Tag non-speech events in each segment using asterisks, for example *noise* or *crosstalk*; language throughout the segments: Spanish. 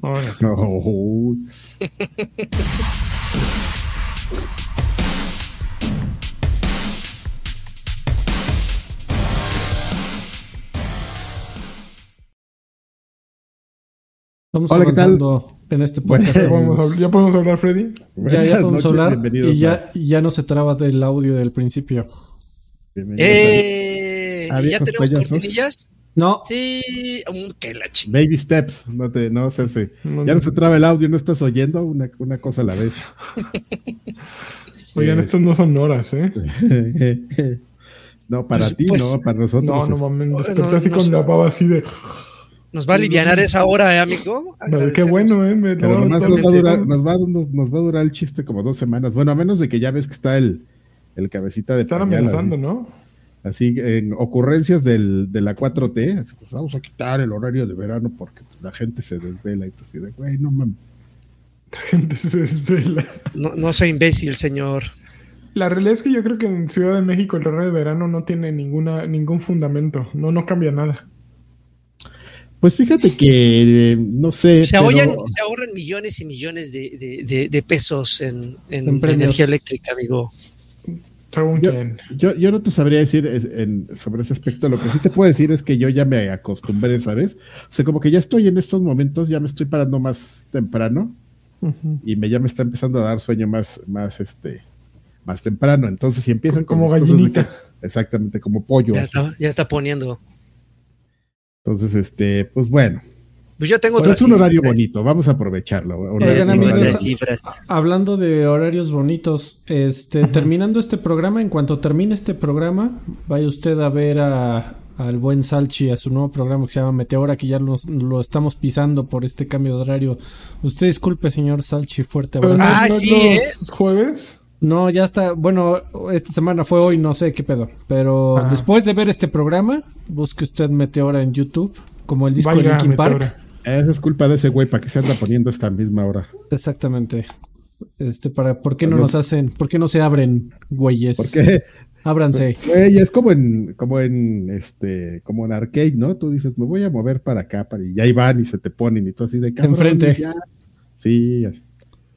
Oh. *laughs* Vamos Hola, ¿qué tal? avanzando en este podcast. ¿Ya podemos, ya podemos hablar, Freddy? Ya, ya podemos noches, hablar y ya, ya no se traba del audio del principio. bienvenidos Eh, a ¿y ¿Ya tenemos payasos. cortinillas? No, Sí, um, que la a chingada. Baby steps, no te, no se hace. No, Ya no. no se traba el audio, no estás oyendo una, una cosa a la vez. *laughs* Oigan, estas no son horas, ¿eh? *laughs* no, para Pues- ti, pues- no, para nosotros. No, no es- mames, No, desperté no, así no con sé. la baba así de... Nos va a aliviar esa hora, ¿eh, amigo? Pero qué bueno, ¿eh? Me- Pero nos va, a durar, no. nos, va, nos, nos va a durar el chiste como dos semanas. Bueno, a menos de que ya ves que está el, el cabecita de Están pañal, amenazando, así, ¿no? Así en ocurrencias del, de la 4T. así, pues, vamos a quitar el horario de verano porque la gente se desvela y tú así de, güey, no mames. La gente se desvela. No, no soy imbécil, señor. La realidad es que yo creo que en Ciudad de México el horario de verano no tiene ninguna ningún fundamento. No, no cambia nada. Pues fíjate que, eh, no sé. Se, pero- ahorran, se ahorran millones y millones de, de- de- de pesos en, en energía eléctrica, amigo. Según Yo- quién. Yo, yo no te sabría decir es- en- sobre ese aspecto. Lo que sí te puedo decir es que yo ya me acostumbré, ¿sabes? O sea, como que ya estoy en estos momentos, ya me estoy parando más temprano y me ya me está empezando a dar sueño más, más este, más temprano. Entonces, si empiezan Como gallinita. que- exactamente, como pollo. Ya está, ya está poniendo. Entonces, este, pues bueno, Pues yo tengo pero es un horario cifras, ¿eh? bonito. Vamos a aprovecharlo. horario- horario- cifras. hablando de horarios bonitos, este, terminando este programa, en cuanto termine este programa, vaya usted a ver a al buen Salchi a su nuevo programa que se llama Meteora, que ya nos, lo estamos pisando por este cambio de horario. Usted disculpe, señor Salchi, fuerte abrazo. no- Ah, no sí, los ¿eh? jueves? No, ya está. Bueno, esta semana fue hoy, no sé qué pedo. Pero Ajá. después de ver este programa, busque usted Meteora en YouTube, como el disco de Linkin Park. Esa es culpa de ese güey, ¿para que se anda poniendo esta misma hora? Exactamente. Este, para, ¿por qué no Los- nos hacen? ¿Por qué no se abren, güeyes? Porque, Ábranse. *laughs* güey, es como en, como en, este, como en arcade, ¿no? Tú dices, me voy a mover para acá, para, y ya ahí van y se te ponen y tú así de cabrón. Enfrente. ya. Sí,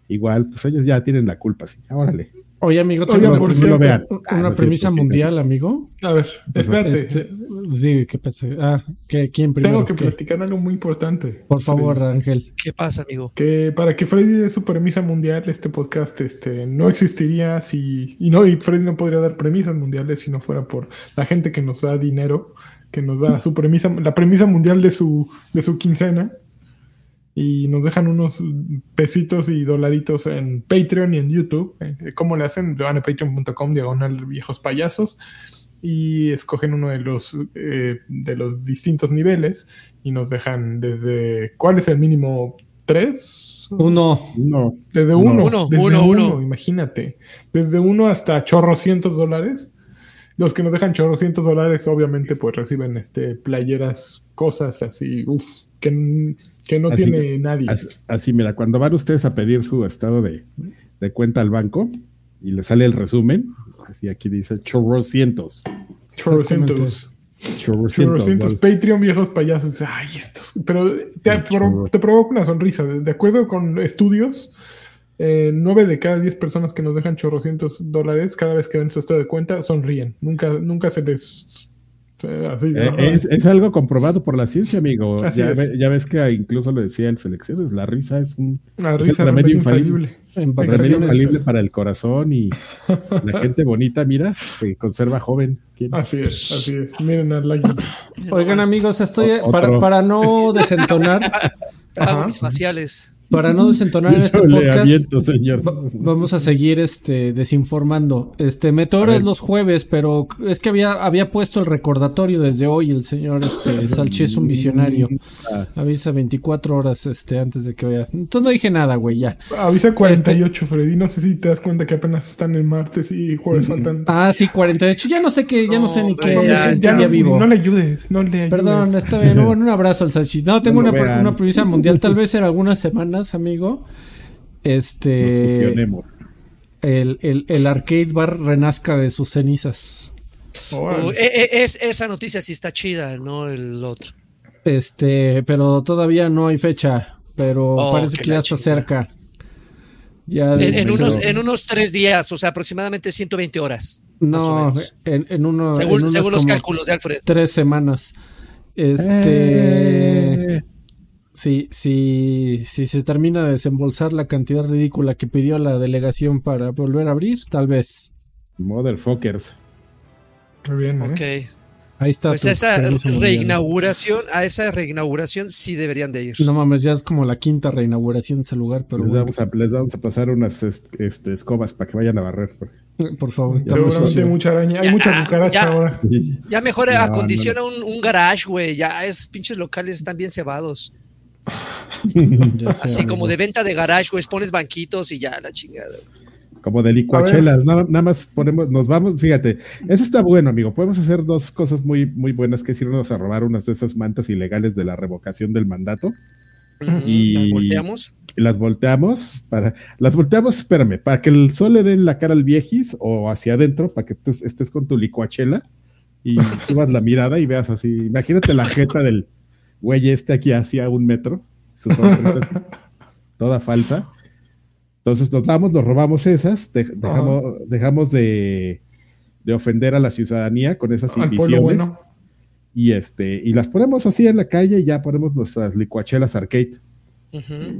igual, pues ellos ya tienen la culpa, sí, órale. Oye, amigo, Oigan, tengo una, por no cierto, lo vean. una Ah, no es premisa cierto, sí, mundial, amigo. A ver, espérate. Este, sí, ¿qué pasa? Ah, ¿qué, ¿quién primero? Tengo que ¿Qué? platicar algo muy importante. Por favor, Ángel. ¿Qué pasa, amigo? Que para que Freddy dé su premisa mundial, este podcast este, no existiría si. Y no, y Freddy no podría dar premisas mundiales si no fuera por la gente que nos da dinero, que nos da su premisa, la premisa mundial de su, de su quincena. Y nos dejan unos pesitos y dolaritos en Patreon y en YouTube. Eh, ¿Cómo le hacen? Van a patreon.com diagonal viejos payasos y escogen uno de los eh, de los distintos niveles y nos dejan desde ¿cuál es el mínimo? ¿Tres? Uno. No, Desde No. uno. Uno, desde uno, uno. imagínate. Desde uno hasta chorrocientos dólares. Los que nos dejan chorrocientos dólares, obviamente, pues reciben este playeras, cosas así, uff, que, que no Así tiene nadie. así, así, mira, cuando van ustedes a pedir su estado de, de cuenta al banco y le sale el resumen, así aquí dice chorrocientos. Chorrocientos. Chorrocientos. Patreon viejos payasos. Ay, estos. Pero te, pro- provoca una sonrisa. De, acuerdo con estudios, eh, nueve de cada diez personas que nos dejan chorrocientos dólares cada vez que ven su estado de cuenta sonríen. Nunca, nunca se les. Así, Eh, es, es algo comprobado por la ciencia, amigo. Así Ya, es. ve- ya ves que incluso lo decía en selecciones, la risa es un La es el risa es remedio remedio infalible. remedio infalible para el corazón y la *laughs* gente bonita, mira, se conserva joven. ¿Quién? Así es, así es. Miren al like. Oigan, amigos, estoy O- para, para no desentonar, *laughs* Hago mis faciales. Para no desentonar en este podcast. aviento, señor. Va- vamos a seguir este desinformando. Este ver. es los jueves, pero es que había había puesto el recordatorio desde hoy el señor este Salchi es un visionario. Ah. Avisa 24 horas este antes de que vaya. Entonces no dije nada, güey, ya. Avisa Este 48, Freddy. No sé si te das cuenta que apenas están el martes y jueves faltan. Ah, sí, 48. Ya no sé qué, ya no, No, sé ni qué, ya, ya, día vivo. No le ayudes, no le ayudes. Perdón, está bien. *laughs* Bueno, un abrazo al Salchi. No, tengo No una, vean. una premisa mundial, tal vez en algunas *laughs* semanas, amigo. Este el, el, el arcade bar renazca de sus cenizas. Eh, eh, es, esa noticia sí está chida, no el otro. Este, pero todavía no hay fecha. pero Oh, parece que ya está chingada. cerca. Ya En, unos, en unos tres días, o sea, aproximadamente 120 horas. No, en, en uno, en según unos según los cálculos de Alfred. tres semanas. Este, Eh, si, si, si se termina de desembolsar la cantidad ridícula que pidió la delegación para volver a abrir, tal vez. Motherfuckers. Muy bien, ¿eh? Ok. Ahí está. Pues tu esa reinauguración, a esa reinauguración sí deberían de ir. No mames, ya es como la quinta reinauguración de ese lugar, pero Les bueno, vamos, a, les vamos a pasar unas est- este, escobas para que vayan a barrer. *laughs* por favor, está muy Seguramente hay mucha araña. Hay Ya, mucha cucaracha ya. ahora. *laughs* Ya mejor No, acondiciona Un, un garage, güey. Ya es pinches locales están bien cebados. *laughs* Sé, Así como amigo. de venta de garage, güey. Pones banquitos y ya la chingada. Como de licuachelas, nada, nada más ponemos, nos vamos, fíjate, eso está bueno, amigo. Podemos hacer dos cosas muy, muy buenas, que es irnos a robar unas de esas mantas ilegales de la revocación del mandato. Y- ¿Las volteamos? y las volteamos para, las volteamos, espérame, para que el sol le dé en la cara al viejis o hacia adentro, para que estés, estés con tu licuachela y subas la mirada y veas así. Imagínate la jeta del güey este aquí hacia un metro, su sonrisa es toda falsa. Entonces nos vamos, nos robamos esas, de- dejamos, dejamos de, de ofender a la ciudadanía con esas invisiones bueno. y este y las ponemos así en la calle y ya ponemos nuestras licuachelas arcade.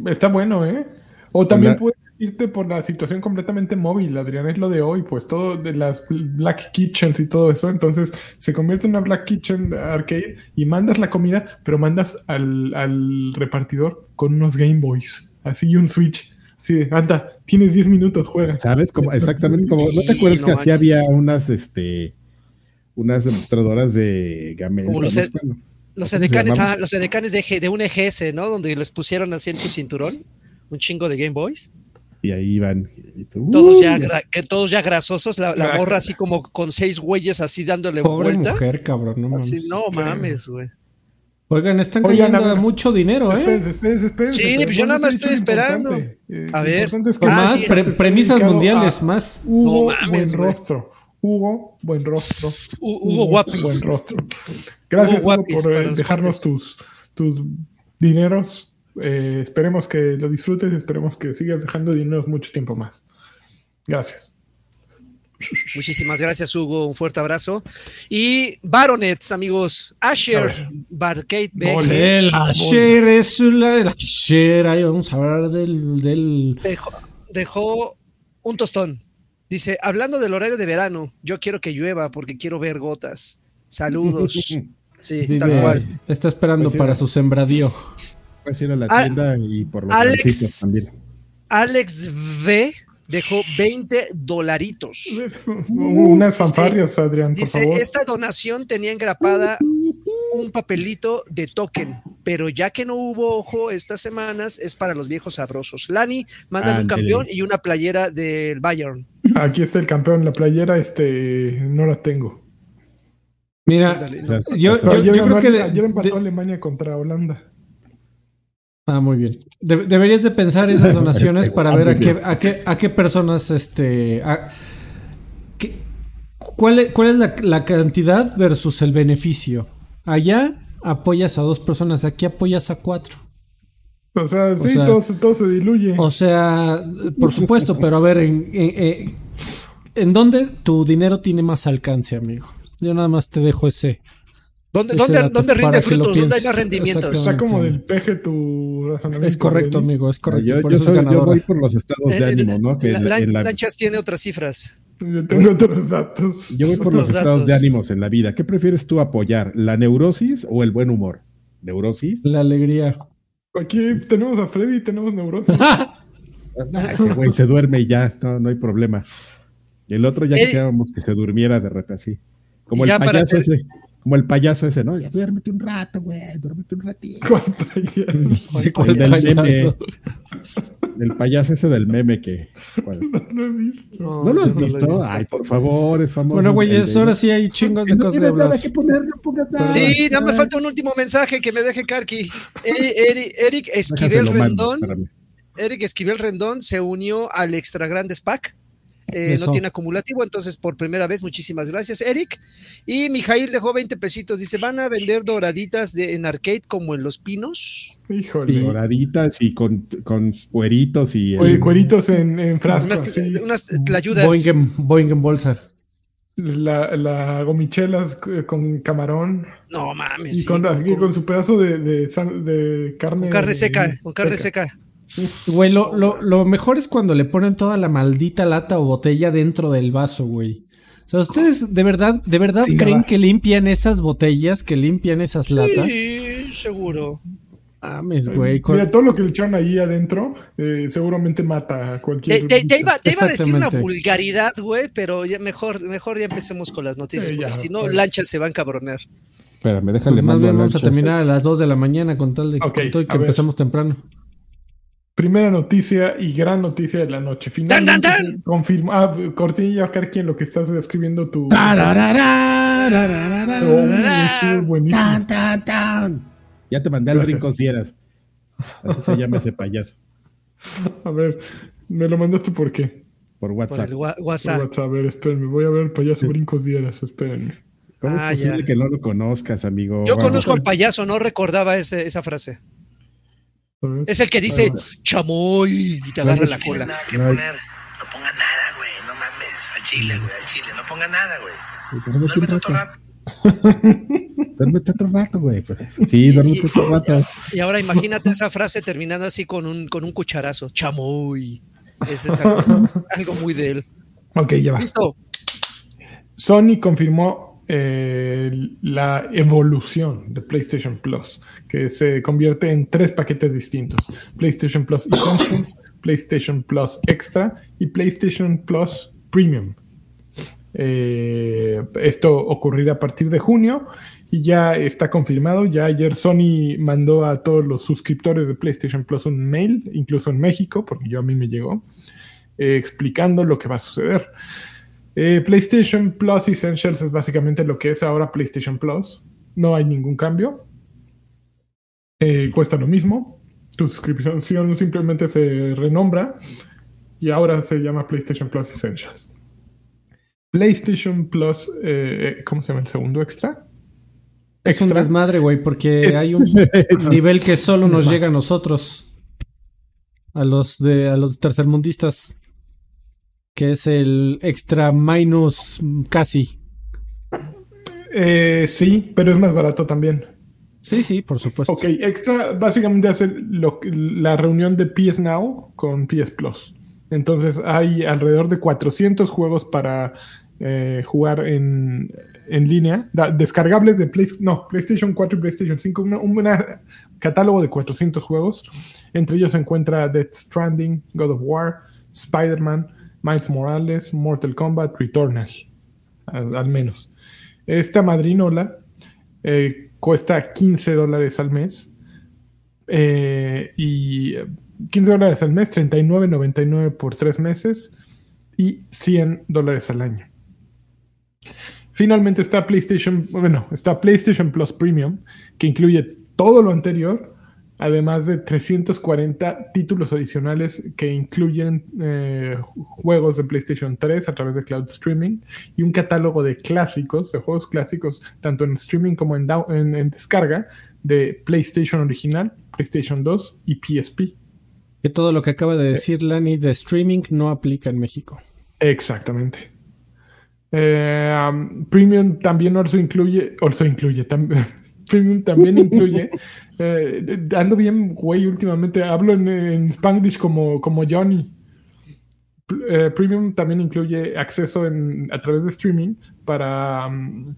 Está bueno, ¿eh? O también La- puedes irte por la situación completamente móvil, Adrián, es lo de hoy, pues todo de las Black Kitchens y todo eso. Entonces se convierte en una Black Kitchen arcade y mandas la comida, pero mandas al, al repartidor con unos Game Boys, así y un Switch. Así de, anda, tienes 10 minutos, juegas. ¿Sabes? Como, exactamente como, ¿no te Sí, acuerdas no que así había unas, este, unas demostradoras de? Como los ¿no? ed- Bueno, Los ¿Cómo se edecanes, llamaban? ah, los edecanes de, de un EGS, ¿no? Donde les pusieron así en su cinturón un chingo de Game Boys. Y ahí iban. y tú, Todos ¡uh! ya, que todos ya grasosos, la, la morra así como con seis güeyes así dándole Pobre vuelta. mujer, cabrón, no mames. Así, no mames, güey. Oigan, están Oigan, cayendo mucho dinero, ¿eh? Espérense, espérense, espérense. Sí, pues yo nada más estoy esperando. Eh, A ver. importante es que Ah, más sí, pre- está premisas mundiales, a más. Hugo, No mames, buen rostro. Hugo, buen rostro. Hu- Hugo Guapis. Buen rostro. Gracias Hugo Hugo, Guapis por eh, dejarnos tus, tus dineros. Eh, esperemos que lo disfrutes y esperemos que sigas dejando dineros mucho tiempo más. Gracias. Muchísimas gracias, Hugo. Un fuerte abrazo. Y Baronets, amigos. Asher, Barcade Asher es la el Asher. Ahí vamos a hablar del. del... dejó, dejó un tostón. Dice, hablando del horario de verano, yo quiero que llueva porque quiero ver gotas. Saludos. *laughs* Sí, tal cual. Está esperando Pues sí, para su sembradío. Puedes ir a la Ah, tienda y por los Alex- también. Alex V dejó 20 dolaritos. Unas fanfarrias, Adrián, por Dice, favor. esta donación tenía engrapada un papelito de token, pero ya que no hubo ojo estas semanas, es para los viejos sabrosos. Lani, mándame un campeón y una playera del Bayern. Aquí está el campeón, la playera, este, no la tengo. Mira, yo, yo, creo que. de- ayer empató de- Alemania contra Holanda. Ah, muy bien. De- deberías de pensar esas *laughs* donaciones Este, para ver a qué, a qué, a qué personas, este, a- qué- cuál, es- cuál es la, la cantidad versus el beneficio. Allá apoyas a dos personas, aquí apoyas a cuatro. O sea, sí, sea- todo, se- todo se diluye. O sea, por supuesto, *laughs* pero a ver, ¿en, en, en- en dónde tu dinero tiene más alcance, amigo? Yo nada más te dejo ese. ¿Dónde, dónde, dónde rinde que frutos? ¿Dónde hay más rendimientos? Exactamente. Está como del peje tu razonamiento. Es correcto, amigo, es correcto. yo, por yo eso soy- es yo voy por los estados de Eh, ánimo, ¿no? Que la- en la- la- en la- Lanchas tiene otras cifras. Yo tengo otros datos. yo voy por otros los estados de ánimos en la vida. ¿Qué prefieres tú apoyar? ¿La neurosis o el buen humor? ¿Neurosis? La alegría. Aquí tenemos a Freddy y tenemos neurosis. *laughs* Ah, ese güey se duerme y ya, no, no hay problema. Y el otro ya Eh, quisiéramos que se durmiera de repente así. Como el payaso ese. Como el payaso ese, ¿no? Ya duérmete un rato, güey, duérmete un ratito. Sí, El ¿cuál del payaso? meme. El payaso ese del meme que. No lo he visto. ¿No lo has he visto? Ay, por favor, es famoso. Bueno, El güeyes, de- ahora sí hay chingos de no cosas de hablar. nada que poner, no pongas nada. Sí, nada más Ay, falta un último mensaje que me deje Karki. Eri- Eri- Eric Esquivel Rendón. Eric Esquivel Rendón se unió al Extra Grandes Pack Eh, no tiene acumulativo, entonces por primera vez, muchísimas gracias, Eric. Y Mijail dejó 20 pesitos. Dice: ¿Van a vender doraditas de, en arcade como en Los Pinos? Híjole. Doraditas y con, con cueritos y. el- cueritos en, en frasco. Unas, sí. unas tlayudas. Boing en, Boing en bolsa. La, la gomichelas con camarón. No mames. Y sí, con, con- y con su pedazo de, de, san- de carne. con carne seca, de- con carne seca. Güey, lo, lo, lo mejor es cuando le ponen toda la maldita lata o botella dentro del vaso, güey. O sea, ¿ustedes de verdad, de verdad creen que limpian esas botellas, que limpian esas latas? Sí, seguro. Mames, güey. con- Mira, todo lo que le echaron ahí adentro eh, seguramente mata a cualquier. te- te iba, te iba a decir una vulgaridad, güey, pero ya mejor, mejor ya empecemos con las noticias, Sí, ya, porque si no, pues. Lanchas se va a encabronar. Espérame, déjale pues más bien a vamos a terminar a las 2 de la mañana con tal de Ok, con todo y que empezamos temprano. Primera noticia y gran noticia de la noche. Finalmente ¡Tan, tan, se confirmó. Ah, cortinilla, Karki, en lo que estás escribiendo tu. Ya te mandé al brinco si eras. Así se llama ese payaso. A ver, me lo mandaste por qué. Por Por WhatsApp. el wa- Por WhatsApp. WhatsApp. A ver, espérenme. Voy a ver payaso brincos dieras. Espérenme. ¿Cómo Ah, es posible ya. que no lo conozcas, amigo? Yo Vamos. conozco al payaso, no recordaba ese- esa frase. Es el que dice chamoy y te agarra la No cola. nada que No poner. No ponga nada, güey. No mames. Al chile, güey. Al chile. No ponga nada, güey. Duérmete otro rato. *laughs* Duérmete otro rato, güey. Pues, Sí, duérmete otro rato. Y ahora imagínate esa frase terminando así con un, con un cucharazo. Chamoy. Ese es algo, algo muy de él. Ok, ya va. Listo. Sony confirmó eh, la evolución de PlayStation Plus, que se convierte en tres paquetes distintos: PlayStation Plus Essentials, *coughs* PlayStation Plus Extra y PlayStation Plus Premium. Eh, esto ocurrirá a partir de junio y ya está confirmado. Ya ayer Sony mandó a todos los suscriptores de PlayStation Plus un mail, incluso en México, porque yo a mí me llegó, eh, explicando lo que va a suceder. Eh, PlayStation Plus Essentials es básicamente lo que es ahora PlayStation Plus. No hay ningún cambio. Eh, cuesta lo mismo. Tu suscripción simplemente se renombra y ahora se llama PlayStation Plus Essentials. PlayStation Plus, eh, ¿cómo se llama el segundo extra? Es un Extra. desmadre, güey, porque Es- hay *laughs* un nivel que solo nos llega a nosotros. A los de a los tercermundistas. Que es el extra minus casi. Eh, sí, pero es más barato también. Sí, sí, por supuesto. Ok, extra básicamente hace lo- la reunión de PS Now con PS Plus. Entonces hay alrededor de 400 juegos para eh, jugar en, en línea, da- descargables de Play- no, PlayStation 4 y PlayStation 5, una- un una catálogo de 400 juegos. Entre ellos se encuentra Death Stranding, God of War, Spider-Man, Miles Morales, Mortal Kombat, Returnal, al, menos. Esta madrinola eh, cuesta 15 dólares al mes. Eh, y eh, 15 dólares al mes, 39.99 por 3 meses y 100 dólares al año. Finalmente está PlayStation, bueno, está PlayStation Plus Premium, que incluye todo lo anterior, además de 340 títulos adicionales que incluyen eh, juegos de PlayStation 3 a través de cloud streaming y un catálogo de clásicos, de juegos clásicos, tanto en streaming como en, down- en- en descarga, de PlayStation original, PlayStation 2 y PSP. Que todo lo que acaba de decir Lani de streaming no aplica en México. Exactamente. Eh, um, Premium también also incluye, also incluye, tam- *laughs* Premium también incluye, *laughs* eh, ando bien, güey, últimamente hablo en, en Spanglish como, como Johnny. Eh, Premium también incluye acceso en, a través de streaming para um,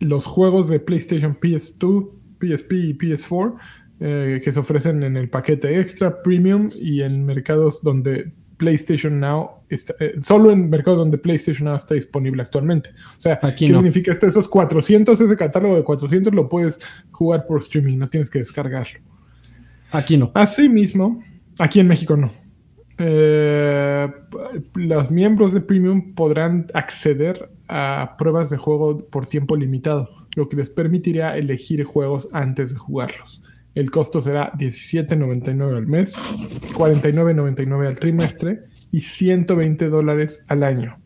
los juegos de PlayStation PS2, PSP y PS4 eh, que se ofrecen en el paquete extra, premium y en mercados donde PlayStation Now está, eh, solo en mercados donde PlayStation Now está disponible actualmente. O sea, Aquí ¿qué no. significa esto? Esos 400, ese catálogo de 400 lo puedes jugar por streaming, no tienes que descargarlo. Aquí no. Asimismo, aquí en México no. Eh, los miembros de Premium podrán acceder a pruebas de juego por tiempo limitado, lo que les permitirá elegir juegos antes de jugarlos. El costo será $17.99 al mes, $49.99 al trimestre y 120 dólares al año.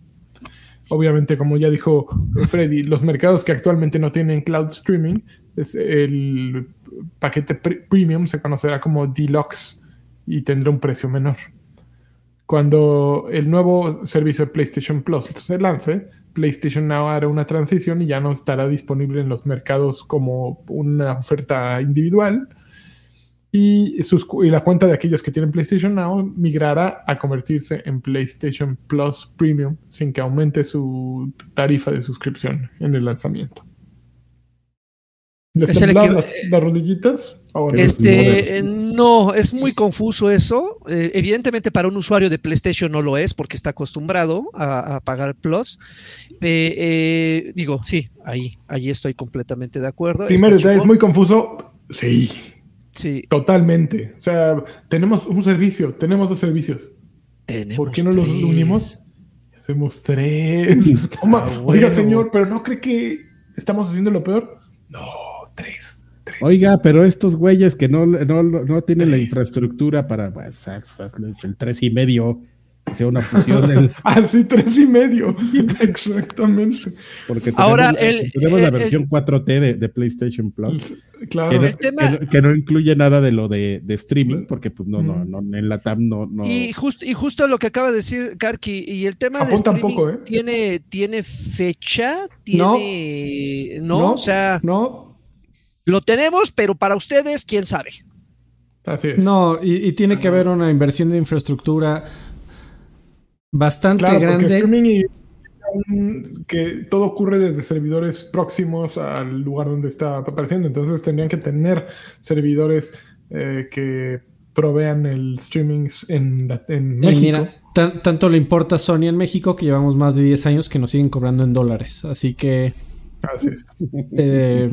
Obviamente, como ya dijo Freddy, los mercados que actualmente no tienen cloud streaming, el paquete pre- premium se conocerá como deluxe y tendrá un precio menor. Cuando el nuevo servicio de PlayStation Plus se lance, PlayStation Now hará una transición y ya no estará disponible en los mercados como una oferta individual. Y, sus y la cuenta de aquellos que tienen PlayStation Now migrará a convertirse en PlayStation Plus Premium sin que aumente su tarifa de suscripción en el lanzamiento. ¿Les Es el equivo- las, las rodillitas? ¿O no? Este, eh, no, es muy confuso eso. Eh, evidentemente para un usuario de PlayStation no lo es porque está acostumbrado a, a pagar Plus. Eh, eh, digo, sí, ahí, ahí estoy completamente de acuerdo. Primero, ¿es muy confuso? Sí, Sí, totalmente. O sea, tenemos un servicio, tenemos dos servicios. tenemos ¿Por qué no los unimos? Hacemos tres. *laughs* *laughs* Toma, Ah, Oiga, bueno. señor, pero ¿no cree que estamos haciendo lo peor? No, tres. tres. Oiga, pero estos güeyes que no, no, no tienen la infraestructura para pues, el tres y medio, sea una fusión del, *laughs* Así, tres y medio. *laughs* Exactamente. porque Ahora, tenemos, la- el- tenemos la el- versión 4T de, de PlayStation Plus. Claro. Que no, El tema- que no- que no incluye nada de lo de, de streaming, porque pues no, no, Mm. no, en la TAM no, no. Y, justo y justo lo que acaba de decir Karki, y el tema de Japón streaming tampoco, ¿eh? tiene, tiene fecha, No. tiene, no, o sea, No, lo tenemos, pero para ustedes, quién sabe. Así es. no, y, y tiene que haber una inversión de infraestructura bastante Claro, porque grande. streaming y que todo ocurre desde servidores próximos al lugar donde está apareciendo. Entonces tendrían que tener servidores eh, que provean el streaming en, la- en Y México. mira, tan- tanto le importa a Sony en México que llevamos más de 10 años que nos siguen cobrando en dólares. Así que, Así es. eh,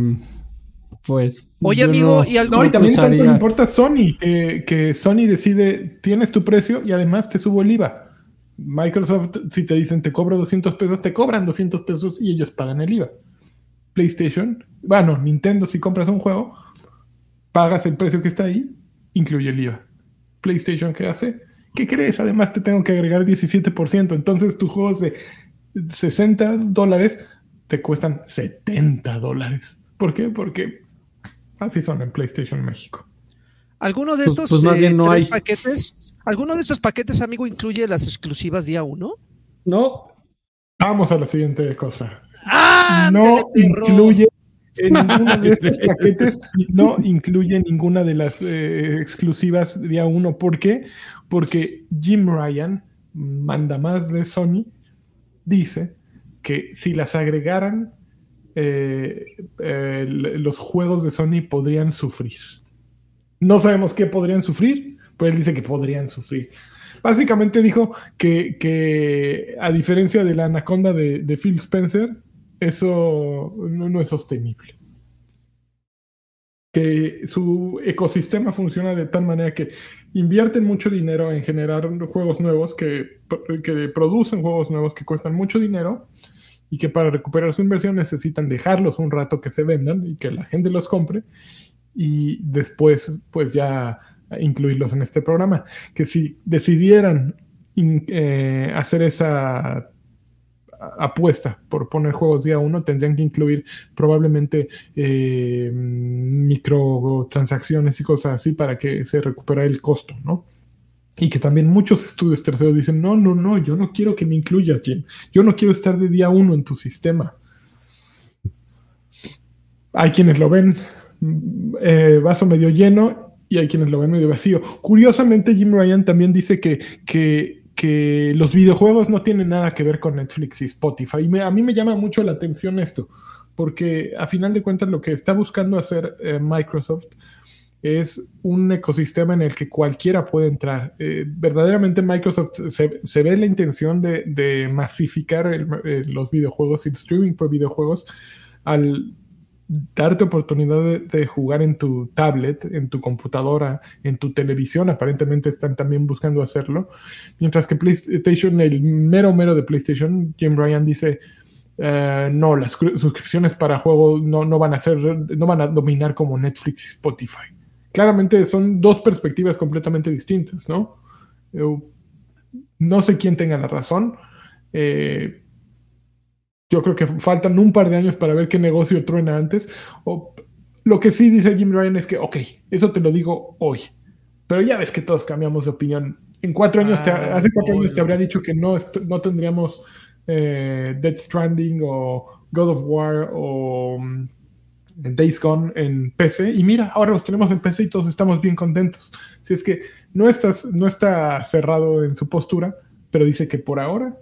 pues. Oye, amigo, no- y algo No, y también tanto le importa Sony, que, que Sony decide, tienes tu precio y además te subo el IVA. Microsoft, si te dicen te cobro 200 pesos, te cobran 200 pesos y ellos pagan el IVA. PlayStation, bueno, Nintendo, si compras un juego, pagas el precio que está ahí, incluye el IVA. PlayStation, ¿qué hace? ¿Qué crees? Además te tengo que agregar 17%. Entonces tus juegos de 60 dólares te cuestan 70 dólares. ¿Por qué? Porque así son en PlayStation México. ¿Alguno de Pues- estos pues más eh, bien no tres hay. paquetes, alguno de estos paquetes, amigo, incluye las exclusivas día uno? No, Vamos a la siguiente cosa. ¡Ah! no perro! incluye en ninguno de estos paquetes, no incluye ninguna de las eh, exclusivas día uno. ¿Por qué? Porque Jim Ryan, manda más de Sony, dice que si las agregaran, eh, eh, los juegos de Sony podrían sufrir. No sabemos qué podrían sufrir, pero él dice que podrían sufrir. Básicamente dijo que, que a diferencia de la anaconda de, de Phil Spencer, eso no, no es sostenible. Que su ecosistema funciona de tal manera que invierten mucho dinero en generar juegos nuevos, que, que producen juegos nuevos que cuestan mucho dinero y que para recuperar su inversión necesitan dejarlos un rato que se vendan y que la gente los compre y después pues ya incluirlos en este programa. Que si decidieran eh, hacer esa apuesta por poner juegos día uno, tendrían que incluir probablemente eh, microtransacciones y cosas así para que se recupere el costo, ¿no? Y que también muchos estudios terceros dicen, no, no, no, yo no quiero que me incluyas, Jim. Yo no quiero estar de día uno en tu sistema. Hay quienes lo ven eh, vaso medio lleno y hay quienes lo ven medio vacío. Curiosamente, Jim Ryan también dice que, que, que los videojuegos no tienen nada que ver con Netflix y Spotify. Y a mí me llama mucho la atención esto, porque a final de cuentas lo que está buscando hacer eh, Microsoft es un ecosistema en el que cualquiera puede entrar. Eh, verdaderamente Microsoft se, ve la intención de, de masificar los videojuegos y el streaming por videojuegos al darte oportunidad de, jugar en tu tablet, en tu computadora, en tu televisión, aparentemente están también buscando hacerlo, mientras que PlayStation, el mero mero de PlayStation, Jim Ryan dice, eh, no, las suscripciones para juegos no, no van a ser, no van a dominar como Netflix y Spotify. Claramente son dos perspectivas completamente distintas, ¿no? No sé quién tenga la razón. Eh, yo creo que faltan un par de años para ver qué negocio truena antes. O, lo que sí dice Jim Ryan es que, ok, eso te lo digo hoy. Pero ya ves que todos cambiamos de opinión. En cuatro años, te- Ah, hace cuatro años te habría dicho que no, no tendríamos eh, Dead Stranding o God of War o mm, Days Gone en PC. Y mira, ahora los tenemos en PC y todos estamos bien contentos. Si es que no, estás, no está cerrado en su postura, pero dice que por ahora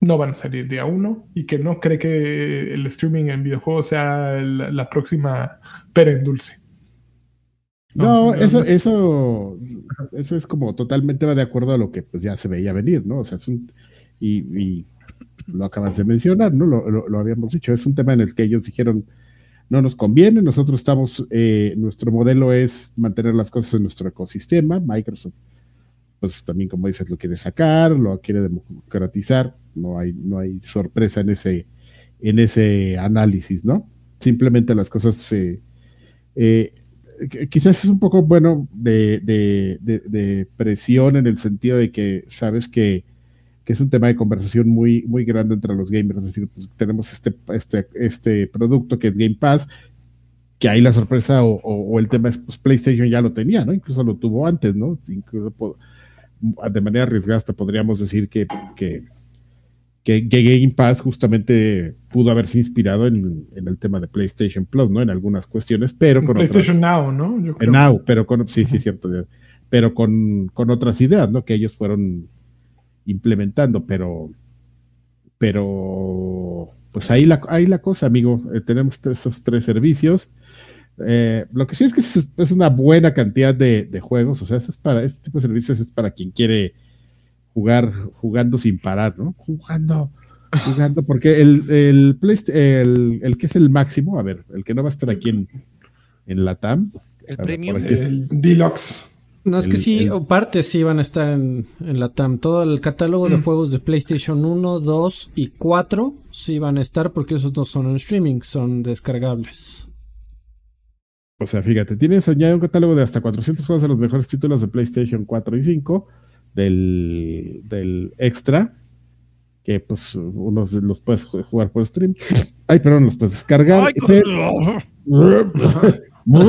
no van a salir día uno y que no cree que el streaming en videojuegos sea la, la próxima pera en dulce. No, No, eso, no. eso, eso es como totalmente va de acuerdo a lo que pues ya se veía venir, ¿no? O sea, es un, y, y lo acabas de mencionar, ¿no? Lo, lo- lo habíamos dicho, es un tema en el que ellos dijeron, no nos conviene, nosotros estamos, eh, nuestro modelo es mantener las cosas en nuestro ecosistema, Microsoft, pues también como dices, lo quiere sacar, lo quiere democratizar, no hay, no hay sorpresa en ese, en ese análisis, ¿no? Simplemente las cosas se... eh, qu- quizás es un poco bueno de, de- de- de presión en el sentido de que sabes que, que es un tema de conversación muy, muy grande entre los gamers. Es decir, pues, tenemos este, este, este producto que es Game Pass, que ahí la sorpresa o, el tema es, pues PlayStation ya lo tenía, ¿no? Incluso lo tuvo antes, ¿no? Incluso de manera arriesgada podríamos decir que, que, que, que Game Pass justamente pudo haberse inspirado en, en el tema de PlayStation Plus, ¿no? En algunas cuestiones, pero con PlayStation otras... Now, ¿no? Yo creo. Now, pero con, sí, sí, cierto, pero con, con otras ideas, ¿no? Que ellos fueron implementando, pero, pero, pues ahí la, ahí la cosa, amigo. Eh, tenemos esos tres servicios. Eh, lo que sí es que es, es una buena cantidad de, de juegos, o sea, es para, este tipo de servicios es para quien quiere jugar, jugando sin parar, ¿no? Jugando, jugando, porque el, el, el, el que es el máximo, a ver, el que no va a estar aquí en, en la TAM, El ver, premium. El Deluxe. No, es que sí, el- o partes sí van a estar en, en la TAM. Todo el catálogo de Mm. juegos de PlayStation 1, 2 y 4 sí van a estar porque esos no son en streaming, son descargables. O sea, fíjate, tienes añade un catálogo de hasta 400 juegos de los mejores títulos de PlayStation 4 y 5 del, del extra, que pues unos los puedes ju- jugar por stream. Ay, perdón, los puedes descargar. Ay, Pero- *laughs*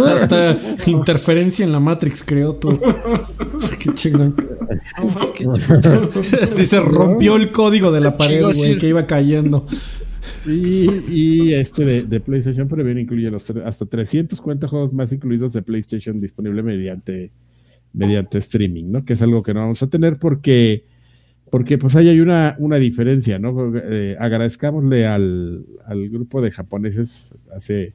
Hasta interferencia en la Matrix, creo tú. *laughs* Qué chingón. No, es que- *laughs* Sí, se rompió el código de la pared, güey, que iba cayendo. Y, este de, de PlayStation Premium incluye los hasta 340 juegos más incluidos de PlayStation disponible mediante, mediante streaming, ¿no? Que es algo que no vamos a tener porque, porque pues ahí hay una, una diferencia, ¿no? Eh, agradezcámosle al, al grupo de japoneses hace,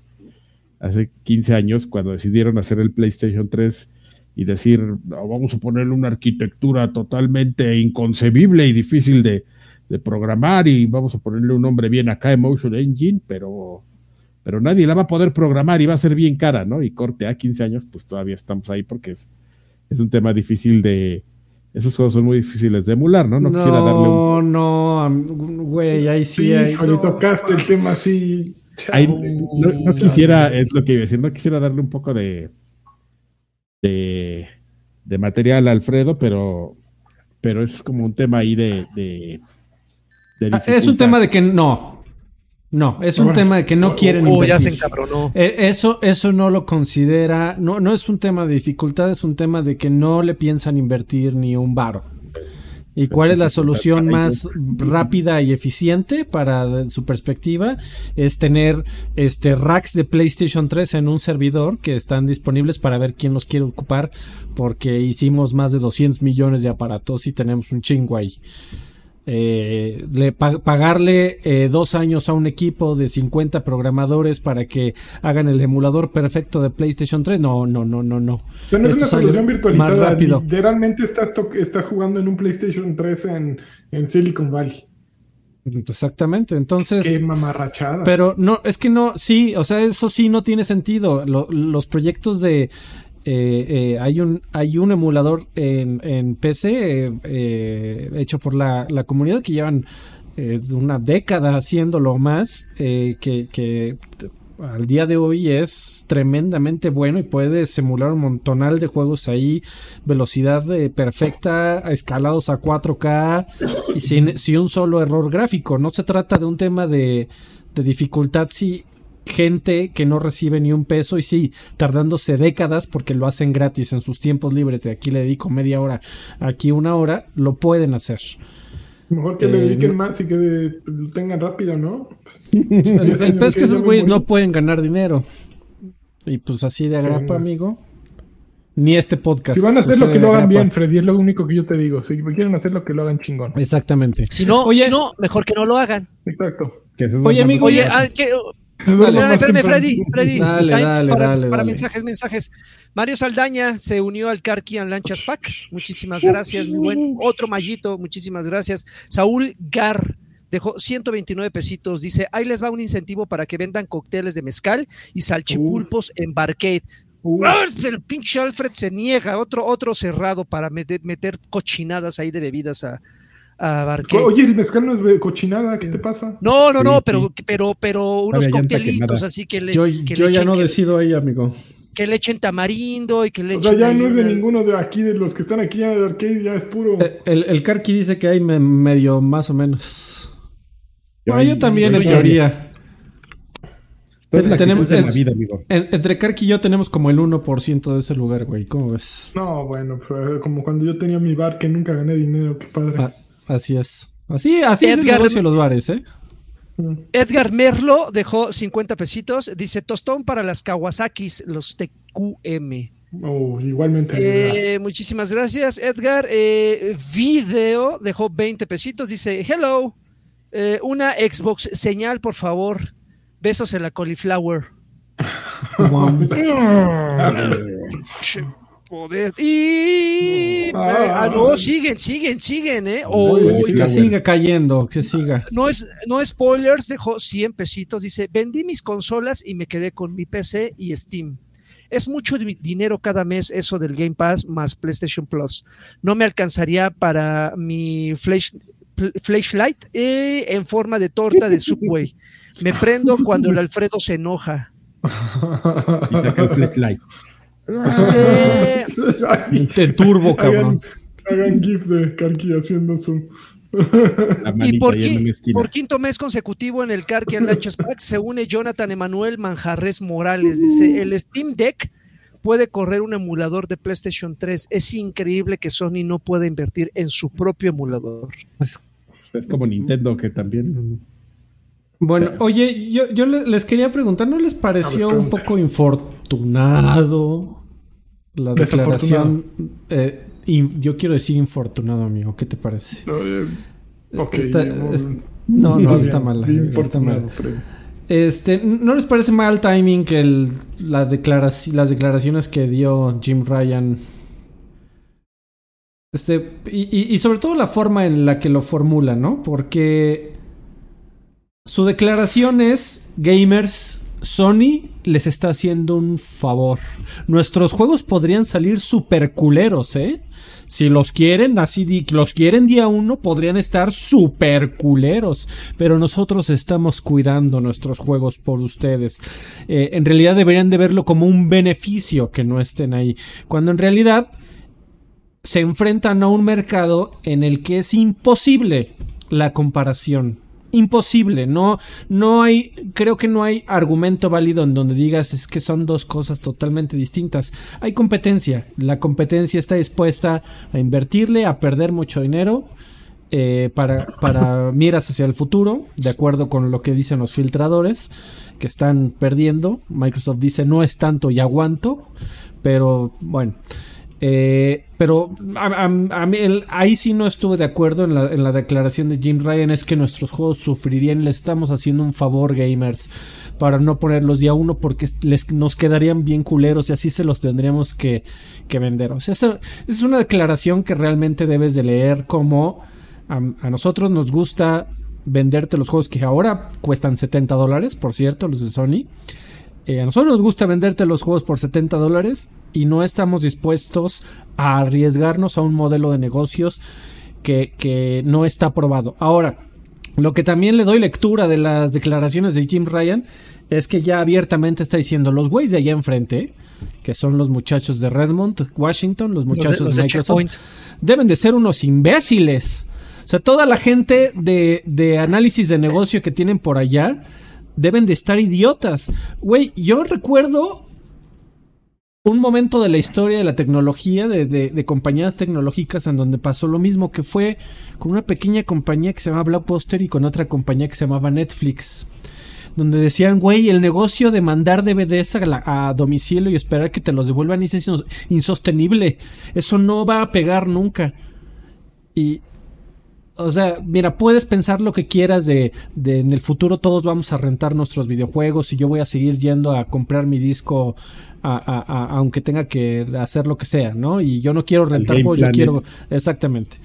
hace 15 años cuando decidieron hacer el PlayStation 3 y decir, "No, vamos a ponerle una arquitectura totalmente inconcebible y difícil de, de programar y vamos a ponerle un nombre bien acá, Emotion Engine, pero, pero nadie la va a poder programar y va a ser bien cara, ¿no? Y corte a 15 años, pues todavía estamos ahí porque es, es un tema difícil de... Esos juegos son muy difíciles de emular, ¿no? No, quisiera darle un... No, no, güey, ahí sí, Sí, híjole, no. tocaste el tema así. ahí- no, no quisiera, es lo que iba a decir, no quisiera darle un poco de... de, de material a Alfredo, pero, pero es como un tema ahí de... de, de Ah, Es un tema de que no. No, es un Bueno, tema de que no quieren ya se invertir. encabronó. Eh, Eso, eso no lo considera, no, no es un tema de dificultad, es un tema de que no le piensan invertir ni un varo. ¿Y cuál es la solución más rápida y eficiente para su perspectiva? Es tener este racks de PlayStation 3 en un servidor que están disponibles para ver quién los quiere ocupar, porque hicimos más de 200 millones de aparatos y tenemos un chingo ahí. Eh, le pa- pagarle eh, dos años a un equipo de 50 programadores para que hagan el emulador perfecto de PlayStation 3. No, no, no, no, no. Pero no es una solución virtualizada. Más rápido. Literalmente estás, estás jugando en un PlayStation 3 en, en Silicon Valley. Exactamente. Entonces. Qué mamarrachada. Pero no, es que no, sí, o sea, eso sí no tiene sentido. Lo- los proyectos de. Eh, eh, hay un hay un emulador en, en PC eh, hecho por la, la comunidad que llevan una década haciéndolo más que, que al día de hoy es tremendamente bueno y puede simular un montonal de juegos ahí, velocidad perfecta, escalados a 4K y sin, sin un solo error gráfico. No se trata de un tema de, de dificultad si gente que no recibe ni un peso y sí, tardándose décadas porque lo hacen gratis en sus tiempos libres, de aquí le dedico media hora, aquí una hora, lo pueden hacer. Mejor que le Eh, dediquen más y que lo tengan rápido, ¿no? El, el *laughs* peor es que esos güeyes no pueden ganar dinero. Y pues así de agrapa, Venga. amigo. Ni este podcast. Si van a hacer lo que lo hagan bien, Freddy, es lo único que yo te digo. Si quieren hacer lo que lo hagan chingón. Exactamente. Si no, Oye. si no, mejor que no lo hagan. Exacto. Oye, amigo, Oye, dos *laughs* Espérame. Freddy, Freddy. Dale, Time dale, para, dale, para dale. mensajes, mensajes. Mario Saldaña se unió al Carquian Lanchas Pack. Muchísimas gracias, mi buen. Otro mallito, muchísimas gracias. Saúl Gar dejó 129 pesitos. Dice: Ahí les va un incentivo para que vendan cócteles de mezcal y salchipulpos en Barcade. Ah, pero el pinche Alfred se niega, otro, otro cerrado para meter, meter cochinadas ahí de bebidas a, a Barcade. Oye, el mezcal no es de cochinada, ¿qué te pasa? No, no, Sí, no, sí. pero, pero, pero unos coctelitos así que le, Yo, que yo le ya echen, no decido ahí, amigo. que le echen tamarindo y que le O sea, echen ya ahí no es de ninguno de aquí, de los que están aquí ya de arcade, ya es puro. Eh, El, el Karki dice que hay me- medio más o menos. Yo Bueno, ahí- yo también, en yo- teoría. La Tenemos- de la el- vida, amigo. En- entre Karki y yo tenemos como el 1% de ese lugar, güey. ¿Cómo ves? No, bueno, pues, como cuando yo tenía mi bar que nunca gané dinero, qué padre. Ah, así es. Así, así es el Edgar- negocio de los bares, ¿eh? Mm. Edgar Merlo dejó 50 pesitos. Dice tostón para las Kawasakis, los TQM. Oh, igualmente. Eh, muchísimas gracias, Edgar. Eh, video dejó 20 pesitos. Dice: Hello, eh, una Xbox señal, por favor. Besos en la cauliflower. *laughs* Poder. Y. Ah. ah, no, siguen, siguen, siguen, ¿eh? Oh, Que siga cayendo, que siga. no es, no spoilers, dejó 100 pesitos. Dice: Vendí mis consolas y me quedé con mi PC y Steam. Es mucho di- dinero cada mes eso del Game Pass más PlayStation Plus. No me alcanzaría para mi flash, flashlight eh, en forma de torta de Subway. Me prendo cuando el Alfredo se enoja. Y saca el flashlight. *laughs* Te turbo, cabrón. hagan, hagan gif de Karki haciendo zoom. La y por, qui- quinto mes consecutivo en el Carquian Lanchas Pack se une Jonathan Emanuel Manjarres Morales. Dice: El Steam Deck puede correr un emulador de PlayStation 3. Es increíble que Sony no pueda invertir en su propio emulador. Es como Nintendo que también. Bueno, oye, yo, yo le- les quería preguntar, ¿no les pareció un poco infortunado la declaración? eh, in- yo quiero decir infortunado, amigo. ¿Qué te parece? Eh, ok. Está- no, es- no, no, está mal. Está. Este, ¿no les parece mal timing que el- la declaraci- las declaraciones que dio Jim Ryan? Este, y, y- y sobre todo la forma en la que lo formula, ¿no? Porque su declaración es, gamers, Sony les está haciendo un favor. Nuestros juegos podrían salir super culeros, ¿eh? Si los quieren, así los quieren día uno, podrían estar super culeros. Pero nosotros estamos cuidando nuestros juegos por ustedes. Eh, en realidad deberían de verlo como un beneficio que no estén ahí. Cuando en realidad se enfrentan a un mercado en el que es imposible la comparación. Imposible, no, no hay, creo que no hay argumento válido en donde digas es que son dos cosas totalmente distintas. Hay competencia, la competencia está dispuesta a invertirle, a perder mucho dinero eh, para, para *laughs* miras hacia el futuro, de acuerdo con lo que dicen los filtradores, que están perdiendo. Microsoft dice no es tanto y aguanto, pero bueno. Eh, pero a, mí ahí sí no estuve de acuerdo en la, declaración de Jim Ryan. Es que nuestros juegos sufrirían. Les estamos haciendo un favor, gamers, para no ponerlos día uno porque les, nos quedarían bien culeros y así se los tendríamos que, que vender. Esa- es una declaración que realmente debes de leer como a nosotros nos gusta venderte los juegos que ahora cuestan 70 dólares, por cierto, los de Sony. Eh, a nosotros nos gusta venderte los juegos por 70 dólares y no estamos dispuestos a arriesgarnos a un modelo de negocios que, que no está probado. Ahora, Lo que también le doy lectura de las declaraciones de Jim Ryan es que ya abiertamente está diciendo los güeyes de allá enfrente, que son los muchachos de Redmond, Washington, los muchachos los de, de Microsoft, deben de ser unos imbéciles. O sea, toda la gente de, de análisis de negocio que tienen por allá deben de estar idiotas. Güey, yo recuerdo un momento de la historia de la tecnología, de, compañías tecnológicas en donde pasó lo mismo, que fue con una pequeña compañía que se llamaba Blockbuster y con otra compañía que se llamaba Netflix. Donde decían, güey, el negocio de mandar DVDs a, domicilio y esperar que te los devuelvan es insos- insostenible. Eso no va a pegar nunca. Y, o sea, mira, puedes pensar lo que quieras de, de en el futuro todos vamos a rentar nuestros videojuegos y yo voy a seguir yendo a comprar mi disco a- a- a- aunque tenga que hacer lo que sea, ¿no? Y yo no quiero rentar juegos, yo quiero... Exactamente.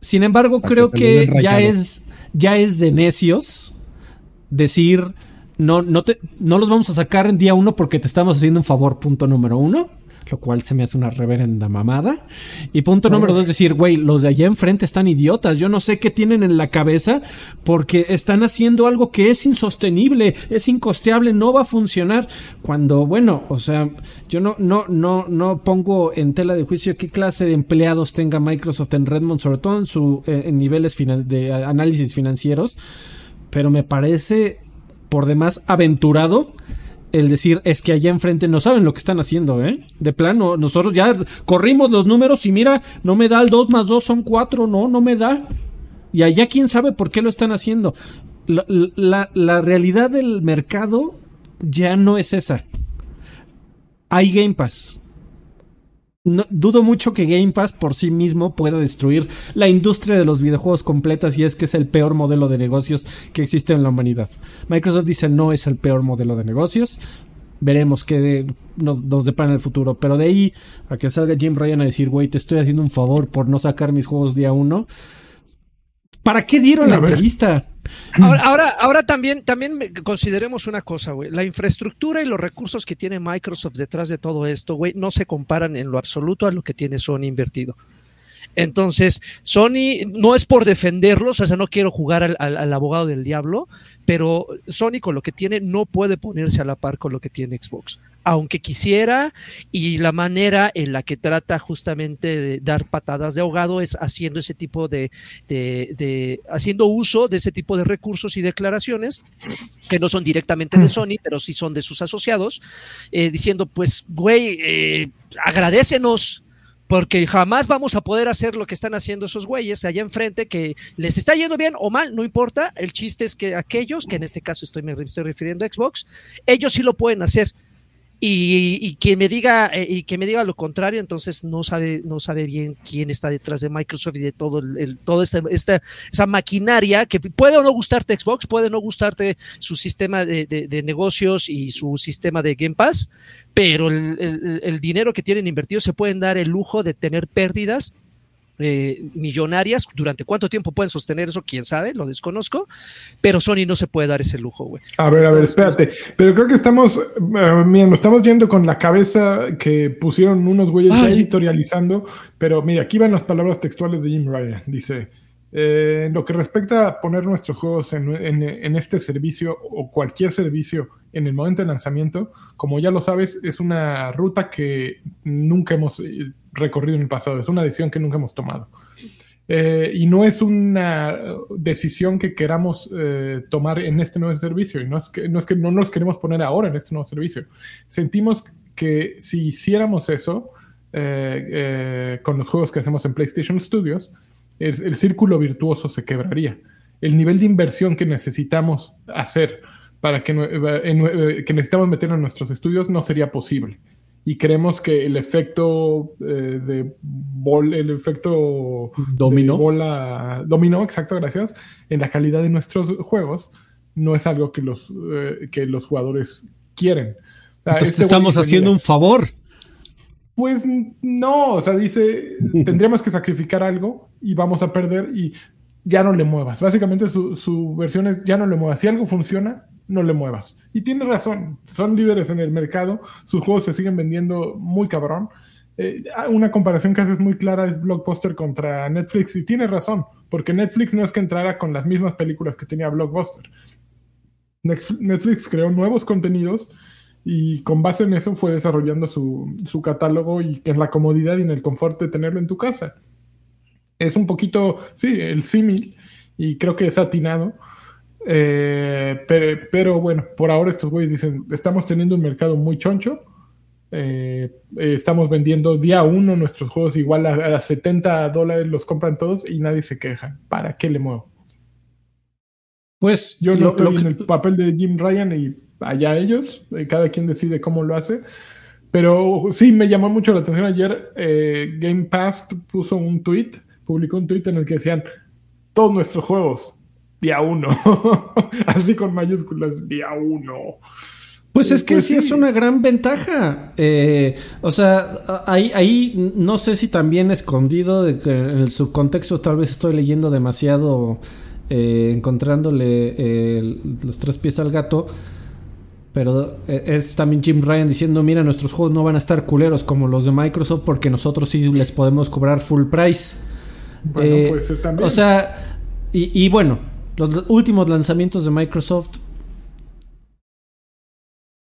Sin embargo, Para creo que ya es, ya es de necios decir no, no, te, no los vamos a sacar en día uno porque te estamos haciendo un favor, punto número uno. Lo cual se me hace una reverenda mamada. Y punto número dos, decir, güey, los de allá enfrente están idiotas. Yo no sé qué tienen en la cabeza porque están haciendo algo que es insostenible, es incosteable, no va a funcionar. Cuando, bueno, o sea, yo no, no, no, no pongo en tela de juicio qué clase de empleados tenga Microsoft en Redmond, sobre todo en su eh, en niveles de análisis financieros pero me parece por demás aventurado el decir es que allá enfrente no saben lo que están haciendo, ¿eh? De plano, nosotros ya corrimos los números y mira, no me da el 2 más 2 son 4, no, no me da. Y allá quién sabe por qué lo están haciendo. La, realidad del mercado ya no es esa. Hay Game Pass. No- dudo mucho que Game Pass por sí mismo pueda destruir la industria de los videojuegos completas y es que es el peor modelo de negocios que existe en la humanidad. Microsoft dice no es el peor modelo de negocios. Veremos qué nos, nos depara en el futuro. Pero de ahí a que salga Jim Ryan a decir, güey, te estoy haciendo un favor por no sacar mis juegos día uno. ¿Para qué dieron la entrevista? *clears throat* Ahora, ahora, ahora también, también me- consideremos una cosa, güey. La infraestructura y los recursos que tiene Microsoft detrás de todo esto, güey, no se comparan en lo absoluto a lo que tiene Sony invertido. Entonces, Sony no es por defenderlos, o sea, no quiero jugar al, al- al abogado del diablo, pero Sony con lo que tiene no puede ponerse a la par con lo que tiene Xbox. Aunque quisiera, y la manera en la que trata justamente de dar patadas de ahogado es haciendo ese tipo de, de- de- haciendo uso de ese tipo de recursos y declaraciones que no son directamente de Sony, pero sí son de sus asociados, eh, diciendo, pues, güey, eh, agradecenos porque jamás vamos a poder hacer lo que están haciendo esos güeyes allá enfrente, que les está yendo bien o mal, no importa. El chiste es que aquellos, que en este caso estoy, me estoy refiriendo a Xbox, ellos sí lo pueden hacer. Y, y que me diga eh, y que me diga lo contrario, entonces no sabe no sabe bien quién está detrás de Microsoft y de todo el, el- toda esta, esa maquinaria que puede o no gustarte Xbox, puede no gustarte su sistema de, de- de negocios y su sistema de Game Pass, pero el, el- el dinero que tienen invertido se pueden dar el lujo de tener pérdidas eh, millonarias. ¿Durante cuánto tiempo pueden sostener eso? Quién sabe, lo desconozco. Pero Sony no se puede dar ese lujo, güey. A ver, a ver, espérate. Pero creo que estamos, eh, mira, nos estamos yendo con la cabeza que pusieron unos güeyes ya editorializando. Pero mira, aquí van las palabras textuales de Jim Ryan. Dice: eh, en lo que respecta a poner nuestros juegos en, este servicio o cualquier servicio en el momento de lanzamiento, como ya lo sabes, es una ruta que nunca hemos eh, recorrido en el pasado. Es una decisión que nunca hemos tomado. Eh, y no es una decisión que queramos tomar en este nuevo servicio. Y no es, que, no nos queremos poner ahora en este nuevo servicio. Sentimos que si hiciéramos eso con los juegos que hacemos en PlayStation Studios, el, el círculo virtuoso se quebraría. El nivel de inversión que necesitamos hacer para que, en nue- que necesitamos meter en nuestros estudios no sería posible y creemos que el efecto eh, de bol, el efecto Dominó. bola dominó, exacto, gracias, en la calidad de nuestros juegos no es algo que los eh, que los jugadores quieren. O sea, Entonces este estamos haciendo "Mira, un favor. Pues no, o sea, dice, *laughs* tendríamos que sacrificar algo y vamos a perder y ya no le muevas. Básicamente su, su versión es ya no le muevas. Si algo funciona, no le muevas. Y tiene razón, son líderes en el mercado, sus juegos se siguen vendiendo muy cabrón eh, una comparación que haces muy clara es Blockbuster contra Netflix y tienes razón, porque Netflix no es que entrara con las mismas películas que tenía Blockbuster. Netflix creó nuevos contenidos y con base en eso fue desarrollando su, su catálogo y en la comodidad y en el confort de tenerlo en tu casa. Es un poquito, sí, el símil y creo que es atinado. Eh, pero, pero, bueno, por ahora estos güeyes dicen, estamos teniendo un mercado muy choncho. Eh, eh, estamos vendiendo día uno nuestros juegos igual a, a, 70 dólares, los compran todos y nadie se queja. ¿Para qué le muevo? Pues yo no estoy en el papel de Jim Ryan y allá ellos, cada quien decide cómo lo hace. Pero sí, me llamó mucho la atención ayer. Game Pass puso un tweet, publicó un tweet en el que decían todos nuestros juegos día uno. *laughs* Así con mayúsculas, día uno. Pues es que pues sí, es una gran ventaja. Eh, o sea, ahí, ahí no sé si también escondido de que en el subcontexto tal vez estoy leyendo demasiado, eh, encontrándole eh, los tres pies al gato. Pero es también Jim Ryan diciendo, mira, nuestros juegos no van a estar culeros como los de Microsoft porque nosotros sí les podemos cobrar full price. Bueno, pues también. O sea, y, y bueno, los últimos lanzamientos de Microsoft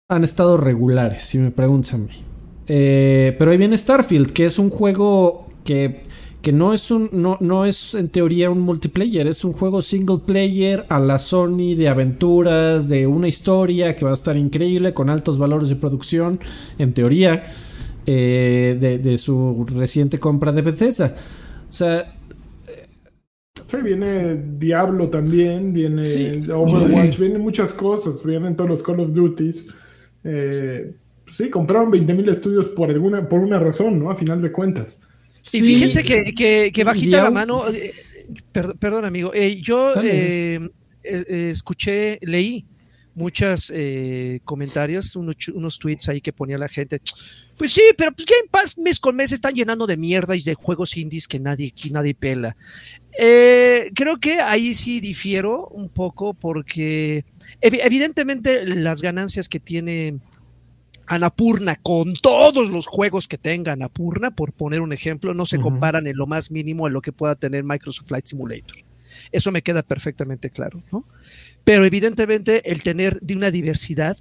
han estado regulares, si me preguntan a mí. Eh, pero ahí viene Starfield, que es un juego que, que no, es un, no, no es en teoría un multiplayer, es un juego single player a la Sony de aventuras, de una historia que va a estar increíble, con altos valores de producción, en teoría, eh, de, de, su reciente compra de Bethesda. O sea, Sí, viene Diablo también, viene Overwatch, vienen muchas cosas, vienen todos los Call of Duties. Eh, sí, compraron 20.000 estudios por alguna, por una razón, ¿no? A final de cuentas. Y fíjense que, que, que bajita la mano, eh, perdón, perdón, amigo, eh, yo eh, escuché, leí muchos comentarios, unos, unos, tweets ahí que ponía la gente. Pues sí, pero pues Game Pass mes con mes están llenando de mierda y de juegos indies que nadie, que nadie pela. Creo que ahí sí difiero un poco porque ev evidentemente las ganancias que tiene Anapurna con todos los juegos que tenga Anapurna, por poner un ejemplo, no se uh -huh. comparan en lo más mínimo a lo que pueda tener Microsoft Flight Simulator. Eso me queda perfectamente claro, ¿no? Pero evidentemente el tener de una diversidad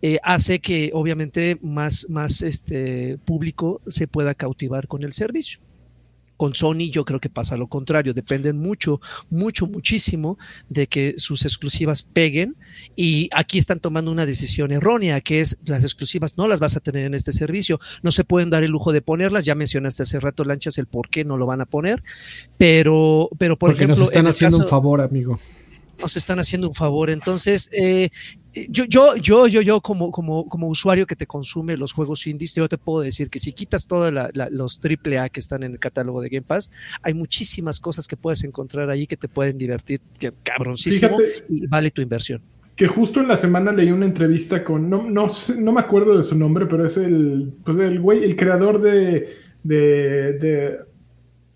eh, hace que obviamente más, más este, público se pueda cautivar con el servicio. Con Sony yo creo que pasa lo contrario, dependen mucho, mucho, muchísimo de que sus exclusivas peguen y aquí están tomando una decisión errónea, que es las exclusivas no las vas a tener en este servicio, no se pueden dar el lujo de ponerlas, ya mencionaste hace rato Lanchas el por qué no lo van a poner, pero, pero por Porque ejemplo... nos están haciendo caso, un favor, amigo. Nos están haciendo un favor, entonces... Eh, yo, yo, yo, yo, yo como, como, como usuario que te consume los juegos indies, yo te puedo decir que si quitas todos los AAA que están en el catálogo de Game Pass, hay muchísimas cosas que puedes encontrar ahí que te pueden divertir, que cabroncísimo, Fíjate y vale tu inversión. Que justo en la semana leí una entrevista con, no, no, no me acuerdo de su nombre, pero es el, pues el güey, el creador de, de, de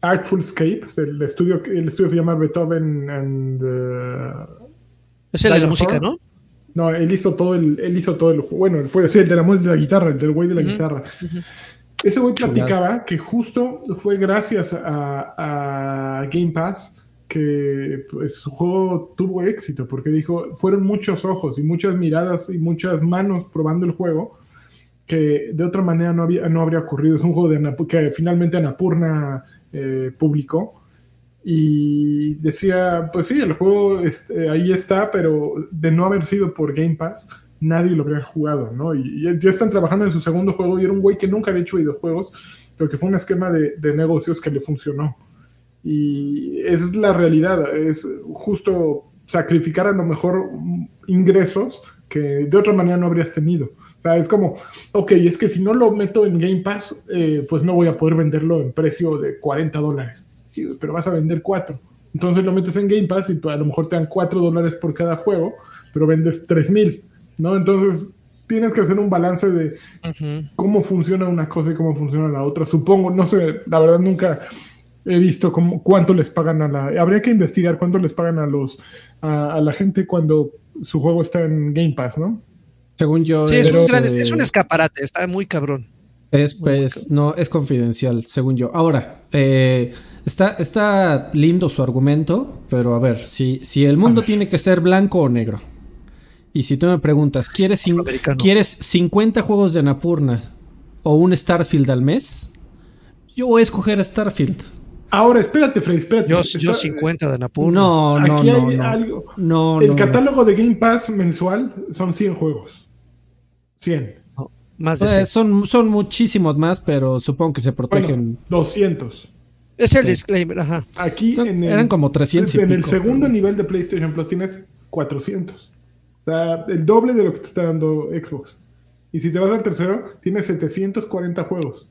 Artful Escape, el estudio, el estudio se llama Beethoven and... Uh, es el de la música, ¿no? No, él hizo todo el, él hizo todo el, bueno, fue sí, el de la música de la guitarra, el del güey de la uh -huh, guitarra. Uh -huh. Ese güey platicaba que justo fue gracias a, a, Game Pass que pues, su juego tuvo éxito, porque dijo, fueron muchos ojos y muchas miradas y muchas manos probando el juego que de otra manera no, había, no habría ocurrido. Es un juego de Anap que finalmente Anapurna eh, publicó y decía, pues sí, el juego este, ahí está, pero de no haber sido por Game Pass, nadie lo habría jugado, ¿no? Y, y ya están trabajando en su segundo juego y era un güey que nunca había hecho videojuegos, pero que fue un esquema de, de negocios que le funcionó. Y esa es la realidad, es justo sacrificar a lo mejor ingresos que de otra manera no habrías tenido. O sea, es como, ok, es que si no lo meto en Game Pass, eh, pues no voy a poder venderlo en precio de 40 dólares sí, pero vas a vender cuatro. Entonces lo metes en Game Pass y a lo mejor te dan cuatro dólares por cada juego, pero vendes tres mil, ¿no? Entonces tienes que hacer un balance de uh -huh. cómo funciona una cosa y cómo funciona la otra. Supongo, no sé, la verdad nunca he visto cómo, cuánto les pagan a la... Habría que investigar cuánto les pagan a los a, a la gente cuando su juego está en Game Pass, ¿no? Según yo... Sí, es, un gran, es un escaparate, está muy cabrón. Es, pues, no, es confidencial, según yo. Ahora, eh, está, está lindo su argumento, pero a ver, si, si el mundo tiene que ser blanco o negro, y si tú me preguntas, ¿quieres. ¿quieres 50 juegos de Anapurna o un Starfield al mes? Yo voy a escoger Starfield. Ahora, espérate, Freddy, espérate. Yo, Está- yo 50 de Anapurna. No, no, Aquí no, hay no. algo. No, el no, no. catálogo de Game Pass mensual son 100 juegos. 100. No, más de 100. son, son muchísimos más, pero supongo que se protegen. Bueno, 200. Es el disclaimer, ajá. Aquí Son- en el, eran como 300 y En el segundo nivel de PlayStation Plus tienes 400. O sea, el doble de lo que te está dando Xbox. Y si te vas al tercero, tienes 740 juegos.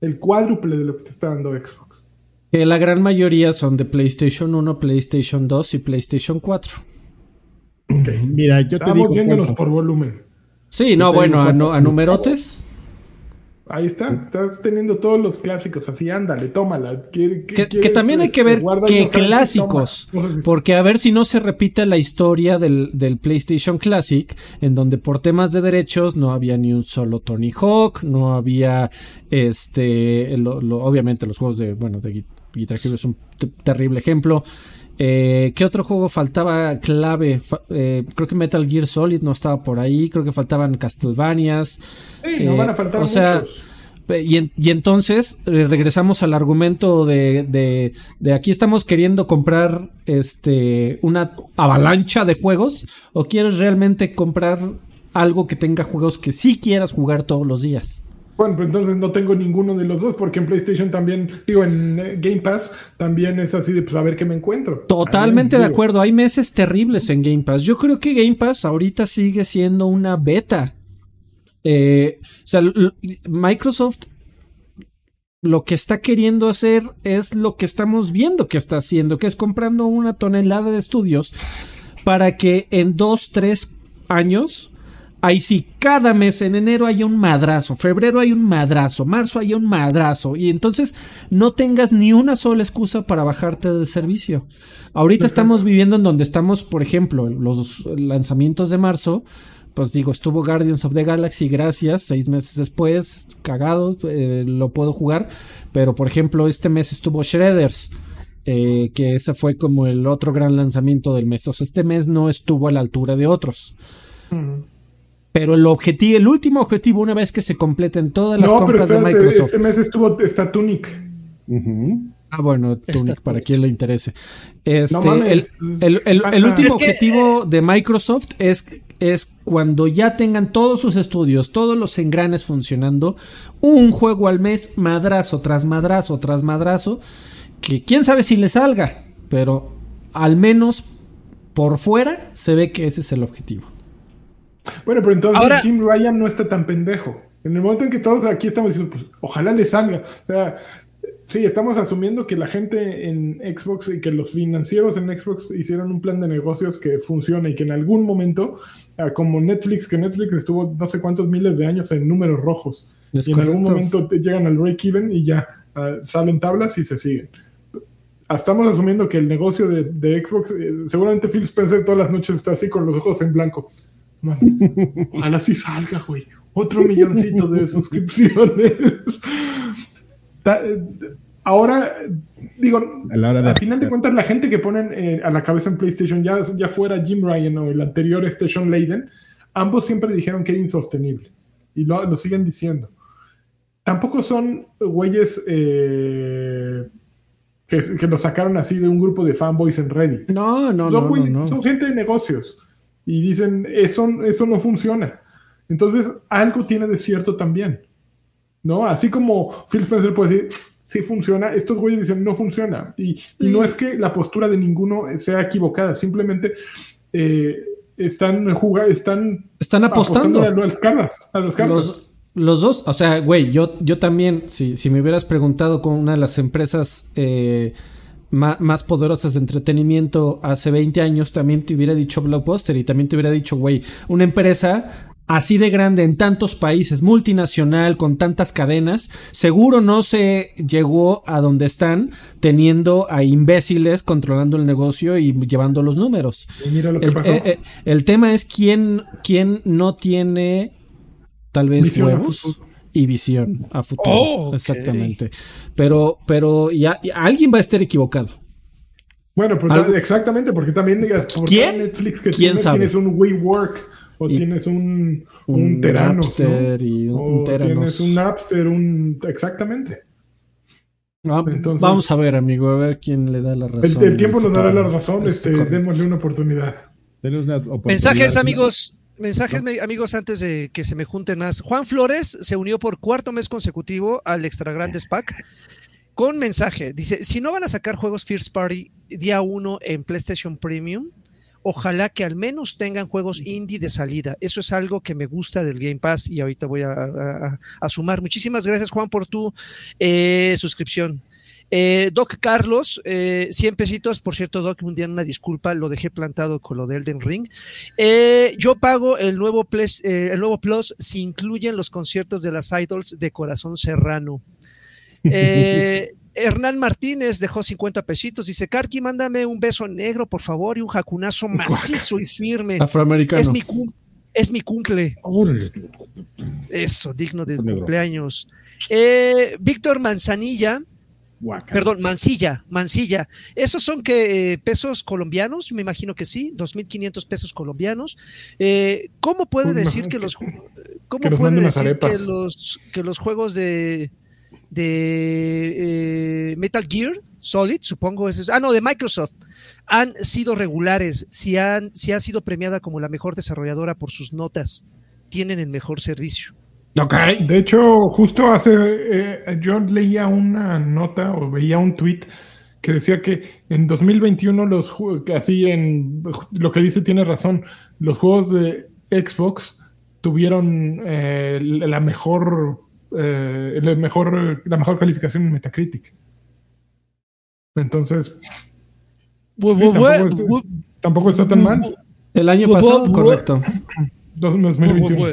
El cuádruple de lo que te está dando Xbox. Que la gran mayoría son de PlayStation 1, PlayStation 2 y PlayStation 4. Mira, yo te Estamos digo. viéndonos cuánto. por volumen. Sí, no, bueno, a, a numerotes. Ahí está, estás teniendo todos los clásicos, así ándale, tómala. ¿Qué- qué Que, también hay que ver qué clásicos. Porque a ver si no se repite la historia del, del PlayStation Classic, en donde por temas de derechos no había ni un solo Tony Hawk, no había este, lo- lo- obviamente los juegos de, bueno, de Gui- Guitar Hero es un te- terrible ejemplo. Eh, ¿Qué otro juego faltaba clave? Eh, creo que Metal Gear Solid no estaba por ahí, creo que faltaban Castlevanias. Sí, no Eh, van a faltar o sea, muchos. Pe- Y, en- y entonces eh, regresamos al argumento de, de, de aquí estamos queriendo comprar este una avalancha de juegos o quieres realmente comprar algo que tenga juegos que sí quieras jugar todos los días. Bueno, pues entonces no tengo ninguno de los dos, porque en PlayStation también, digo, en eh, Game Pass también es así de, pues a ver qué me encuentro. Totalmente Ahí, de acuerdo, hay meses terribles en Game Pass. Yo creo que Game Pass ahorita sigue siendo una beta. Eh, o sea, Microsoft lo que está queriendo hacer es lo que estamos viendo que está haciendo, que es comprando una tonelada de estudios para que en dos, tres años, ahí sí, cada mes en enero hay un madrazo, febrero hay un madrazo, marzo hay un madrazo, y entonces no tengas ni una sola excusa para bajarte del servicio. Ahorita estamos viviendo en donde estamos, por ejemplo, los lanzamientos de marzo. Pues digo, estuvo Guardians of the Galaxy, gracias. Seis meses después, cagado, eh, lo puedo jugar. Pero por ejemplo, este mes estuvo Shredders. eh, que ese fue como el otro gran lanzamiento del mes. O sea, este mes no estuvo a la altura de otros. Pero el objetivo, el último objetivo, una vez que se completen todas las No, pero compras de Microsoft. este mes estuvo, está Tunic. Ah, bueno, Tunic, para quien le interese. Este, No mames, el, el- el- el pasa. último Es que, objetivo de Microsoft es, es cuando ya tengan todos sus estudios, todos los engranes funcionando, un juego al mes, madrazo tras madrazo tras madrazo, que quién sabe si le salga, pero al menos por fuera se ve que ese es el objetivo. Bueno, pero entonces Ahora- Jim Ryan no está tan pendejo. En el momento en que todos aquí estamos diciendo, pues ojalá le salga. O sea, sí, estamos asumiendo que la gente en Xbox y que los financieros en Xbox hicieron un plan de negocios que funciona y que en algún momento, ah, como Netflix, que Netflix estuvo no sé cuántos miles de años en números rojos. Es y en algún momento te llegan al break-even y ya ah, salen tablas y se siguen. Estamos asumiendo que el negocio de, de Xbox, eh, seguramente Phil Spencer todas las noches está así con los ojos en blanco. Mames, *laughs* ojalá sí salga, güey. Otro milloncito de suscripciones. Eh, Ahora, digo, A la hora de al final de cuentas, la gente que ponen eh, a la cabeza en PlayStation, ya, ya fuera Jim Ryan o el anterior este Sean Layden, ambos siempre dijeron que era insostenible. Y lo, lo siguen diciendo. Tampoco son güeyes eh, que, que lo sacaron así de un grupo de fanboys en Reddit. No, no, son, no, güey- no, no. son gente de negocios. Y dicen, eso, eso no funciona. Entonces, algo tiene de cierto también. ¿No? Así como Phil Spencer puede decir, sí funciona, estos güeyes dicen, no funciona. Y, y no es que la postura de ninguno sea equivocada, simplemente eh, están jugando, están Están apostando. a las cartas. A los cartas. Los, los dos, o sea, güey, yo, yo también, si, si me hubieras preguntado con una de las empresas eh, más poderosas de entretenimiento hace 20 años, también te hubiera dicho Blockbuster y también te hubiera dicho, güey, una empresa así de grande en tantos países, multinacional, con tantas cadenas, seguro no se llegó a donde están teniendo a imbéciles controlando el negocio y llevando los números. Y mira lo que El, pasó. eh, eh, el tema es quién, quién no tiene tal vez huevos. Y visión a futuro. Oh. Exactamente. Pero, pero ya, ya alguien va a estar equivocado. Bueno, pero Algo- exactamente, porque también digas, por ¿Quién? Netflix que ¿Quién tienes, sabe? tienes un WeWork o Y- tienes un, un, un Teranos, Napster ¿no? y un- o un Teranos. tienes un Napster, un... Exactamente. Ah, Entonces- vamos a ver, amigo, a ver quién le da la razón. El, el tiempo nos dará la razón, Es este, correcto. démosle una oportunidad. Tenemos una oportunidad. Mensajes, amigos. Mensajes, me- amigos, antes de que se me junten más. Juan Flores se unió por cuarto mes consecutivo al Extra Grandes Pack con mensaje. Dice: Si no van a sacar juegos First Party día uno en PlayStation Premium, ojalá que al menos tengan juegos indie de salida. Eso es algo que me gusta del Game Pass y ahorita voy a, a- a sumar. Muchísimas gracias, Juan, por tu eh, suscripción. Eh, Doc Carlos, eh, 100 pesitos. Por cierto, Doc, un día una disculpa, lo dejé plantado con lo de Elden Ring. Eh, yo pago el nuevo, Plus, eh, el nuevo Plus si incluyen los conciertos de las Idols de Corazón Serrano. *laughs* Eh, Hernán Martínez dejó 50 pesitos. Dice: Karki, mándame un beso negro, por favor, y un jacunazo macizo y firme. Afroamericano. Es mi, cum- es mi cumple. Eso, digno de cumpleaños. Eh, Víctor Manzanilla, Perdón, Mancilla, Mancilla. ¿Esos son que eh, pesos colombianos? Me imagino que sí, 2.500 pesos colombianos. Eh, ¿Cómo puede decir que que- los cómo que nos puede decir que los que los juegos de de eh, Metal Gear Solid, supongo es, ah no, de Microsoft han sido regulares, si han si ha sido premiada como la mejor desarrolladora por sus notas, tienen el mejor servicio. Ok. De hecho, justo hace, eh, yo leía una nota o veía un tweet que decía que en 2021 los así en lo que dice tiene razón, los juegos de Xbox tuvieron eh, la mejor eh, la mejor la mejor calificación en Metacritic. Entonces, Bu- Sí, bu- tampoco, bu- es- tampoco está tan mal. El año pasado, correcto. Dos- bu- 2021.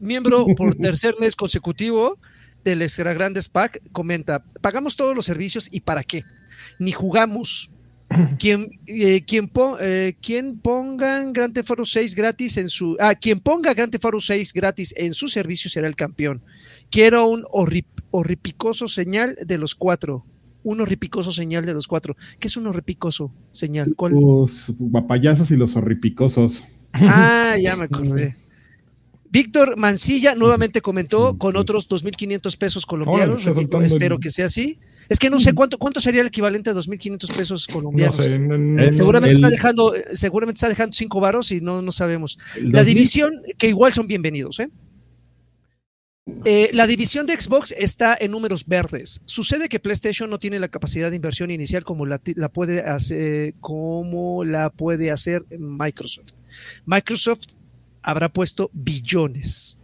Miembro *laughs* por tercer mes consecutivo del Extra Grandes Pack comenta: pagamos todos los servicios y para qué? Ni jugamos. Quien, eh, quien, po- eh, quien pongan Grand Theft Auto 6 gratis en su ah, quien ponga Grand Theft Auto 6 gratis en su servicio será el campeón. Quiero un horrip- horripicoso señal de los cuatro. Un horripicoso señal de los cuatro. ¿Qué es un horripicoso señal? ¿Cuál? Los papayazos y los horripicosos. Ah, ya me *laughs* acordé. Víctor Mancilla nuevamente comentó con otros 2.500 pesos colombianos. está Repito, espero el- que sea así. Es que no sé cuánto, cuánto sería el equivalente a 2.500 pesos No colombianos. sé, no- no- Es- Seguramente El- está dejando, eh, seguramente está dejando cinco varos y no, no sabemos. El La 2000 división, que igual son bienvenidos, ¿eh? Eh, la división de Xbox está en números verdes. Sucede que PlayStation no tiene la capacidad de inversión inicial como la, la puede hacer, como la puede hacer Microsoft. Microsoft habrá puesto billones.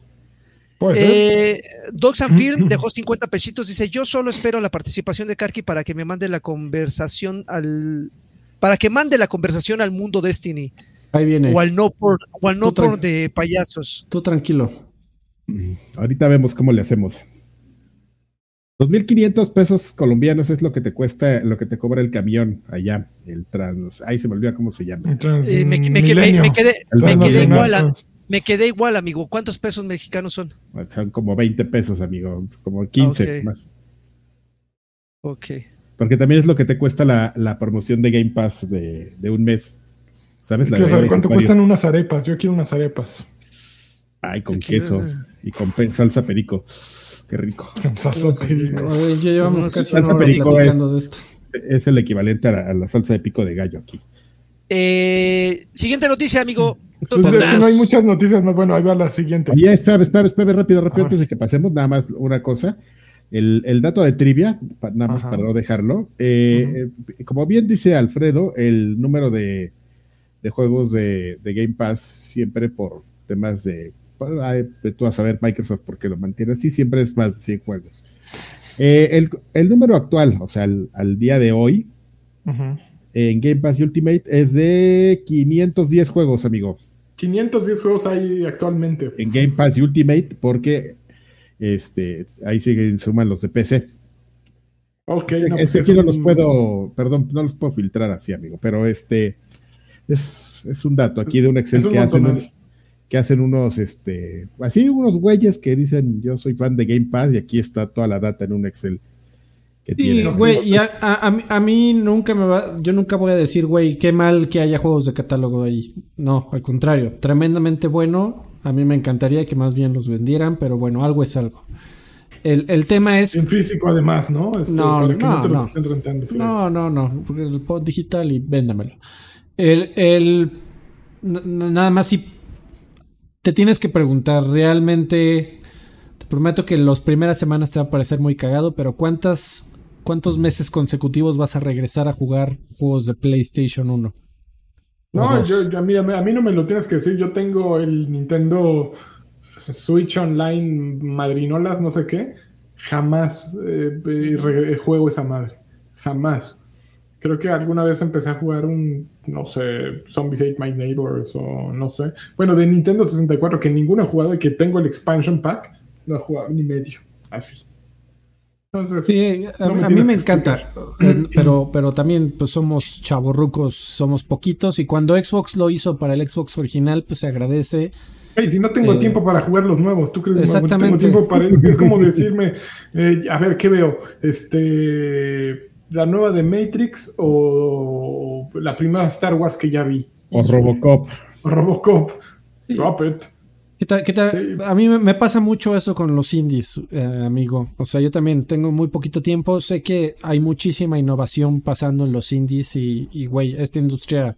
puede ser. Eh, Dogs and *clears throat* Film dejó 50 pesitos. Dice: Yo solo espero la participación de Karki para que me mande la conversación al. Para que mande la conversación al mundo Destiny Ahí viene. o al no por, o al no por de payasos. Tú tranquilo. Ahorita vemos cómo le hacemos. 2.500 pesos colombianos es lo que te cuesta, lo que te cobra el camión allá, el trans. Ahí se me olvida cómo se llama. Trans- Eh, me, me- me- Milenio. me quedé, igual, a- me quedé igual, amigo. ¿Cuántos pesos mexicanos son? Son como 20 pesos, amigo, como 15 Ok. más. Ok. Porque también es lo que te cuesta la, la promoción de Game Pass de, de un mes. ¿Sabes? La Quiero de saber cuánto varios- cuestan unas arepas. Yo quiero unas arepas. Ay, con queso y con salsa perico. Qué rico. *laughs* Oye, ya llevamos casi salsa una hora perico platicando de esto. Es el equivalente a la, a la salsa de pico de gallo aquí. Eh, siguiente noticia, amigo. Pues es que no hay muchas noticias más. Bueno, ahí va la siguiente. Oye, espera, espera, espera, rápido, rápido, antes de que pasemos, nada más una cosa. El, el dato de trivia, nada más Ajá. para no dejarlo. Eh, eh, como bien dice Alfredo, el número de, de juegos de, de Game Pass siempre por temas de, bueno, tú a saber Microsoft porque lo mantiene así, siempre es más de 100 juegos. Eh, el, el número actual, o sea, al, al día de hoy, en Game Pass Ultimate es de 510 juegos, amigo. 510 juegos hay actualmente. en Game Pass Ultimate porque este ahí siguen suman los de PC. Ok, no, este aquí es no un- los puedo, perdón, no los puedo filtrar así, amigo, pero este es, es un dato aquí de un Excel un que hacen un. Que hacen unos, este, así unos güeyes que dicen yo soy fan de Game Pass y aquí está toda la data en un Excel. Que Sí, tiene. güey, y a, a- a mí- nunca me va, yo nunca voy a decir, güey, qué mal que haya juegos de catálogo ahí. No, al contrario, tremendamente bueno. A mí me encantaría que más bien los vendieran, pero bueno, algo es algo. El, el tema es, En físico, además, ¿no? Este, No, para que no, no, te no. estén rentando. Fred. no, no, no, porque el pod digital y véndamelo. El, el, nada más si te tienes que preguntar realmente, te prometo que en las primeras semanas te va a parecer muy cagado, pero ¿cuántas, cuántos meses consecutivos vas a regresar a jugar juegos de PlayStation 1? O No, yo, yo- mira, a mí no me lo tienes que decir. Yo tengo el Nintendo Switch Online Madrinolas, no sé qué. Jamás eh, eh, juego esa madre. Jamás. Creo que alguna vez empecé a jugar un, no sé, Zombies Ate My Neighbors o no sé. Bueno, de Nintendo 64 que ninguno he jugado y que tengo el expansion pack, no he jugado ni medio. Así. Entonces, Sí, a, No me a mí me encanta, pero, pero también pues somos chavorrucos, somos poquitos y cuando Xbox lo hizo para el Xbox original pues se agradece. Hey, si no tengo Eh, tiempo para jugar los nuevos, ¿tú crees que no tengo tiempo para eso? Es como *laughs* decirme, eh, a ver, ¿qué veo? Este, la nueva de Matrix o la primera Star Wars que ya vi. O Robocop. O Robocop. Drop it. ¿Qué tal- qué tal? Sí. A mí me, pasa mucho eso con los indies, eh, amigo. O sea, yo también tengo muy poquito tiempo. Sé que hay muchísima innovación pasando en los indies y, y, güey, esta industria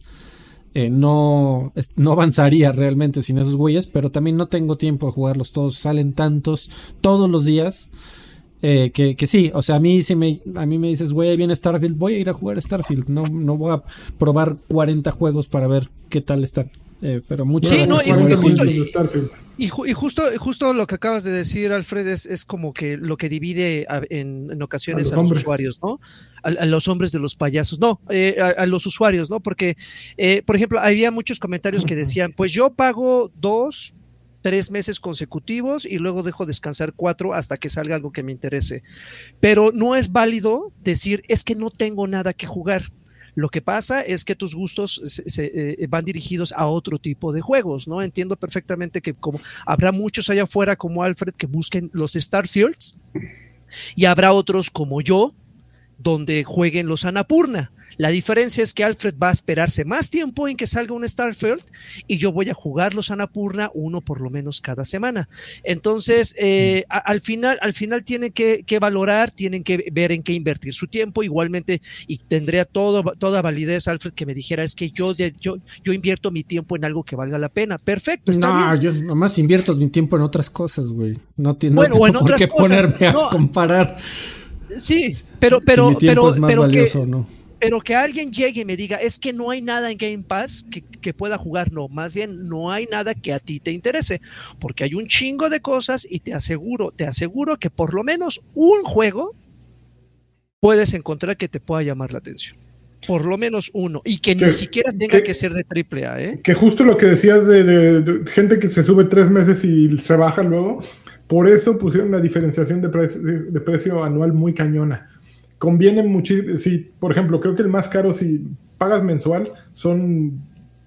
eh, no, es- no avanzaría realmente sin esos güeyes, pero también no tengo tiempo de jugarlos todos. Salen tantos todos los días. Eh, que, que sí, o sea, a mí si me, a mí me dices, güey, ahí viene Starfield, voy a ir a jugar Starfield. No, no voy a probar 40 juegos para ver qué tal están. Eh, pero muchas Sí, no, y decir- justo-. Y, y justo, justo lo que acabas de decir, Alfred, es, es como que lo que divide a- en, en ocasiones A a los usuarios, ¿no? A, a los hombres de los payasos, no, eh, a, a los usuarios, ¿no? Porque, eh, por ejemplo, había muchos comentarios que decían, pues yo pago dos, tres meses consecutivos y luego dejo descansar cuatro hasta que salga algo que me interese. Pero no es válido decir, es que no tengo nada que jugar. Lo que pasa es que tus gustos se, eh, van dirigidos a otro tipo de juegos, ¿no? Entiendo perfectamente que como habrá muchos allá afuera como Alfred que busquen los Starfields y habrá otros como yo donde jueguen los Anapurna. La diferencia es que Alfred va a esperarse más tiempo en que salga un Starfield y yo voy a jugar los Anapurna uno por lo menos cada semana. Entonces, eh, a- al final, al final tienen que, que valorar, tienen que ver en qué invertir su tiempo. Igualmente, y tendría todo, toda validez, Alfred, que me dijera, es que yo, yo, yo invierto mi tiempo en algo que valga la pena. Perfecto, está no, bien. yo nomás invierto mi tiempo en otras cosas, güey. No, no Bueno, tengo en por qué cosas, ponerme a no. comparar Sí, pero, pero, si mi tiempo pero, es más pero que, valioso o no. Pero que alguien llegue y me diga, es que no hay nada en Game Pass que, que pueda jugar, no, más bien no hay nada que a ti te interese, porque hay un chingo de cosas y te aseguro, te aseguro que por lo menos un juego puedes encontrar que te pueda llamar la atención. Por lo menos uno, y que ni siquiera tenga que- que ser de triple A, ¿eh? Que justo lo que decías de, de- de gente que se sube tres meses y se baja luego, por eso pusieron una diferenciación de precio anual muy cañona. Conviene muchísimo, si, por ejemplo, creo que el más caro si pagas mensual son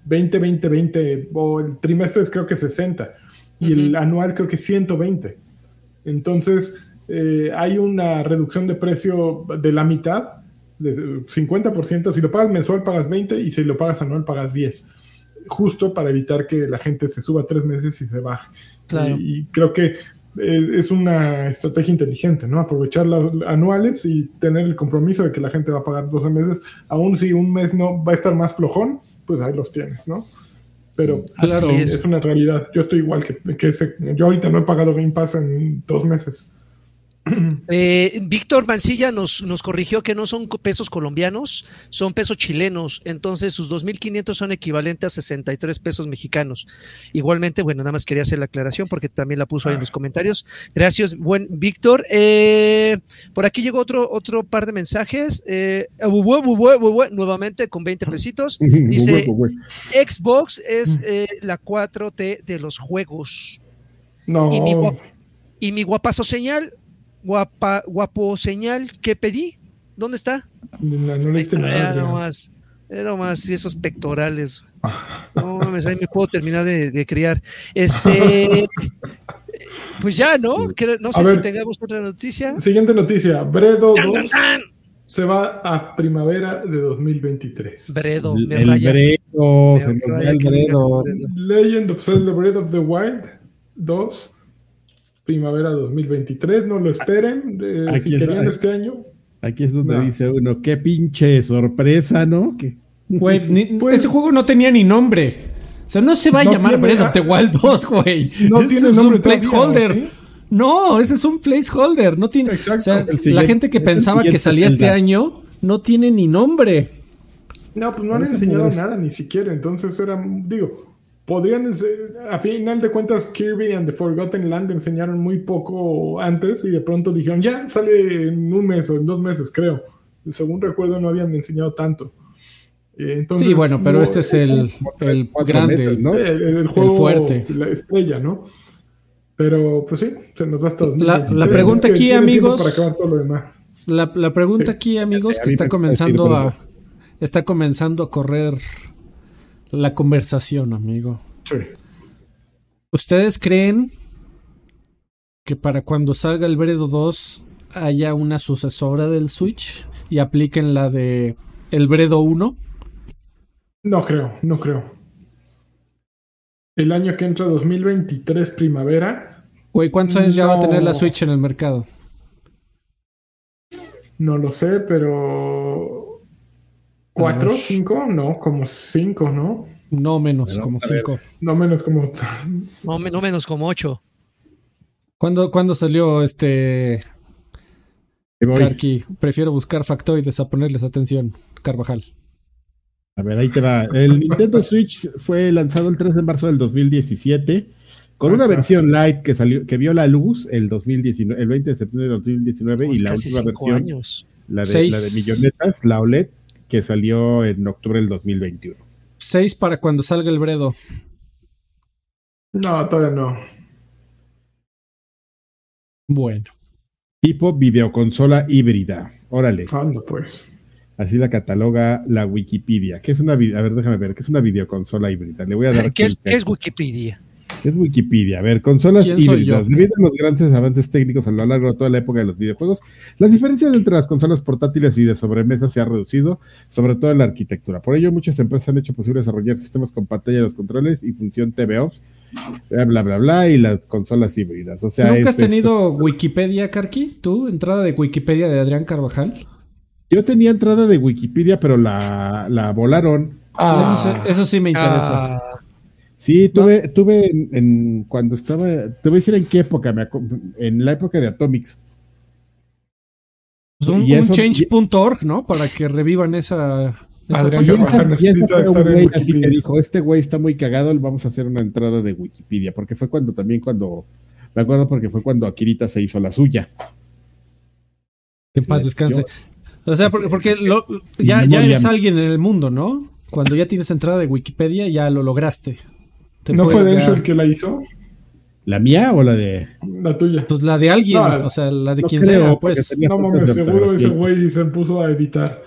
20, 20, 20, o el trimestre es creo que 60, y el anual creo que 120. Entonces, eh, hay una reducción de precio de la mitad, de 50%. Si lo pagas mensual, pagas 20 y si lo pagas anual, pagas 10. Justo para evitar que la gente se suba tres meses y se baje. Claro. Y, y creo que es una estrategia inteligente, ¿no? Aprovechar las anuales y tener el compromiso de que la gente va a pagar 12 meses, aun si un mes no va a estar más flojón, pues ahí los tienes, ¿no? Pero claro, es. es. una realidad. Yo estoy igual que, que ese- yo ahorita no he pagado Game Pass en dos meses. Eh, Víctor Mancilla nos, nos corrigió que no son pesos colombianos, son pesos chilenos. Entonces, sus 2.500 son equivalentes a 63 pesos mexicanos. Igualmente, bueno, nada más quería hacer la aclaración porque también la puso ahí en los comentarios. Gracias, buen Víctor. Eh, por aquí llegó otro, otro par de mensajes. Eh, bubue, bubue, bubue, nuevamente con 20 pesitos. Dice- Güey, Xbox es la 4T de los juegos. No, Y mi, guap- y mi guapazo señal, guapa, guapo señal que pedí, ¿dónde está? no, no leíste nada. ya Adrián. nomás. Era nomás, y esos pectorales. *laughs* No mames, ahí me puedo terminar de, de criar. Este. *laughs* Pues ya, ¿no? No sé A si ver. tengamos otra noticia. Siguiente noticia. Bredo Tan, 2 tan, tan. se va a primavera de 2023. Bredo, me el raya. Bredo, Me se me raya el. Bredo. Legend of Zelda Breath of the Wild 2, primavera 2023. No lo esperen. eh, Aquí si está. querían este año. Aquí es donde No. dice uno, qué pinche sorpresa, ¿no? Que Güey, *laughs* ni- Pues- ese juego no tenía ni nombre. O sea, no se va a No llamar tiene- Breath of the Wild 2, güey. No Ese tiene es nombre un placeholder. ¿sí? No, ese es un placeholder. No tiene. Exacto. O sea, la gente que es pensaba que salía este año no tiene ni nombre. No, pues no han enseñado poder- nada ni siquiera. Entonces era, digo, podrían, ense- a final de cuentas, Kirby and the Forgotten Land enseñaron muy poco antes y de pronto dijeron, ya sale en un mes o en dos meses, creo. Según recuerdo, no habían enseñado tanto. Eh, Entonces, Sí, bueno, pero no- este es el, el cuatro grande. el, el juego fuerte. la estrella, ¿no? Pero, pues sí, se nos va hasta La- 2023. la pregunta Es que aquí, amigos- Para acabar todo lo demás. La, la pregunta aquí, amigos, que está me comenzando a está comenzando a correr la conversación, amigo. Sí. ¿Ustedes creen que para cuando salga el Bredo 2 haya una sucesora del Switch y apliquen la de el Bredo 1? No creo, no creo. El año que entra, 2023, primavera, Güey, ¿cuántos años ya va a tener la. Switch en el mercado? no lo sé, pero. ¿Cuatro? ¿Cinco? No, como cinco, ¿no? No menos, Bueno, como. 5. No menos como. No, no menos como ocho. ¿Cuándo, cuándo salió este. Karki? Prefiero buscar factoides a ponerles atención, Carvajal. A ver, ahí te va. El Nintendo Switch fue lanzado el 3 de marzo del 2017 con una versión light que salió, que vio la luz el 2019, el 20 de septiembre de 2019 y Pues la última cinco versión, años. la de, Seis. la de millonetas, la OLED, que salió en octubre del 2021. 6 para cuando salga el Bredo. No, todavía no. Bueno. Tipo videoconsola híbrida. Órale, Anda, pues. así la cataloga la Wikipedia. ¿Qué es una A ver, déjame ver, ¿qué es una videoconsola híbrida? Le voy a dar ¿Qué es, qué. Wikipedia? ¿Qué es Wikipedia? A ver, consolas ¿Quién soy híbridas. Debido a los grandes avances técnicos a lo largo de toda la época de los videojuegos, las diferencias entre las consolas portátiles y de sobremesa se han reducido, sobre todo en la arquitectura. Por ello, muchas empresas han hecho posible desarrollar sistemas con pantalla de los controles y función TVOs, bla, bla, bla, bla, y las consolas híbridas. O sea, ¿Nunca es has esto. tenido Wikipedia, Karki? ¿Tú? ¿Entrada de Wikipedia de Adrián Carvajal? Yo tenía entrada de Wikipedia, pero la, la volaron. Ah, Eso, sí- eso sí me interesa. Ah, Sí, tuve, tuve en, en- cuando estaba, te voy a decir en qué época, me en la época de Atomics. Pues un change.org, ¿no? Para que revivan esa... esa Adrián Y esa, fue un güey así que dijo, este güey está muy cagado, le vamos a hacer una entrada de Wikipedia, porque fue cuando también cuando, me acuerdo porque fue cuando Akirita se hizo la suya. Que en paz descanse. O sea, porque, porque lo- ya, ya eres alguien en el mundo, ¿no? Cuando ya tienes entrada de Wikipedia, ya lo lograste. Te ¿No fue Densho el que la hizo? ¿La mía o la de...? La tuya. Pues la de alguien, No, o sea, la de no quien creo, sea, pues. No mames, seguro ese güey se puso a editar.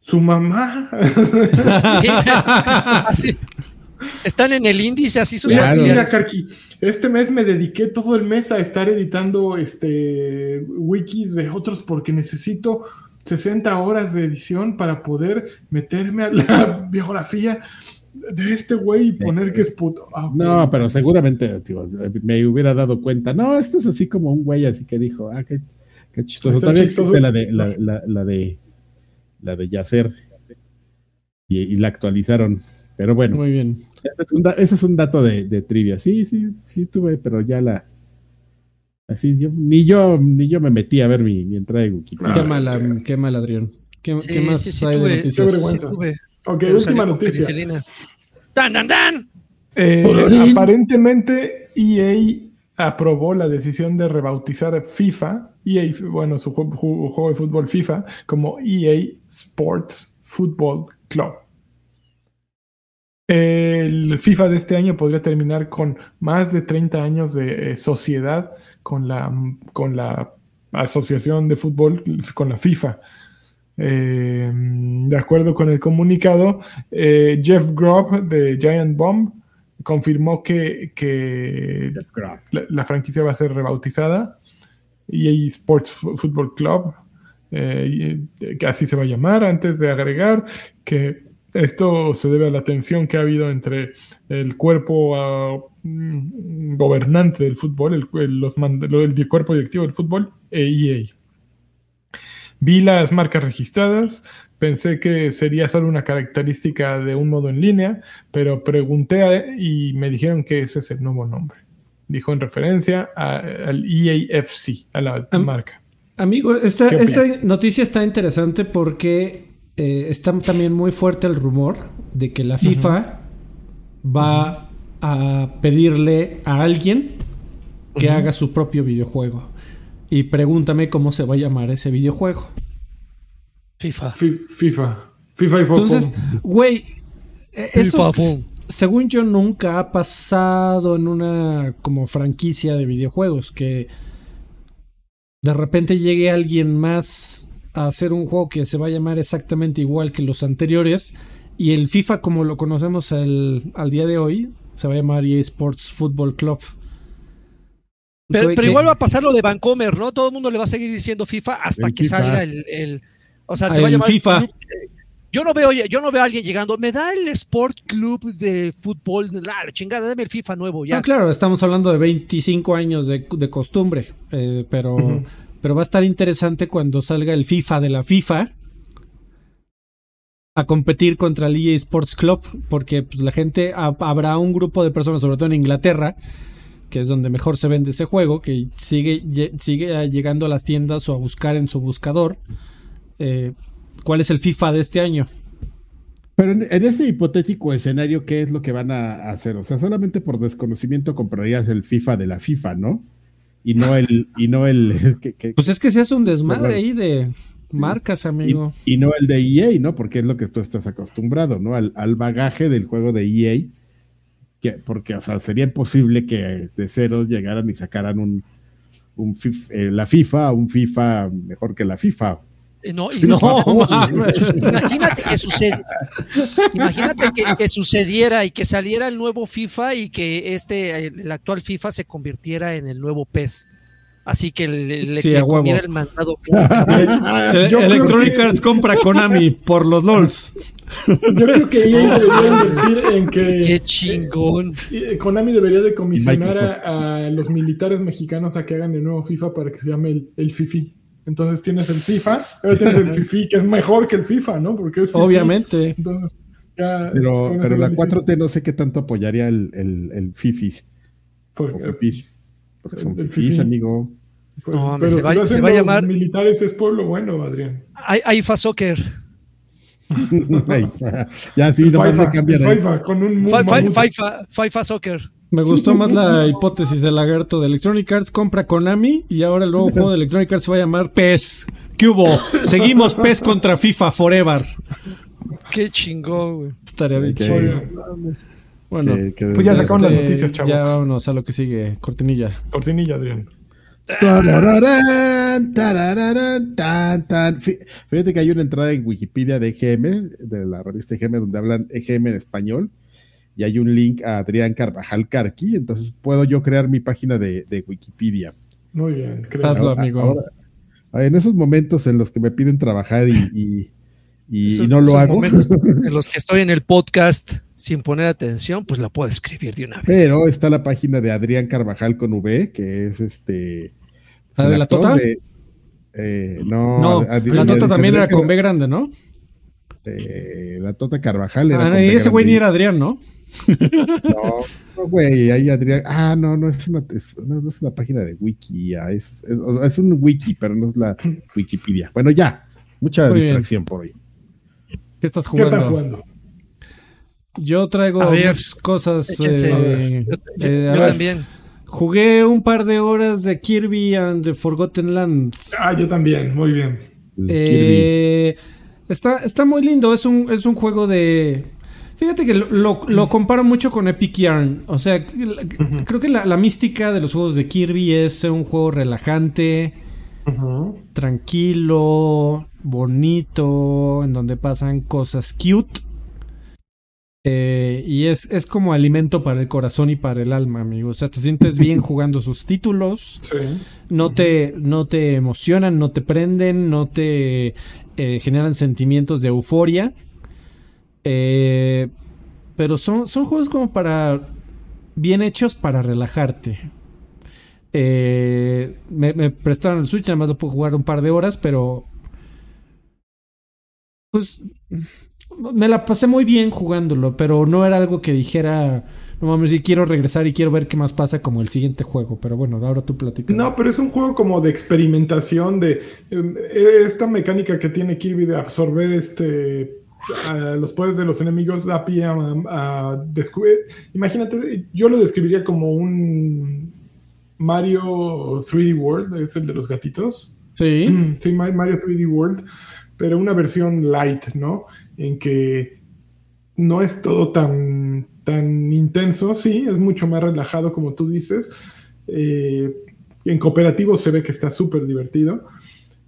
Su mamá. *laughs* así. Están en el índice así sus Mira, mira. Karki, este mes me dediqué todo el mes a estar editando este wikis de otros porque necesito 60 horas de edición para poder meterme a la *laughs* biografía de este güey y poner que es puto. Ah. No, pero seguramente tío, me hubiera dado cuenta. No, esto es así como un güey así que dijo, ah, qué, qué chistoso. Chistoso. existe la de la, la, la de la de Yacer y, y la actualizaron. Pero bueno, Muy bien. ese es un, da- ese es un dato de, de trivia. Sí, sí, sí tuve, pero ya la así yo, ni yo ni yo me metí a ver mi, mi entrada de Wikipedia. Qué mala, ok. qué mal, Adrián. ¿Qué, Sí, qué más sí, sí hay de tuve. Qué noticias? vergüenza. Ok, pero última noticia. ¡Dan, dan, dan! Eh, aparentemente EA aprobó la decisión de rebautizar FIFA, EA, bueno, su ju- ju- juego de fútbol FIFA, como EA Sports Football Club. El FIFA de este año podría terminar con más de 30 años de eh, sociedad con la, con la Asociación de Fútbol, con la FIFA. Eh, de acuerdo con el comunicado, eh, Jeff Grubb de Giant Bomb confirmó que, que la, la franquicia va a ser rebautizada EA Sports Football Club, eh, que así se va a llamar, antes de agregar que esto se debe a la tensión que ha habido entre el cuerpo ah, mm, gobernante del fútbol, el, el- los mand- el cuerpo directivo del fútbol e EA. Vi las marcas registradas, pensé que sería solo una característica de un modo en línea, pero pregunté y me dijeron que ese es el nuevo nombre. Dijo en referencia a- al EAFC, a la Am- marca. Amigo, esta, noticia está interesante porque eh, está también muy fuerte el rumor de que la FIFA va a pedirle a alguien que haga su propio videojuego. Y pregúntame cómo se va a llamar ese videojuego. FIFA. Fi- FIFA. FIFA y. Entonces, güey, eh, eso según yo nunca ha pasado en una como franquicia de videojuegos que de repente llegue alguien más a hacer un juego que se va a llamar exactamente igual que los anteriores y el FIFA como lo conocemos al, al día de hoy se va a llamar EA Sports Football Club. Pero, pero igual va a pasar lo de Vancomer, ¿no? Todo el mundo le va a seguir diciendo FIFA hasta El que FIFA. salga el, el- O sea, se El va a llamar. FIFA. Yo no veo, yo no veo a alguien llegando. Me da el Sport Club de fútbol. La chingada, dame el FIFA nuevo ya. No, claro, estamos hablando de 25 años de, de costumbre, eh, pero, pero va a estar interesante cuando salga el FIFA de la FIFA a competir contra el EA Sports Club, porque pues, la gente, ha- habrá un grupo de personas, sobre todo en Inglaterra, que es donde mejor se vende ese juego, que sigue, sigue llegando a las tiendas o a buscar en su buscador eh, cuál es el FIFA de este año. Pero en, en ese hipotético escenario, ¿qué es lo que van a hacer? O sea, solamente por desconocimiento comprarías el FIFA de la FIFA, ¿no? Y no el, y no el, *laughs* que- que- Pues es que se hace un desmadre ahí de marcas, y, amigo. y no el de EA, ¿no? Porque es lo que tú estás acostumbrado, ¿no? Al, al bagaje del juego de EA. Que, porque, o sea, sería imposible que de cero llegaran y sacaran un, un fif- eh, la FIFA, un FIFA mejor que la FIFA. No, y No, imagínate que sucede, imagínate que, que sucediera y que saliera el nuevo FIFA y que este el actual FIFA se convirtiera en el nuevo PES. Así que le, le, Sí, comiera el mandado. *laughs* Eh, Electronic que- Arts compra Konami por los LOLs. Yo creo que EA *laughs* debería invertir en Qué que chingón. eh, Konami debería de comisionar a, a los militares mexicanos a que hagan el nuevo FIFA para que se llame el, el FIFI. Entonces tienes el FIFA, pero tienes el FIFI, que es mejor que el FIFA, ¿no? Porque es FIFI. Obviamente. Entonces, ya, Pero, pero la lo 4T no sé qué tanto apoyaría el, el, el FIFIs. Fue- o FIFIs. Porque son El FIFI. amigo. fue- No, pero se si va- lo se hacen va a los llamar- militares es pueblo bueno, Adrián. Hay, hay fa soccer. *laughs* Ya sí, le cambian el ahí. FIFA, con un. FIFA, FIFA soccer. Me gustó más la hipótesis del lagarto de Electronic Arts compra Konami y ahora el nuevo juego de Electronic Arts se va a llamar PES. ¿Qué hubo? Seguimos PES contra FIFA Forever. Qué chingón, güey. Estaría bien. Oye, Bueno, que- que- Pues ya sacaron las este, noticias, chavos. Ya vámonos a lo que sigue. Cortinilla. Cortinilla, Adrián. Tan, tan. Fí- Fíjate que hay una entrada en Wikipedia de EGM, de la revista EGM, donde hablan EGM en español, y hay un link a Adrián Carvajal Carqui, entonces puedo yo crear mi página de, de Wikipedia. Muy bien, creo. Hazlo, amigo. ahora, en esos momentos en los que me piden trabajar y, y- y- Esos- y no lo esos hago, momentos *laughs* en los que estoy en el podcast sin poner atención, pues la puedo escribir de una vez. pero está la página de Adrián Carvajal con V, que es este... ¿La de la Tota? de- eh, no, No, Ad- Ad- la Tota Adrián también era con B grande, ¿no? eh, la Tota Carvajal era Ah, con y B ese güey ni era Adrián, ¿no? No, no, güey, ahí Adrián. Ah, no, no es una, es, no, no es una página de wiki, ah, es, es, un wiki, pero no es la Wikipedia. Bueno, ya, mucha Muy bien. distracción por hoy. ¿Qué estás ¿Qué jugando? están jugando? Yo traigo A ver, muchas cosas. Échense. eh, Yo, yo- eh, yo ver, también. Jugué un par de horas de Kirby and the Forgotten Land. Ah, yo también, muy bien. Eh, está, está muy lindo. Es un, es un juego de. Fíjate que lo, lo- lo comparo mucho con Epic Yarn. O sea, creo que la, la mística de los juegos de Kirby es un juego relajante, tranquilo, bonito, en donde pasan cosas cute. Eh, y es, es como alimento para el corazón y para el alma, amigo. O sea, te sientes bien *laughs* jugando sus títulos. Sí. No te, no te emocionan, no te prenden, no te eh, generan sentimientos de euforia. Eh, pero son, son juegos como para. bien hechos para relajarte. Eh, me, me prestaron el Switch, además lo puedo jugar un par de horas, pero. Pues. Me la pasé muy bien jugándolo, pero no era algo que dijera. No mames, si quiero regresar y quiero ver qué más pasa como el siguiente juego. Pero bueno, ahora tú platicas. No, pero es un juego como de experimentación, de eh, esta mecánica que tiene Kirby de absorber este a los poderes de los enemigos da pie a, a descubrir. Imagínate, yo lo describiría como un Mario 3D World, es el de los gatitos. Sí. Mm, Sí, Ma- Mario 3D World, pero una versión light, ¿no? En que no es todo tan, tan intenso, sí, es mucho más relajado, como tú dices. Eh, en cooperativo se ve que está súper divertido.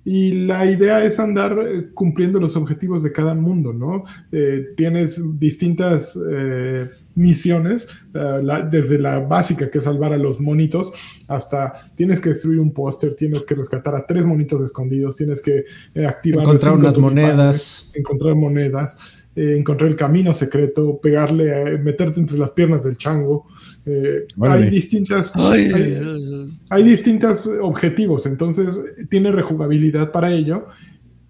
Y la idea es andar eh, cumpliendo los objetivos de cada mundo, ¿no? Eh, tienes distintas eh, misiones, eh, la- desde la básica, que es salvar a los monitos, hasta tienes que destruir un póster, tienes que rescatar a tres monitos escondidos, tienes que eh, activar Encontrar unas monedas. encontrar monedas, eh, encontrar el camino secreto, pegarle, eh, meterte entre las piernas del chango. Eh, hay distintas... Ay, hay- hay distintos objetivos, entonces tiene rejugabilidad para ello.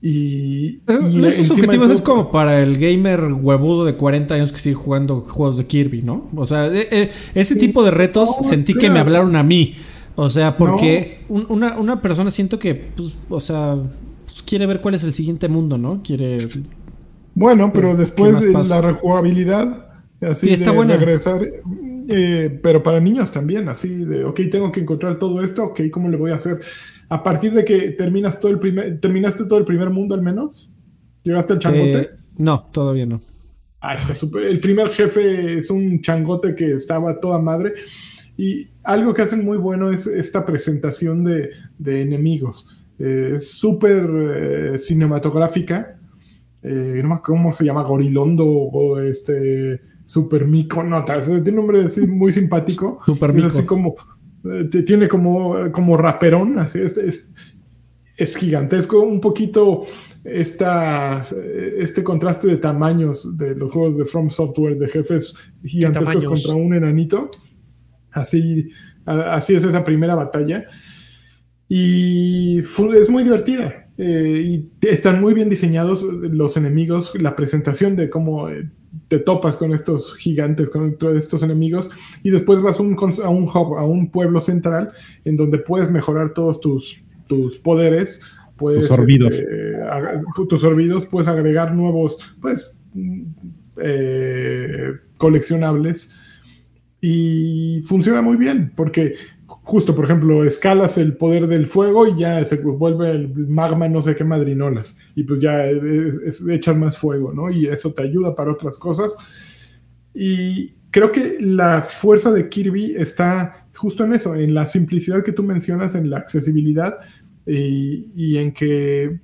Y, y Esos objetivos es como para el gamer huevudo de 40 años que sigue jugando juegos de Kirby, ¿no? O sea, eh, eh, ese Sí. tipo de retos No, sentí que me hablaron a mí. O sea, porque un- una, una persona siento que, pues, o sea, pues, quiere ver cuál es el siguiente mundo, ¿no? Quiere... Bueno, pero ¿Qué después pasa? la rejugabilidad, así Sí, está de buena. regresar, eh, pero para niños también, así de, ok, tengo que encontrar todo esto, ok, ¿cómo le voy a hacer? A partir de que terminas todo el primer, terminaste todo el primer mundo al menos, llegaste al changote. Eh, no, todavía no. Ah, está súper. El primer jefe es un changote que estaba toda madre. Y algo que hacen muy bueno es esta presentación de, de enemigos. Eh, es súper eh, cinematográfica. Eh, no me acuerdo cómo se llama, Gorilondo o este Super Mico. No, tiene un nombre así muy simpático. *laughs* Super Mico. así como. eh, tiene como, como raperón, así es, es, es gigantesco, un poquito esta, este contraste de tamaños de los juegos de From Software, de jefes gigantescos contra un enanito. Así, a- así es esa primera batalla. Y fu- es muy divertida. Eh, y están muy bien diseñados los enemigos, la presentación de cómo eh, te topas con estos gigantes, con todos estos enemigos, y después vas a un, a un hub, a un pueblo central, en donde puedes mejorar todos tus, tus poderes, puedes, Tus sorbidos. tus sorbidos, puedes agregar nuevos, pues, mm, eh, coleccionables, y funciona muy bien, porque justo, por ejemplo, escalas el poder del fuego y ya se vuelve el magma no sé qué madrinolas, y pues ya es- es- echas más fuego, ¿no? Y eso te ayuda para otras cosas. Y creo que la fuerza de Kirby está justo en eso, en la simplicidad que tú mencionas, en la accesibilidad y, y en que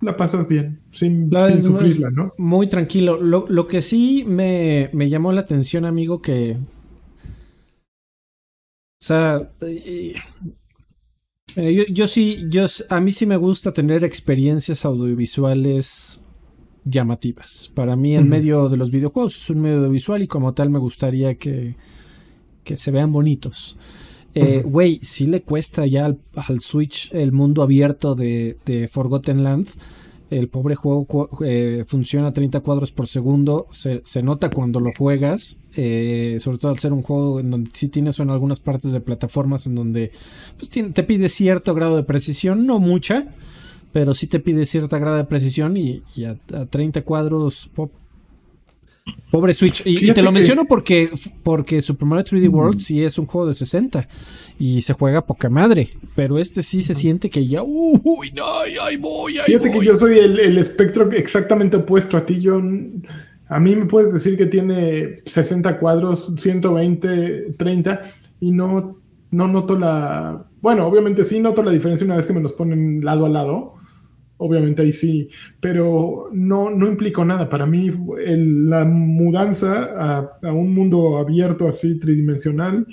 la pasas bien, sin, sin sufrirla, ¿no? Muy tranquilo. Lo, lo que sí me, me llamó la atención, amigo, que. O sea. eh, eh, yo, yo sí, yo, a mí sí me gusta tener experiencias audiovisuales llamativas. Para mí el medio de los videojuegos es un medio visual y como tal me gustaría que, que se vean bonitos. Eh. Güey, sí le cuesta ya al, al Switch el mundo abierto de, de Forgotten Land. El pobre juego eh, funciona a 30 cuadros por segundo. Se, se nota cuando lo juegas. eh, sobre todo al ser un juego en donde sí tienes en algunas partes de plataformas en donde pues, te pide cierto grado de precisión. No mucha, pero sí te pide cierta grado de precisión. Y, y a, a 30 cuadros. po- Pobre Switch. Y, y te lo menciono porque, porque Super Mario 3D World sí es un juego de 60 y se juega poca madre. Pero este sí se siente que ya. Uy, no, ay, ahí voy, ahí Fíjate que yo soy el, el espectro exactamente opuesto a ti. Yo, a mí me puedes decir que tiene 60 cuadros, 120, 30, y no, no noto la. Bueno, obviamente sí noto la diferencia una vez que me los ponen lado a lado, obviamente ahí sí, pero no, no implicó nada. Para mí, el- la mudanza a, a un mundo abierto así, tridimensional,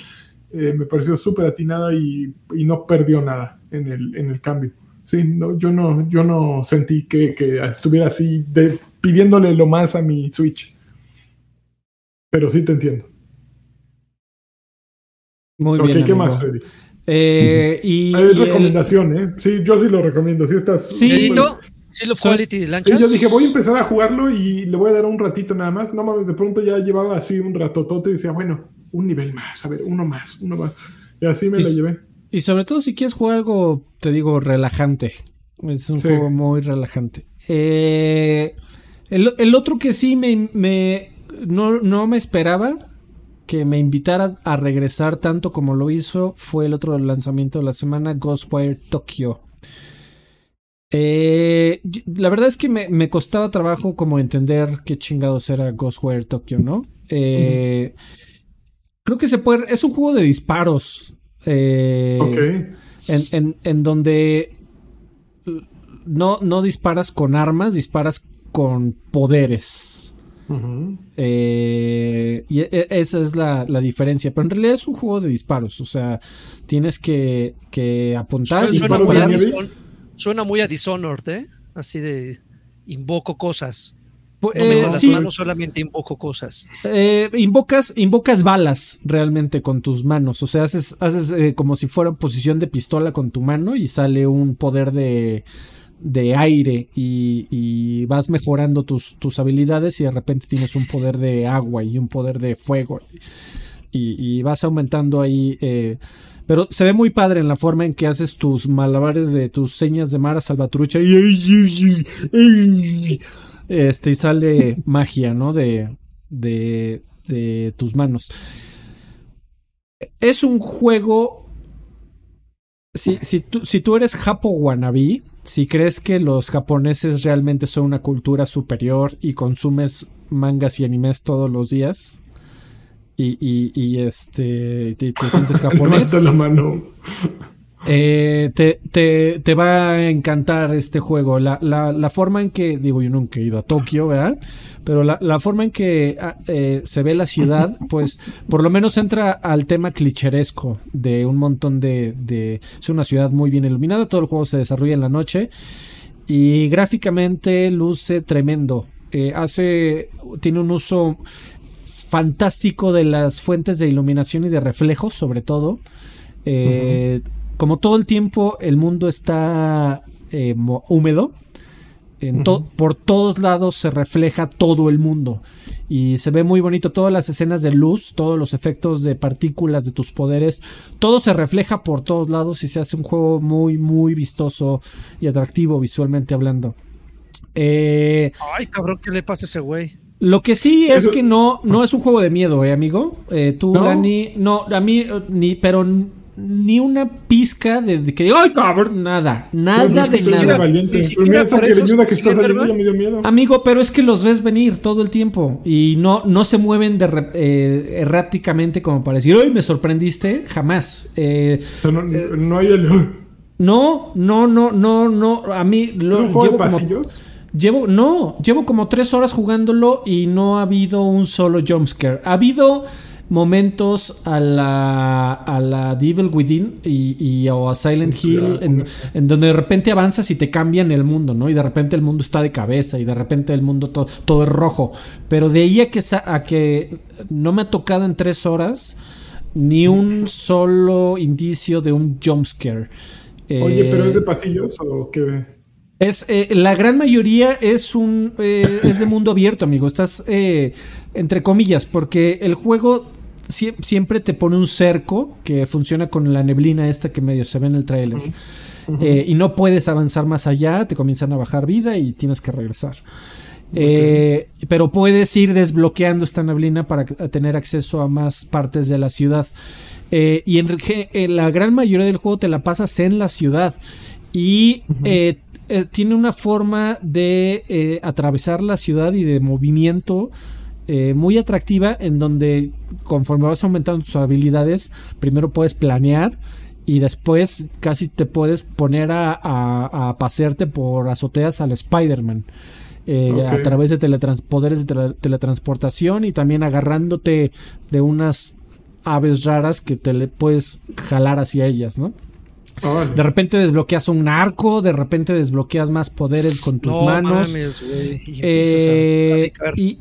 eh, me pareció súper atinada y, y no perdió nada en el, en el cambio. Sí, no, yo, no, yo no sentí que, que estuviera así de- pidiéndole lo más a mi Switch. Pero sí te entiendo. Muy ok, bien. ¿qué amigo. más, Freddy? Eh, y, Es y el- recomendación, ¿eh? Sí, yo sí lo recomiendo. Sí, estás. Sí. Seal of Son- Quality de Sí, lanchas. yo dije, voy a empezar a jugarlo y le voy a dar un ratito nada más. No mames, de pronto ya llevaba así un ratotote y decía, bueno, un nivel más, a ver, uno más, uno más. Y así me Y la llevé. y sobre todo si quieres jugar algo, te digo, relajante. Es un Sí. juego muy relajante. Eh, el, el otro que sí me, me- no, no me esperaba que me invitara a regresar tanto como lo hizo fue el otro lanzamiento de la semana, Ghostwire Tokyo. Eh, la verdad es que me, me costaba trabajo como entender qué chingados era Ghostwire Tokyo, ¿no? Eh, Creo que se puede... Es un juego de disparos. eh, Ok. en, en- en donde no, no disparas con armas, disparas con poderes. Eh, y e- esa es la, la diferencia. Pero en realidad es un juego de disparos. O sea, tienes que, que apuntar. Suena, y suena muy a. Dishon- suena muy a Dishonored, ¿eh? Así de invoco cosas. Pu- No me eh, con las sí, manos, solamente invoco cosas. eh, invocas, invocas balas realmente con tus manos. O sea, haces, haces eh, como si fuera posición de pistola con tu mano y sale un poder de, de aire y, y vas mejorando tus, tus habilidades y de repente tienes un poder de agua y un poder de fuego. Y, y vas aumentando ahí. eh, pero se ve muy padre en la forma en que haces tus malabares de tus señas de Mara Salvatrucha. Este, y sale *laughs* magia, ¿no? De, de, de tus manos. Es un juego. Si, si, tú, si tú eres Japo Wannabe, si crees que los japoneses realmente son una cultura superior y consumes mangas y animes todos los días, y, y, y este te, te sientes *laughs* japonés. Levanta la mano. Eh, te, te, te va a encantar este juego. La, la, la forma en que, digo, yo nunca he ido a Tokio, ¿verdad? Pero la, la forma en que ah, eh, se ve la ciudad, *laughs* pues por lo menos entra al tema clicheresco de un montón de, de... Es una ciudad muy bien iluminada, todo el juego se desarrolla en la noche y gráficamente luce tremendo. Eh, hace, tiene un uso fantástico de las fuentes de iluminación y de reflejos, sobre todo. Eh, Como todo el tiempo el mundo está eh, mo- húmedo, en to- por todos lados se refleja todo el mundo y se ve muy bonito todas las escenas de luz, todos los efectos de partículas de tus poderes, todo se refleja por todos lados y se hace un juego muy muy vistoso y atractivo visualmente hablando. Eh, Ay, cabrón, ¿qué le pasa a ese güey? lo que sí es que no, no es un juego de miedo, eh, amigo. Eh, tú, ¿No? Dani, no, a mí, ni, pero ni una pizca de, de que, ¡ay, cabrón! Nada, nada de nada. valiente. Que saliendo me dio miedo. Amigo, pero es que los ves venir todo el tiempo y no, no se mueven de re- eh, erráticamente como para decir, ¡ay, me sorprendiste! Jamás. Eh, O sea, no, no hay el. no, no, no, no, no. A mí ¿Es lo un juego de llevo como? Llevo, no, llevo como tres horas jugándolo y no ha habido un solo jumpscare. Ha habido momentos a la, a la Devil Within y, y- o a Silent Hill en, en donde de repente avanzas y te cambian el mundo, ¿no? Y de repente el mundo está de cabeza y de repente el mundo to- todo es rojo. Pero de ahí a que, a que no me ha tocado en tres horas ni un solo indicio de un jumpscare. Oye, pero Eh, es de pasillos o qué? es, eh, la gran mayoría es un eh, es de mundo abierto, amigo. Estás eh, entre comillas, porque el juego siempre te pone un cerco que funciona con la neblina esta que medio se ve en el trailer. Eh, y no puedes avanzar más allá, te comienzan a bajar vida y tienes que regresar. Eh, pero puedes ir desbloqueando esta neblina para tener acceso a más partes de la ciudad. Eh, y en, la gran mayoría del juego te la pasas en la ciudad. Y eh, tiene una forma de atravesar la ciudad y de movimiento eh, muy atractiva en donde conforme vas aumentando tus habilidades, primero puedes planear y después casi te puedes poner a, a, a pasearte por azoteas al Spider-Man. eh. A través de teletrans- poderes de tele- teletransportación y también agarrándote de unas aves raras que te le puedes jalar hacia ellas, ¿no? Órale. De repente desbloqueas un arco, de repente desbloqueas más poderes con tus no manos. mames. Y empiezas a Eh, y,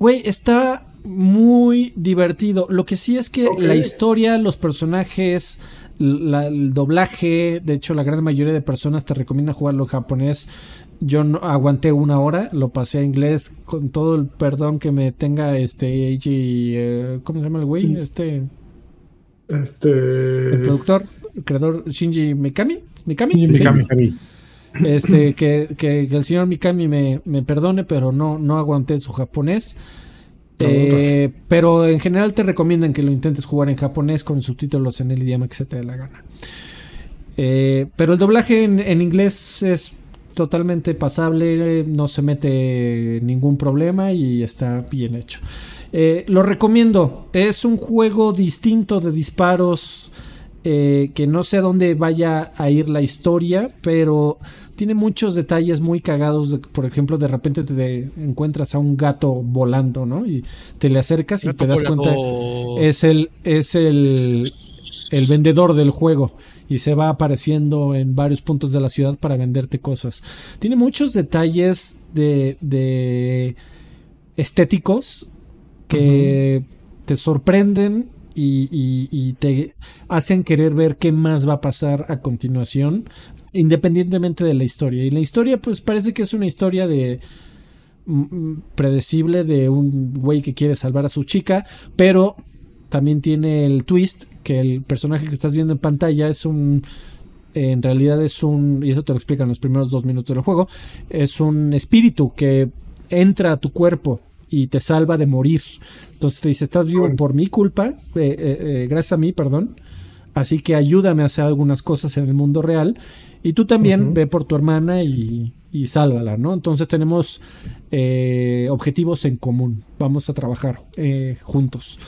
güey, está muy divertido. Lo que sí es que la historia, los personajes, la- el doblaje, de hecho, la gran mayoría de personas te recomienda jugarlo en japonés. Yo no aguanté una hora, lo pasé a inglés con todo el perdón que me tenga este Eiji, eh, ¿cómo se llama el güey? Este el Este. productor, el creador Shinji Mikami, Mikami, Shinji Sí. Mikami. Este que, que- que el señor Mikami me, me perdone, pero no, no aguanté su japonés. Eh, pero en general te recomiendan que lo intentes jugar en japonés con subtítulos en el idioma que se te dé la gana. Eh, pero el doblaje en, en inglés es totalmente pasable, no se mete ningún problema y está bien hecho. Eh, lo recomiendo, es un juego distinto de disparos eh, que no sé a dónde vaya a ir la historia, pero tiene muchos detalles muy cagados. de- por ejemplo, de repente te encuentras a un gato volando, ¿no? Y te le acercas y te das cuenta es el es el, el vendedor del juego y se va apareciendo en varios puntos de la ciudad para venderte cosas. Tiene muchos detalles de, de estéticos que te sorprenden y, y- te hacen querer ver qué más va a pasar a continuación, independientemente de la historia. Y la historia, pues parece que es una historia de mm, mm, predecible de un güey que quiere salvar a su chica, pero también tiene el twist que el personaje que estás viendo en pantalla es un en realidad es un y eso te lo explican los primeros dos minutos del juego es un espíritu que entra a tu cuerpo y te salva de morir entonces te dice estás vivo por mi culpa eh, eh, eh, gracias a mí perdón así que ayúdame a hacer algunas cosas en el mundo real y tú también ve por tu hermana y, y sálvala, ¿no? Entonces tenemos eh, objetivos en común. Vamos a trabajar eh, juntos.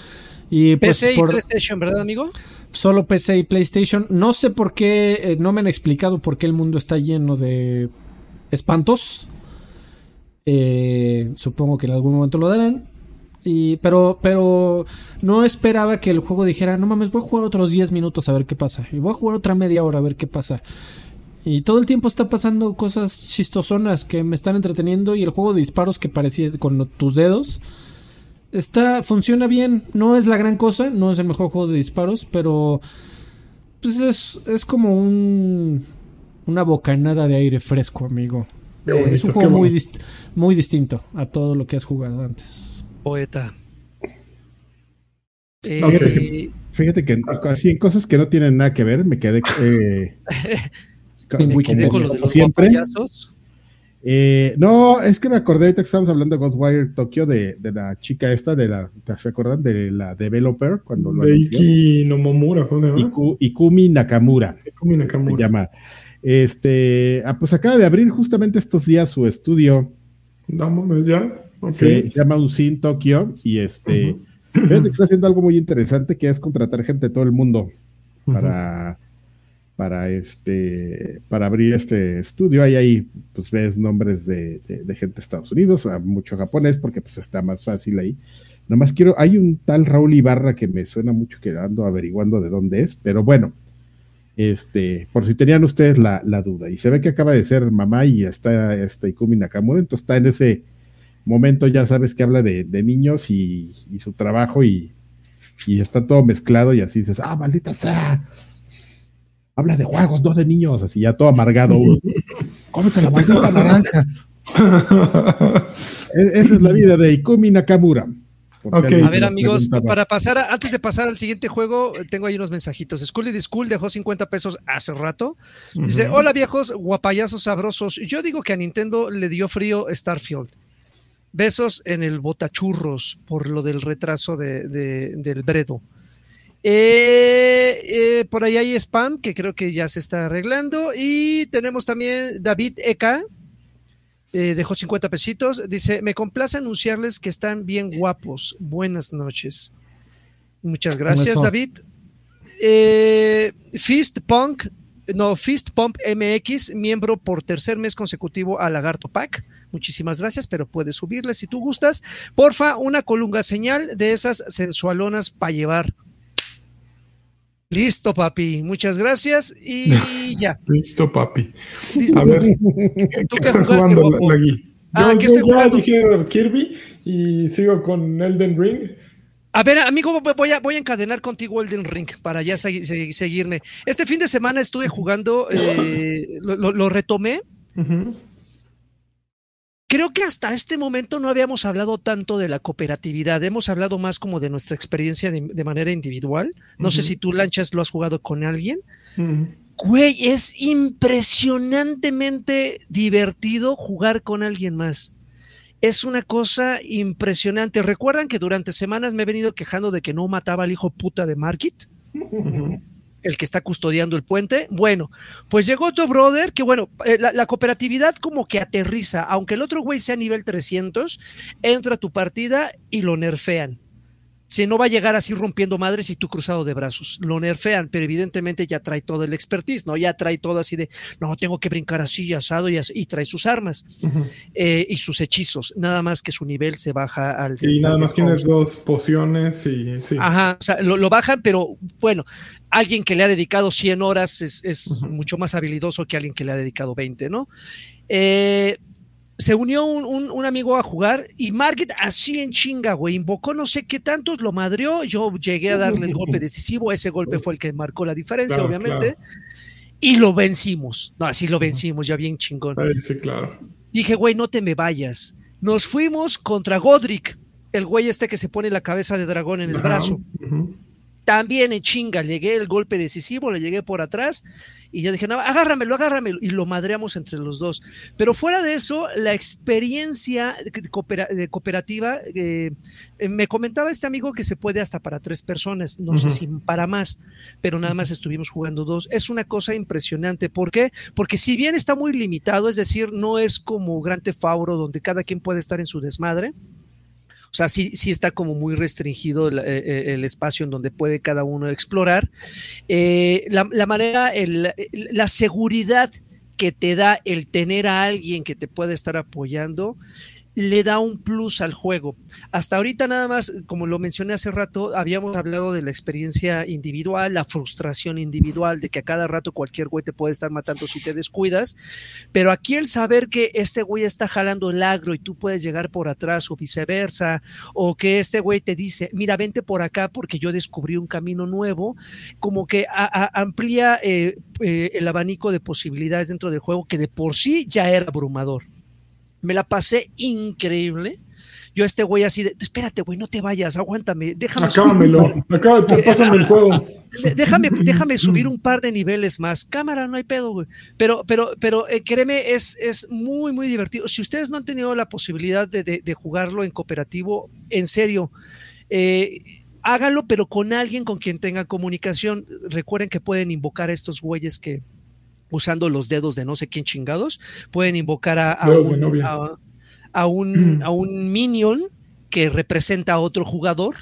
Y pues PC y por PlayStation, ¿verdad, amigo? solo PC y PlayStation. No sé por qué, eh, no me han explicado por qué el mundo está lleno de espantos. Eh, supongo que en algún momento lo darán. Y, pero, pero no esperaba que el juego dijera, no mames, voy a jugar otros 10 minutos a ver qué pasa. Y voy a jugar otra media hora a ver qué pasa. Y todo el tiempo está pasando cosas chistosonas que me están entreteniendo. Y el juego de disparos que parecía con tus dedos. Está, funciona bien. No es la gran cosa, no es el mejor juego de disparos, pero pues es, es como un una bocanada de aire fresco, amigo. Bonito, es un juego muy, dist- muy distinto a todo lo que has jugado antes. Poeta. Eh. Fíjate que así en cosas que no tienen nada que ver, me quedé eh, co- *laughs* En como- Wikipedia. con lo de como los siempre. Eh, no, es que me acordé ahorita que estábamos hablando de Ghostwire Tokyo de, de la chica esta, de la, ¿se acuerdan? De la developer cuando lo De? Iki Nomomura, ¿cómo se llama? Iku- Ikumi Nakamura. Ikumi se Nakamura. llama. Este, ah, pues acaba de abrir justamente estos días su estudio. Vámonos ya. Se, se llama Usin Tokyo y este, fíjate que está haciendo algo muy interesante que es contratar gente de todo el mundo para, para este, para abrir este estudio. Ahí ahí, pues ves nombres de, de- de gente de Estados Unidos, a mucho japonés, porque pues está más fácil ahí. Nomás quiero, hay un tal Raúl Ibarra que me suena mucho que ando averiguando de dónde es, pero bueno, este, por si tenían ustedes la, la duda. Y se ve que acaba de ser mamá y está este Ikumi Nakamura, entonces está en ese momento, ya sabes que habla de, de niños y, y su trabajo y, y está todo mezclado y así dices, ah, maldita sea. Habla de juegos, no de niños, así ya todo amargado. *laughs* Cómete la maldita naranja. *laughs* E- esa es la vida de Ikumi Nakamura. Por si Ok. alguien A ver, amigos, para pasar, a- antes de pasar al siguiente juego, tengo ahí unos mensajitos. School de School dejó 50 pesos hace rato. Dice. Hola viejos, guapayazos sabrosos. Yo digo que a Nintendo le dio frío Starfield. Besos en el botachurros por lo del retraso de, de- del Bredo. Eh, eh, por ahí hay spam que creo que ya se está arreglando. Y tenemos también David Eka. eh, dejó 50 pesitos. Dice: Me complace anunciarles que están bien guapos. Buenas noches. Muchas gracias. David. Fist Punk, no, Fist Pump MX, miembro por tercer mes consecutivo a Lagarto Pack. Muchísimas gracias, pero puedes subirle si tú gustas. Porfa, una colunga señal de esas sensualonas para llevar. Listo, papi. Muchas gracias y *laughs* ya. Listo, papi. Listo. A ver, *laughs* ¿Tú ¿qué estás jugaste, jugando, guapo? Lagui? Yo, Ah, ¿qué yo estoy ya jugando? dije Kirby y sigo con Elden Ring. A ver, amigo, voy a, voy a encadenar contigo Elden Ring para ya segui- segui- seguirme. Este fin de semana estuve jugando, eh, lo, lo- lo retomé. Ujú. Creo que hasta este momento no habíamos hablado tanto de la cooperatividad, hemos hablado más como de nuestra experiencia de, de manera individual. No sé si tú, Lanchas, lo has jugado con alguien. Ujú. Güey, es impresionantemente divertido jugar con alguien más. Es una cosa impresionante. ¿Recuerdan que durante semanas me he venido quejando de que no mataba al hijo puta de Market? Ujú. El que está custodiando el puente. Bueno, pues llegó otro brother que, bueno, eh, la, cooperatividad como que aterriza, aunque el otro güey sea nivel 300, entra a tu partida y lo nerfean. Si no va a llegar así rompiendo madres y tú cruzado de brazos, lo nerfean, pero evidentemente ya trae todo el expertise, ¿no? Ya trae todo así de, no, tengo que brincar así y asado y, así, y trae sus armas eh, y sus hechizos, nada más que su nivel se baja al de- Y nada al más tienes dos pociones y sí. Ajá, o sea, lo, lo bajan, pero bueno, alguien que le ha dedicado 100 horas es, mucho más habilidoso que alguien que le ha dedicado 20, ¿no? Eh, se unió un, un- un amigo a jugar y Market así en chinga, güey, invocó no sé qué tantos, lo madrió, yo llegué a darle el golpe decisivo, ese golpe fue el que marcó la diferencia, Claro, obviamente, y lo vencimos, no, así lo vencimos, ya bien chingón. Ahí sí, claro. Dije, güey, no te me vayas. Nos fuimos contra Godric, el güey este que se pone la cabeza de dragón en el Ajá. brazo. Ujú. También en chinga, llegué el golpe decisivo, le llegué por atrás y yo dije, no, agárramelo, agárramelo, y lo madreamos entre los dos. Pero fuera de eso, la experiencia de coopera- de cooperativa, eh, me comentaba este amigo que se puede hasta para tres personas, no sé si para más, pero nada más estuvimos jugando dos. Es una cosa impresionante. ¿Por qué? Porque si bien está muy limitado, es decir, no es como Grand Theft Auto, donde cada quien puede estar en su desmadre, o sea, sí, sí está como muy restringido el, eh, el espacio en donde puede cada uno explorar. Eh, la, la manera, el- la seguridad que te da el tener a alguien que te puede estar apoyando, le da un plus al juego. Hasta ahorita nada más, como lo mencioné hace rato, habíamos hablado de la experiencia individual, la frustración individual, de que a cada rato cualquier güey te puede estar matando si te descuidas, pero aquí el saber que este güey está jalando el agro y tú puedes llegar por atrás o viceversa, o que este güey te dice, mira, vente por acá porque yo descubrí un camino nuevo, como que amplía eh, eh, el abanico de posibilidades dentro del juego que de por sí ya era abrumador. Me la pasé increíble. Yo a este güey así de, espérate, güey, no te vayas, aguántame, déjame Acábamelo. Pues, pásame el juego. Déjame, déjame subir un par de niveles más. Cámara, no hay pedo, güey. Pero, pero, pero eh, créeme, es, es muy, muy divertido. Si ustedes no han tenido la posibilidad de, de- de jugarlo en cooperativo, en serio, eh, hágalo, pero con alguien con quien tengan comunicación. Recuerden que pueden invocar a estos güeyes que, usando los dedos de no sé quién chingados, pueden invocar a, a un, a- *clears throat* a un, minion que representa a otro jugador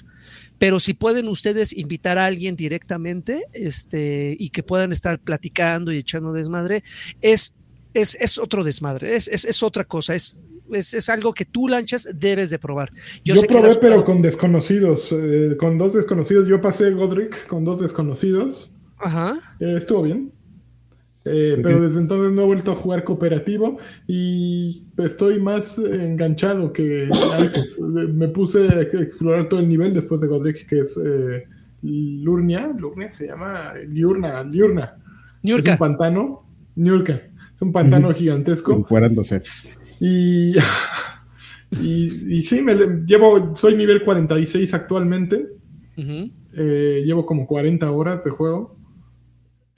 pero si pueden ustedes invitar a alguien directamente este, y que puedan estar platicando y echando desmadre, es, es, es otro desmadre, es, es, es otra cosa, es, es, es algo que tú, Lanchas, debes de probar. Yo, sé que probé, las- pero con desconocidos. eh, con dos desconocidos. Yo pasé Godric con dos desconocidos. Ajá. Eh, estuvo bien. Eh. Pero desde entonces no he vuelto a jugar cooperativo y estoy más enganchado que antes. *laughs* Me puse a explorar todo el nivel después de Godric, que es eh, Lurnia. Lurnia se llama Liurna. Liurna. Es Niurka. un pantano. Niurka. Es un pantano gigantesco. Encuerándose. Y, *laughs* y, y sí, me le- llevo, soy nivel 46 actualmente. Ujú. Eh, llevo como 40 horas de juego.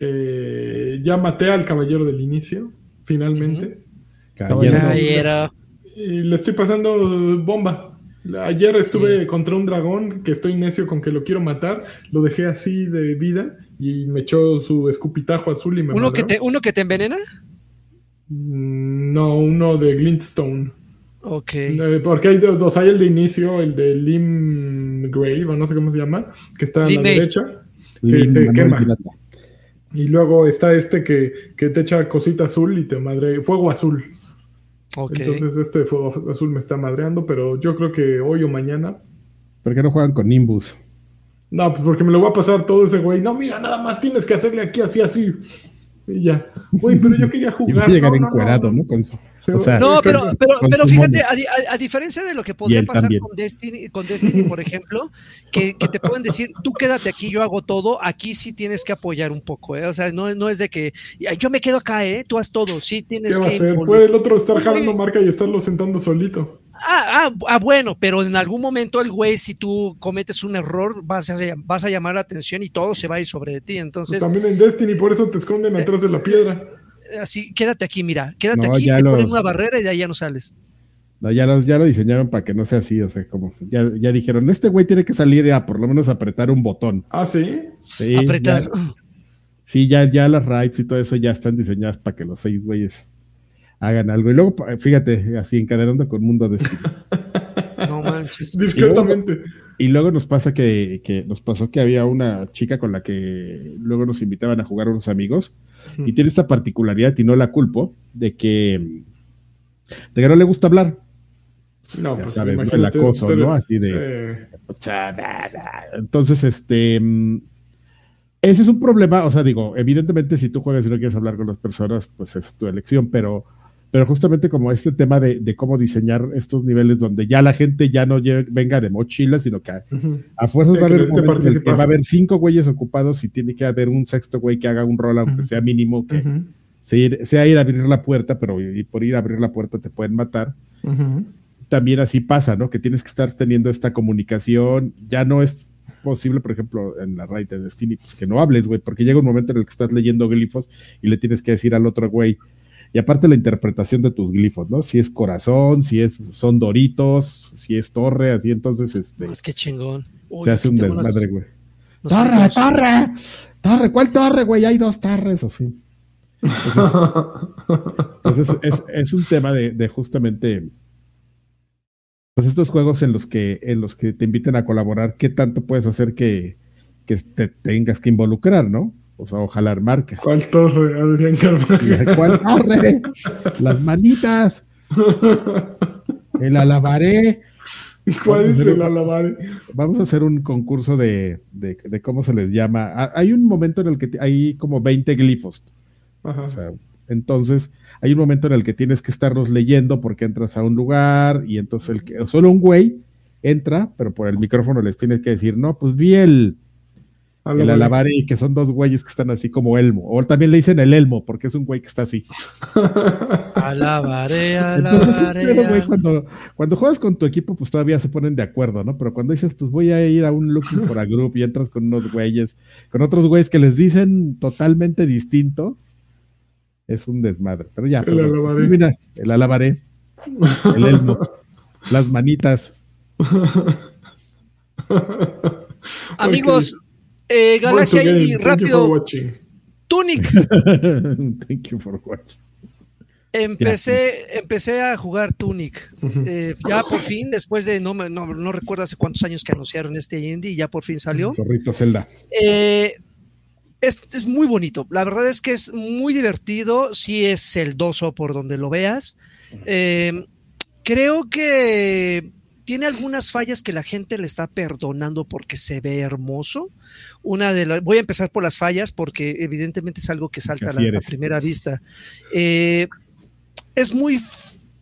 Eh, ya maté al caballero del inicio, finalmente. Caballero. Y le estoy pasando bomba. Ayer estuve contra un dragón que estoy necio con que lo quiero matar. Lo dejé así de vida y me echó su escupitajo azul y me ¿Uno que, te, ¿Uno que te envenena? Mm, No, uno de Glintstone. Ok. Eh, Porque hay dos, dos, hay el de inicio, el de Lim Grave, o no sé cómo se llama, que está a Lim la May. derecha, te quema. Miranda. Y luego está este que, que te echa cosita azul y te madre. Fuego azul. Ok. Entonces este fuego azul me está madreando, pero yo creo que hoy o mañana. ¿Por qué no juegan con Nimbus? No, pues porque me lo va a pasar todo ese güey. No, mira, nada más tienes que hacerle aquí así, así. Y ya. Güey, pero yo quería *laughs* jugar. va a llegar No, no, encuerado, no, ¿no? Con su- Sí, o sea, No, pero, pero, con pero fíjate, a, di- a- a diferencia de lo que podría pasar también. con Destiny, con Destiny, por *laughs* ejemplo, que, que te pueden decir, tú quédate aquí, yo hago todo, aquí sí tienes que apoyar un poco, ¿eh? O sea, no, no es de que "Ya, yo me quedo acá, ¿eh? Tú haz todo, sí ¿Qué tienes va a que... hacer? involu- Puede el otro estar jalando marca y estarlo sentando solito. Ah, ah, ah, bueno, pero en algún momento el güey, si tú cometes un error, vas a, vas a llamar la atención y todo se va a ir sobre de ti. Pues Entonces, también en Destiny, por eso te esconden atrás de la piedra. así, quédate aquí, mira, quédate No, aquí, ya te ponen los- una barrera y de ahí ya no sales. No, ya, lo, ya lo diseñaron para que no sea así, o sea, como ya, ya dijeron, este güey tiene que salir a por lo menos apretar un botón. Ah, sí. Sí, Apretar. ya- sí, ya, ya las raids y todo eso ya están diseñadas para que los seis güeyes hagan algo. Y luego, fíjate, así encadenando con Mundo de *laughs* No manches. *laughs* Discretamente. Y luego nos pasa que, que nos pasó que había una chica con la que luego nos invitaban a jugar unos amigos y tiene esta particularidad y no la culpo de que de que no le gusta hablar. No, ya pues, sabes, ¿no? el acoso, ser- ¿no? Así de entonces este ese es un problema, o sea, digo, evidentemente si tú juegas y no quieres hablar con las personas, pues es tu elección, pero pero justamente como este tema de, de cómo diseñar estos niveles donde ya la gente ya no venga de mochila, sino que a, fuerzas Sí, va a haber que va a cinco güeyes ocupados y tiene que haber un sexto güey que haga un rol, aunque sea mínimo, que Ujú, sea, ir, sea ir a abrir la puerta, pero y por ir a abrir la puerta te pueden matar. También así pasa, ¿no? Que tienes que estar teniendo esta comunicación. Ya no es posible, por ejemplo, en la raid de Destiny, pues que no hables, güey, porque llega un momento en el que estás leyendo glifos y le tienes que decir al otro güey. Y aparte la interpretación de tus glifos, ¿no? Si es corazón, si es son doritos, si es torre, así entonces este No, es que chingón. Uy, se hace un desmadre, güey. ¡Torre, torre! ¡Torre! ¿Cuál torre, güey? Hay dos torres, así. Entonces, entonces es, es un tema de, de justamente pues estos juegos en los que en los que te inviten a colaborar, ¿qué tanto puedes hacer que, que te tengas que involucrar, ¿no? O sea, o jalar marca. ¿Cuál torre, Adrián Carvajal? ¿Cuál torre? Las manitas. El alabaré. ¿Cuál es el un- alabar? Vamos a hacer un concurso de, de, de cómo se les llama. Ah, Hay un momento en el que hay como 20 glifos. Ajá. O sea, entonces hay un momento en el que tienes que estarlos leyendo porque entras a un lugar y entonces el que, solo un güey entra, pero por el micrófono les tienes que decir, no, pues vi el, el Alabaré. alabaré, que son dos güeyes que están así como elmo. O también le dicen el elmo, porque es un güey que está así. *laughs* Alabaré, alabaré. güey, cuando, cuando juegas con tu equipo, pues todavía se ponen de acuerdo, ¿no? Pero cuando dices, pues voy a ir a un looking for a group y entras con unos güeyes, con otros güeyes que les dicen totalmente distinto, es un desmadre. Pero ya, El pero, alabaré. mira, el alabaré, el elmo, las manitas. Amigos, eh, Galaxia Indie, thank you for rápido. watching. Tunic. *laughs* Thank you for watching. Empecé, empecé a jugar Tunic. Eh, ya por fin, después de no, no, no recuerdo hace cuántos años que anunciaron este indie, ya por fin salió. Zorrito Zelda. Eh, es, es muy bonito. La verdad es que es muy divertido. Sí es celdoso por donde lo veas. Eh, creo que tiene algunas fallas que la gente le está perdonando porque se ve hermoso. Una de las, voy a empezar por las fallas porque evidentemente es algo que salta a la, primera vista. Eh, es muy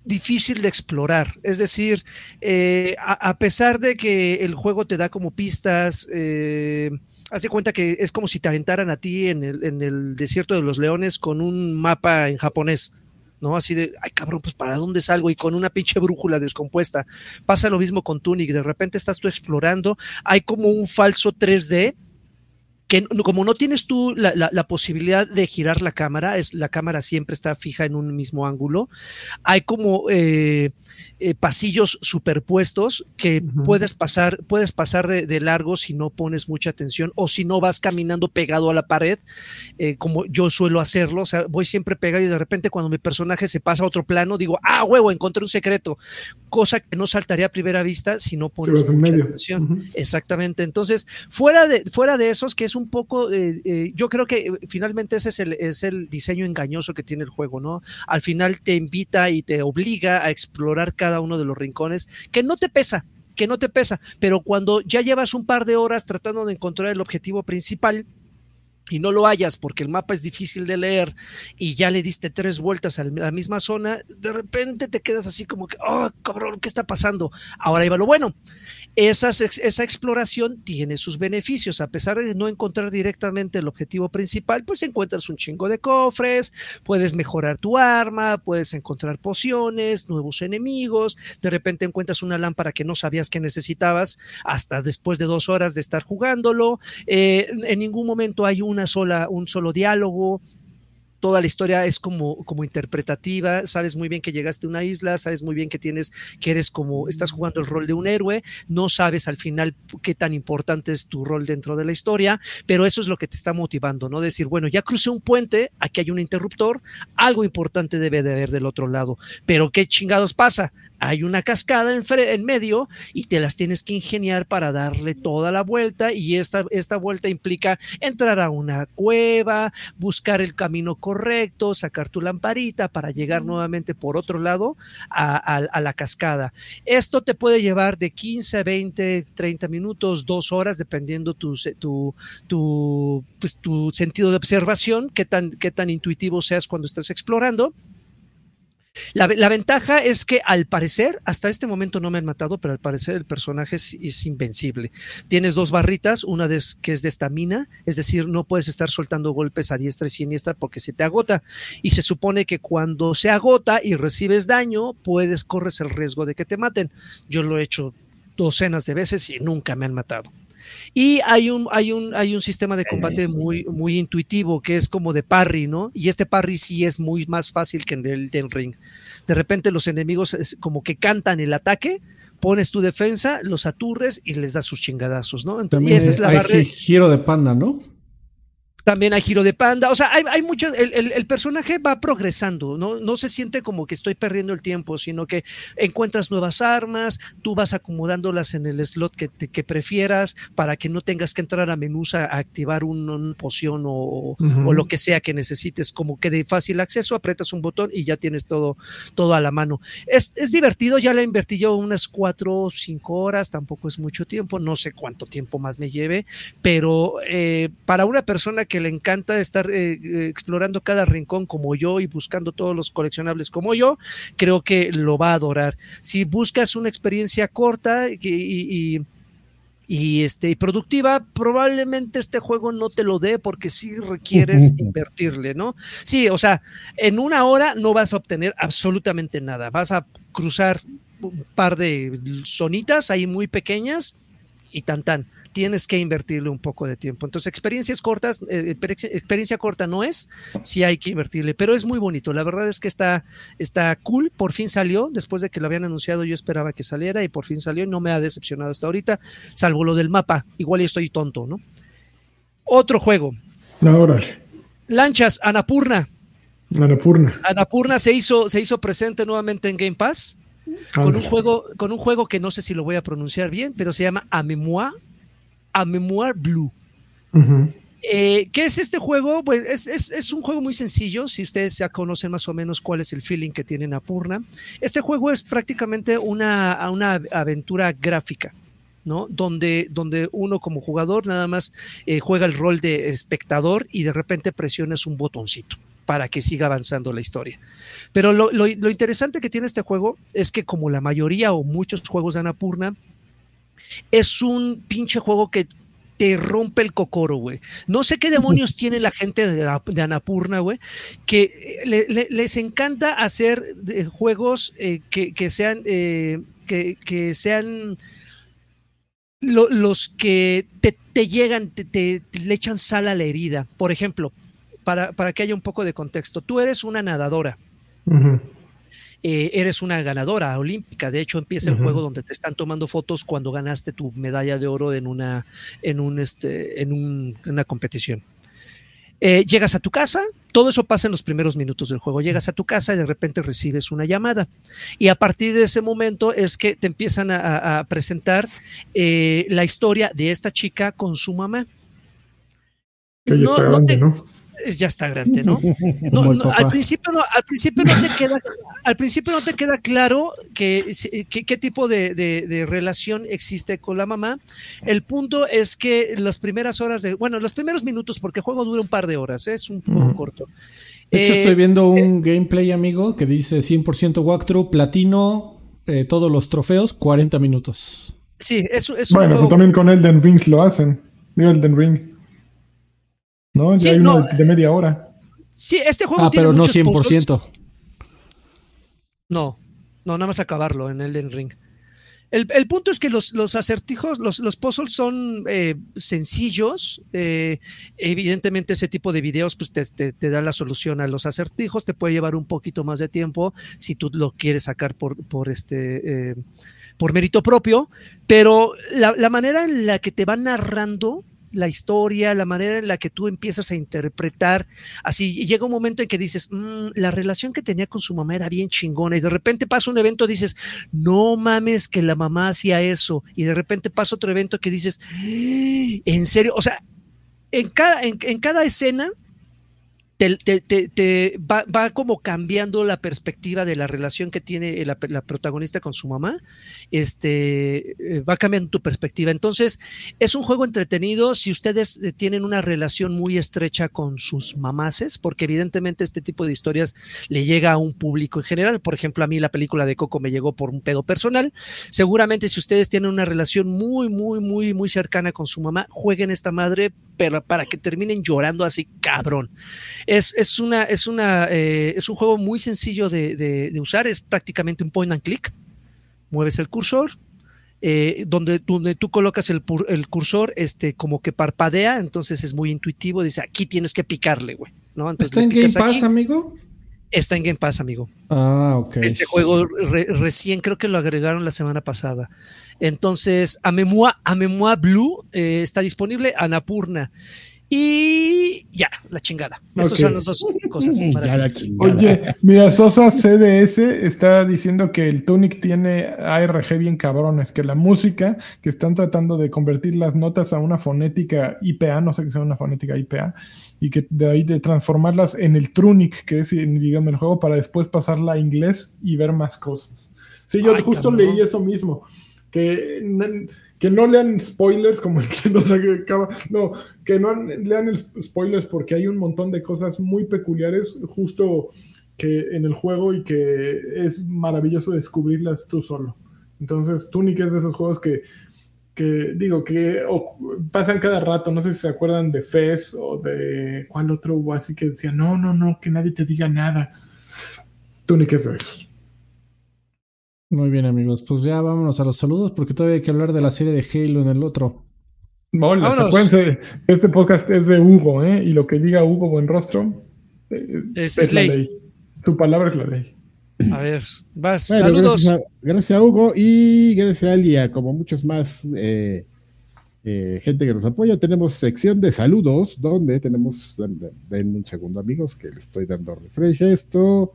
difícil de explorar. Es decir, eh, a, a pesar de que el juego te da como pistas, eh, haz de cuenta que es como si te aventaran a ti en el, en el desierto de los leones con un mapa en japonés. ¿no? Así de, ay cabrón, pues para dónde salgo y con una pinche brújula descompuesta. Pasa lo mismo con Tunic, de repente estás tú explorando, hay como un falso 3D que como no tienes tú la, la- la posibilidad de girar la cámara, es, la cámara siempre está fija en un mismo ángulo, hay como eh, eh, pasillos superpuestos que puedes pasar, puedes pasar de, de largo si no pones mucha atención o si no vas caminando pegado a la pared, eh, como yo suelo hacerlo, o sea, voy siempre pegado y de repente cuando mi personaje se pasa a otro plano, digo, ah, huevo, encontré un secreto. Cosa que no saltaría a primera vista si no pones mucha medio. atención. Exactamente. Entonces, fuera de, fuera de esos, que es un poco, eh, eh, yo creo que eh, finalmente ese es el, es el diseño engañoso que tiene el juego, ¿no? Al final te invita y te obliga a explorar cada uno de los rincones, que no te pesa, que no te pesa, pero cuando ya llevas un par de horas tratando de encontrar el objetivo principal, y no lo hayas porque el mapa es difícil de leer y ya le diste tres vueltas a la misma zona, de repente te quedas así como que, oh, cabrón, ¿qué está pasando? Ahora iba lo bueno. Esa exploración tiene sus beneficios. A pesar de no encontrar directamente el objetivo principal, pues encuentras un chingo de cofres, puedes mejorar tu arma, puedes encontrar pociones, nuevos enemigos, de repente encuentras una lámpara que no sabías que necesitabas hasta después de dos horas de estar jugándolo. Eh, en ningún momento hay una sola, un solo diálogo. Toda la historia es como, como interpretativa, sabes muy bien que llegaste a una isla, sabes muy bien que tienes, que eres como, estás jugando el rol de un héroe, no sabes al final qué tan importante es tu rol dentro de la historia, pero eso es lo que te está motivando, ¿no? Decir, bueno, ya crucé un puente, aquí hay un interruptor, algo importante debe de haber del otro lado, pero ¿qué chingados pasa? Hay una cascada en, medio y te las tienes que ingeniar para darle toda la vuelta y esta, esta vuelta implica entrar a una cueva, buscar el camino correcto, sacar tu lamparita para llegar nuevamente por otro lado a, a- a la cascada. Esto te puede llevar de 15, 20, 30 minutos, dos horas, dependiendo tu, tu, pues, tu sentido de observación, qué tan, qué tan intuitivo seas cuando estás explorando. La, ventaja es que al parecer, hasta este momento no me han matado, pero al parecer el personaje es, es invencible. Tienes dos barritas, una de, que es de estamina, es decir, no puedes estar soltando golpes a diestra y siniestra porque se te agota. Y se supone que cuando se agota y recibes daño, puedes, corres el riesgo de que te maten. Yo lo he hecho docenas de veces y nunca me han matado. Y hay un, hay un, hay un sistema de combate muy, muy intuitivo que es como de parry, ¿no? Y este parry sí es muy más fácil que en el del ring. De repente los enemigos es como que cantan el ataque, pones tu defensa, los aturdes y les das sus chingadazos, ¿no? Entonces, También y esa es la hay barrera. giro de panda, ¿no? También hay giro de panda. O sea, hay, hay muchos. El, el- el personaje va progresando, ¿no? No se siente como que estoy perdiendo el tiempo, sino que encuentras nuevas armas, tú vas acomodándolas en el slot que, te- que prefieras para que no tengas que entrar a menús a, a activar un- una poción o, lo que sea que necesites. Como que de fácil acceso, apretas un botón y ya tienes todo, todo a la mano. Es, es divertido, ya le invertí yo unas cuatro o cinco horas, tampoco es mucho tiempo, no sé cuánto tiempo más me lleve, pero eh, para una persona que le encanta estar eh, eh, explorando cada rincón como yo y buscando todos los coleccionables como yo, creo que lo va a adorar. Si buscas una experiencia corta y, y- este, y productiva, probablemente este juego no te lo dé porque sí requieres invertirle, ¿no? Sí, o sea, en una hora no vas a obtener absolutamente nada. Vas a cruzar un par de zonitas ahí muy pequeñas y tan tan. Tienes que invertirle un poco de tiempo. Entonces, experiencias cortas, eh, experiencia, corta no es, sí hay que invertirle, pero es muy bonito. La verdad es que está, está cool. Por fin salió, después de que lo habían anunciado, yo esperaba que saliera y por fin salió y no me ha decepcionado hasta ahorita, salvo lo del mapa. Igual y estoy tonto, ¿no? Otro juego. No, órale. Lanchas, Anapurna. Annapurna. Anapurna se hizo, se hizo presente nuevamente en Game Pass con un juego, con un juego que no sé si lo voy a pronunciar bien, pero se llama A Memoir, A Memoir Blue. Eh, ¿Qué es este juego? Pues es, es- es un juego muy sencillo, si ustedes ya conocen más o menos cuál es el feeling que tiene Napurna. Este juego es prácticamente una, una aventura gráfica. ¿no? Donde, donde uno como jugador nada más eh, juega el rol de espectador y de repente presionas un botoncito para que siga avanzando la historia. Pero lo, lo- lo interesante que tiene este juego es que como la mayoría o muchos juegos de Annapurna, es un pinche juego que te rompe el cocoro, güey. No sé qué demonios tiene la gente de, Annapurna, güey, que eh, le- le- les encanta hacer eh, juegos eh, que, sean, que, sean lo- los que te, llegan, te, le echan sal a la herida. Por ejemplo, para, para que haya un poco de contexto, tú eres una nadadora Ujú. Eh, eres una ganadora olímpica. De hecho, empieza el juego donde te están tomando fotos cuando ganaste tu medalla de oro en una, en un, este, en un- una competición. Eh, llegas a tu casa, todo eso pasa en los primeros minutos del juego. Llegas a tu casa y de repente recibes una llamada. Y a partir de ese momento es que te empiezan a, a presentar eh, la historia de esta chica con su mamá. Que grande, te- ¿no? Es- ya está grande, ¿no? *laughs* No, no, al principio no, al principio no te queda, al principio no te queda claro que, si- que- qué tipo de, de- de relación existe con la mamá. El punto es que las primeras horas de, bueno, los primeros minutos, porque el juego dura un par de horas, ¿eh? es un poco corto. De hecho, Eh, estoy viendo un gameplay, amigo, que dice 100% walkthrough, platino, eh, todos los trofeos, 40 minutos. sí, es, es un Bueno, juego- pues también con Elden Ring lo hacen. Elden Ring. ¿No? Sí, ya hay no, uno de media hora. sí, este juego Ah, tiene pero no muchos puzzles. 100%. No, no, nada más acabarlo en Elden Ring. El, el punto es que los, los acertijos, los, los puzzles son eh, sencillos. eh, evidentemente, ese tipo de videos pues, te, te- te da la solución a los acertijos. Te puede llevar un poquito más de tiempo si tú lo quieres sacar por, por este. eh, por mérito propio, pero la, la manera en la que te va narrando la historia, la manera en la que tú empiezas a interpretar, así llega un momento en que dices, "Mm, la relación que tenía con su mamá era bien chingona y de repente pasa un evento, dices, no mames que la mamá hacía eso y de repente pasa otro evento que dices, en serio, o sea, en cada, en, en cada escena te, te- te- va, va como cambiando la perspectiva de la relación que tiene la, protagonista con su mamá, este, eh, va cambiando tu perspectiva. Entonces, es un juego entretenido si ustedes eh, tienen una relación muy estrecha con sus mamaces, porque evidentemente este tipo de historias le llega a un público en general. Por ejemplo, a mí la película de Coco me llegó por un pedo personal. Seguramente si ustedes tienen una relación muy, muy, muy, muy cercana con su mamá, jueguen esta madre pero para que terminen llorando así, cabrón. Es, es, una, es, una, eh, es un juego muy sencillo de, de- de usar, es prácticamente un point and click. Mueves el cursor, eh, donde, donde tú colocas el, el cursor, este, como que parpadea, entonces es muy intuitivo, dice, aquí tienes que picarle, güey. ¿no? Entonces ¿Está en Game Pass, aquí. amigo? Está en Game Pass, amigo. Ah, ok. Este juego re- recién creo que lo agregaron la semana pasada. Entonces, Amemua, Amemua Blue eh, está disponible, Anapurna. Y ya, la chingada. Esas Ok. son las dos cosas. *laughs* Para la. Oye, mira, Sosa CDS está diciendo que el Tunic tiene ARG bien cabrones, que la música, que están tratando de convertir las notas a una fonética IPA, no sé qué sea una fonética IPA, y que de ahí de transformarlas en el Trunic, que es el idioma del juego, para después pasarla a inglés y ver más cosas. Sí, yo Ay, justo cabrón. leí eso mismo, que, que no lean spoilers como el que nos acaba, no, que no lean spoilers porque hay un montón de cosas muy peculiares justo que en el juego y que es maravilloso descubrirlas tú solo. Entonces, Tunic es de esos juegos que, que digo, que pasan cada rato. No sé si se acuerdan de Fez o de cuál otro hubo así que decía, no, no, no, que nadie te diga nada. Tunic es de esos. Muy bien, amigos. Pues ya vámonos a los saludos porque todavía hay que hablar de la serie de Halo en el otro. Hola, acuérdense, este podcast es de Hugo, ¿eh? Y lo que diga Hugo Buenrostro eh, Es- es, es la ley. ley. Su palabra es la ley. A ver, vas. Bueno, Saludos. Gracias a, gracias a Hugo y gracias a Alia, como muchos más eh, eh, gente que nos apoya. Tenemos sección de saludos, donde tenemos, den, den un segundo amigos, que le estoy dando refresh a esto.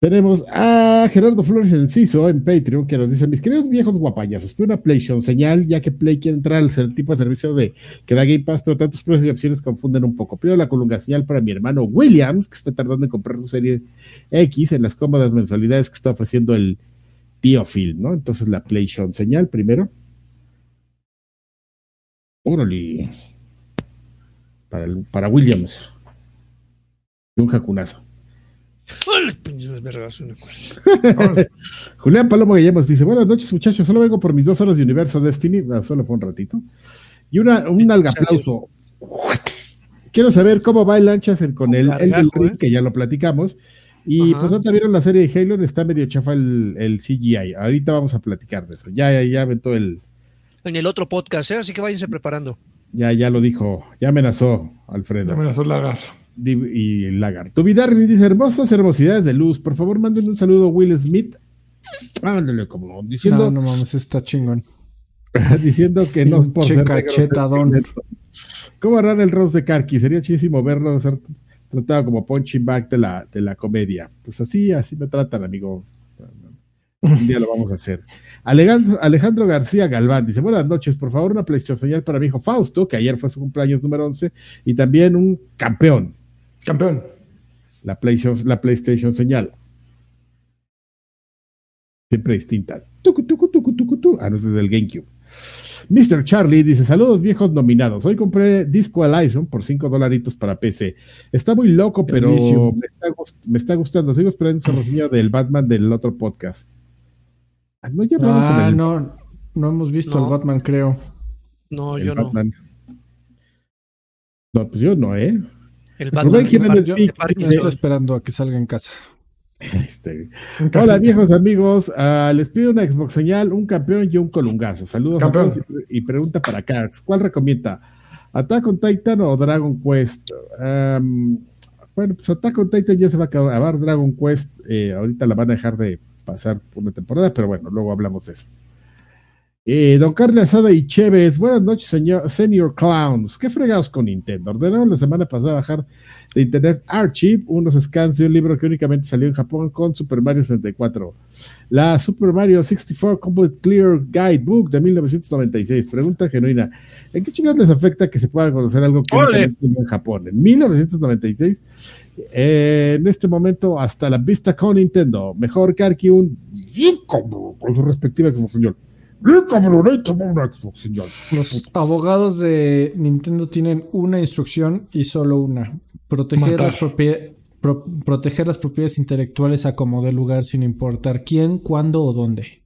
Tenemos a Gerardo Flores Enciso en Patreon que nos dice: Mis queridos viejos guapayazos, tuve una PlayStation señal, ya que Play quiere entrar al tipo de servicio de que da Game Pass, pero tantos precios y opciones confunden un poco. Pido la colunga señal para mi hermano Williams, que está tardando en comprar su serie X en las cómodas mensualidades que está ofreciendo el tío Phil, ¿no? Entonces la PlayStation señal primero. Órale. Para, Williams. Un jacunazo. Ay, pinches vergas, una cosa. Julián Palomo Guillemos dice: Buenas noches, muchachos. Solo vengo por mis dos horas de Universo Destiny. No, solo fue un ratito. Y una, un algaplauso. Quiero saber cómo va el lanchas con el Ring, ¿eh? que ya lo platicamos. Y Ajá. pues ahorita vieron la serie de Halo, está medio chafa el, el CGI. Ahorita vamos a platicar de eso. Ya, ya, ya aventó el. En el otro podcast, ¿eh? así que váyanse preparando. Ya, ya lo dijo. Ya amenazó Alfredo. Ya suelo lagar. Y Lagar. Tu Vidarri dice: Hermosas hermosidades de luz. Por favor, manden un saludo a Will Smith. Ándale, como diciendo, No, no mames, está chingón. *laughs* diciendo que no es por ser cachetadón. ¿Cómo harán el Rose de Karki? Sería chidísimo verlo ser tratado como punching back de la, de la comedia. Pues así, así me tratan, amigo. Un día lo vamos a hacer. Alejandro, Alejandro García Galván dice: Buenas noches, por favor, una PlayStation señal para mi hijo Fausto, que ayer fue su cumpleaños número 11, y también un campeón. Campeón. La PlayStation, la PlayStation señal. Siempre distinta. Tucu, tucu, tucu, tucu, tu. Ah, no, ese es del GameCube. Mr. Charlie dice: Saludos viejos nominados. Hoy compré Disco Elysium por 5 dolaritos para PC. Está muy loco, pero me está, me está gustando. Sigo esperando su reseña del Batman del otro podcast. Ah, no, ya Ah, el- no, no hemos visto No. el Batman, creo. No, el yo no. No, pues yo no, ¿eh? El Rubén Batman de Jiménez yo- Vic estoy esperando a que salga en casa. Este, Hola viejos amigos, Ah, les pido una Xbox señal, un campeón y un colungazo. Saludos Campeón. a todos y, pre- y pregunta para Carx. ¿Cuál recomienda? ¿Attack on Titan o Dragon Quest? Bueno, pues Attack on Titan ya se va a acabar. Dragon Quest eh, ahorita la van a dejar de pasar por una temporada, pero bueno, luego hablamos de eso. Eh, don Carlos Asada y Chévez, buenas noches, señor Senior Clowns. ¿Qué fregados con Nintendo? Ordenaron la semana pasada bajar de Internet Archive unos scans de un libro que únicamente salió en Japón con Super Mario 64. La Super Mario 64 Complete Clear Guidebook de 1996. Pregunta genuina. ¿En qué chingados les afecta que se pueda conocer algo que salió en Japón? En 1996. eh, en este momento, hasta la vista con Nintendo. Mejor Karki un bien cabrón, con su respectiva Xbox señor. Bien cabronito, una Xbox señor. Los abogados de Nintendo tienen una instrucción y solo una. Proteger Matar. las, propie- pro- proteger las propiedades intelectuales a como dé lugar sin importar quién, cuándo o dónde.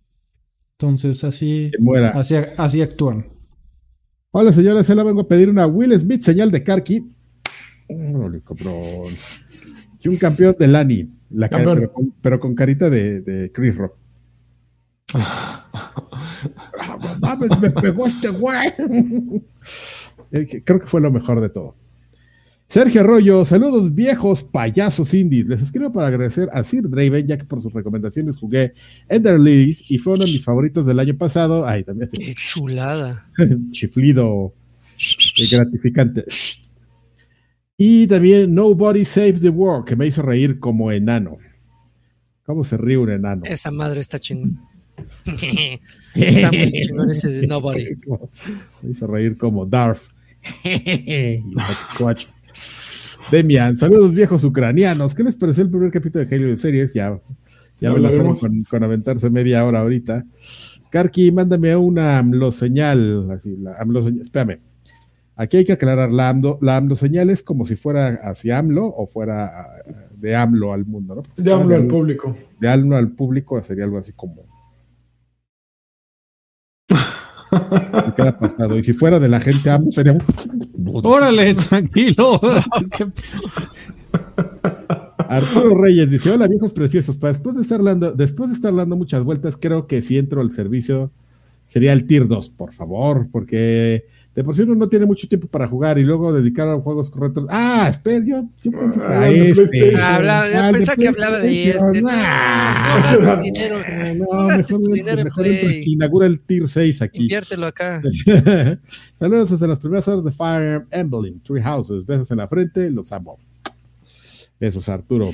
Entonces así, así, así actúan. Hola señora, se la vengo a pedir una Will Smith señal de Karki. Órale, cabrón. Y un campeón de Lani. La cara- pero, con, pero con carita de, de Chris Rock. Ah, mames, me pegó este güey. Eh, Creo que fue lo mejor de todo. Sergio Arroyo, saludos viejos payasos indies. Les escribo para agradecer a Sir Draven, ya que por sus recomendaciones jugué Ender Lilies y fue uno de mis favoritos del año pasado. Ay, también hace Qué chulada. *laughs* chiflido eh, gratificante. Y también Nobody Saves the World, que me hizo reír como enano. ¿Cómo se ríe un enano? Esa madre está chingón. *laughs* está muy chingón ese de Nobody. Me hizo reír como Darth. Demian, saludos viejos ucranianos. ¿Qué les pareció el primer capítulo de Halo de series? Ya, ya me la hablaremos. con, con aventarse media hora ahorita. Karki, mándame una AMLO señal. Así, la AMLO señal. Espérame. Aquí hay que aclarar, la AMLO, la AMLO señal es como si fuera hacia AMLO o fuera ah, de AMLO al mundo, ¿no? Ya hablo al de, público. de AMLO al público sería algo así como. Queda pasado. Y si fuera de la gente AMLO sería. Órale, tranquilo. ¿Qué- Arturo Reyes dice: Hola viejos preciosos. Después de estar dando, después de estar dando muchas vueltas, creo que si entro al servicio sería el Tier 2, por favor, porque de por sí uno no tiene mucho tiempo para jugar y luego dedicar a juegos correctos. Ah, espera, yo, yo pensé que Ah, este. Hablaba- ya Ah, pensaba que hablaba de este. No, Ah. no gastes dinero. *laughs* No No, gastes mejor, tu dinero mejor Play. aquí, inaugura el Tier 6 aquí. Inviértelo acá. *laughs* Saludos desde las primeras horas de Fire Emblem, Three Houses. Besos en la frente, los amo. Besos, Arturo.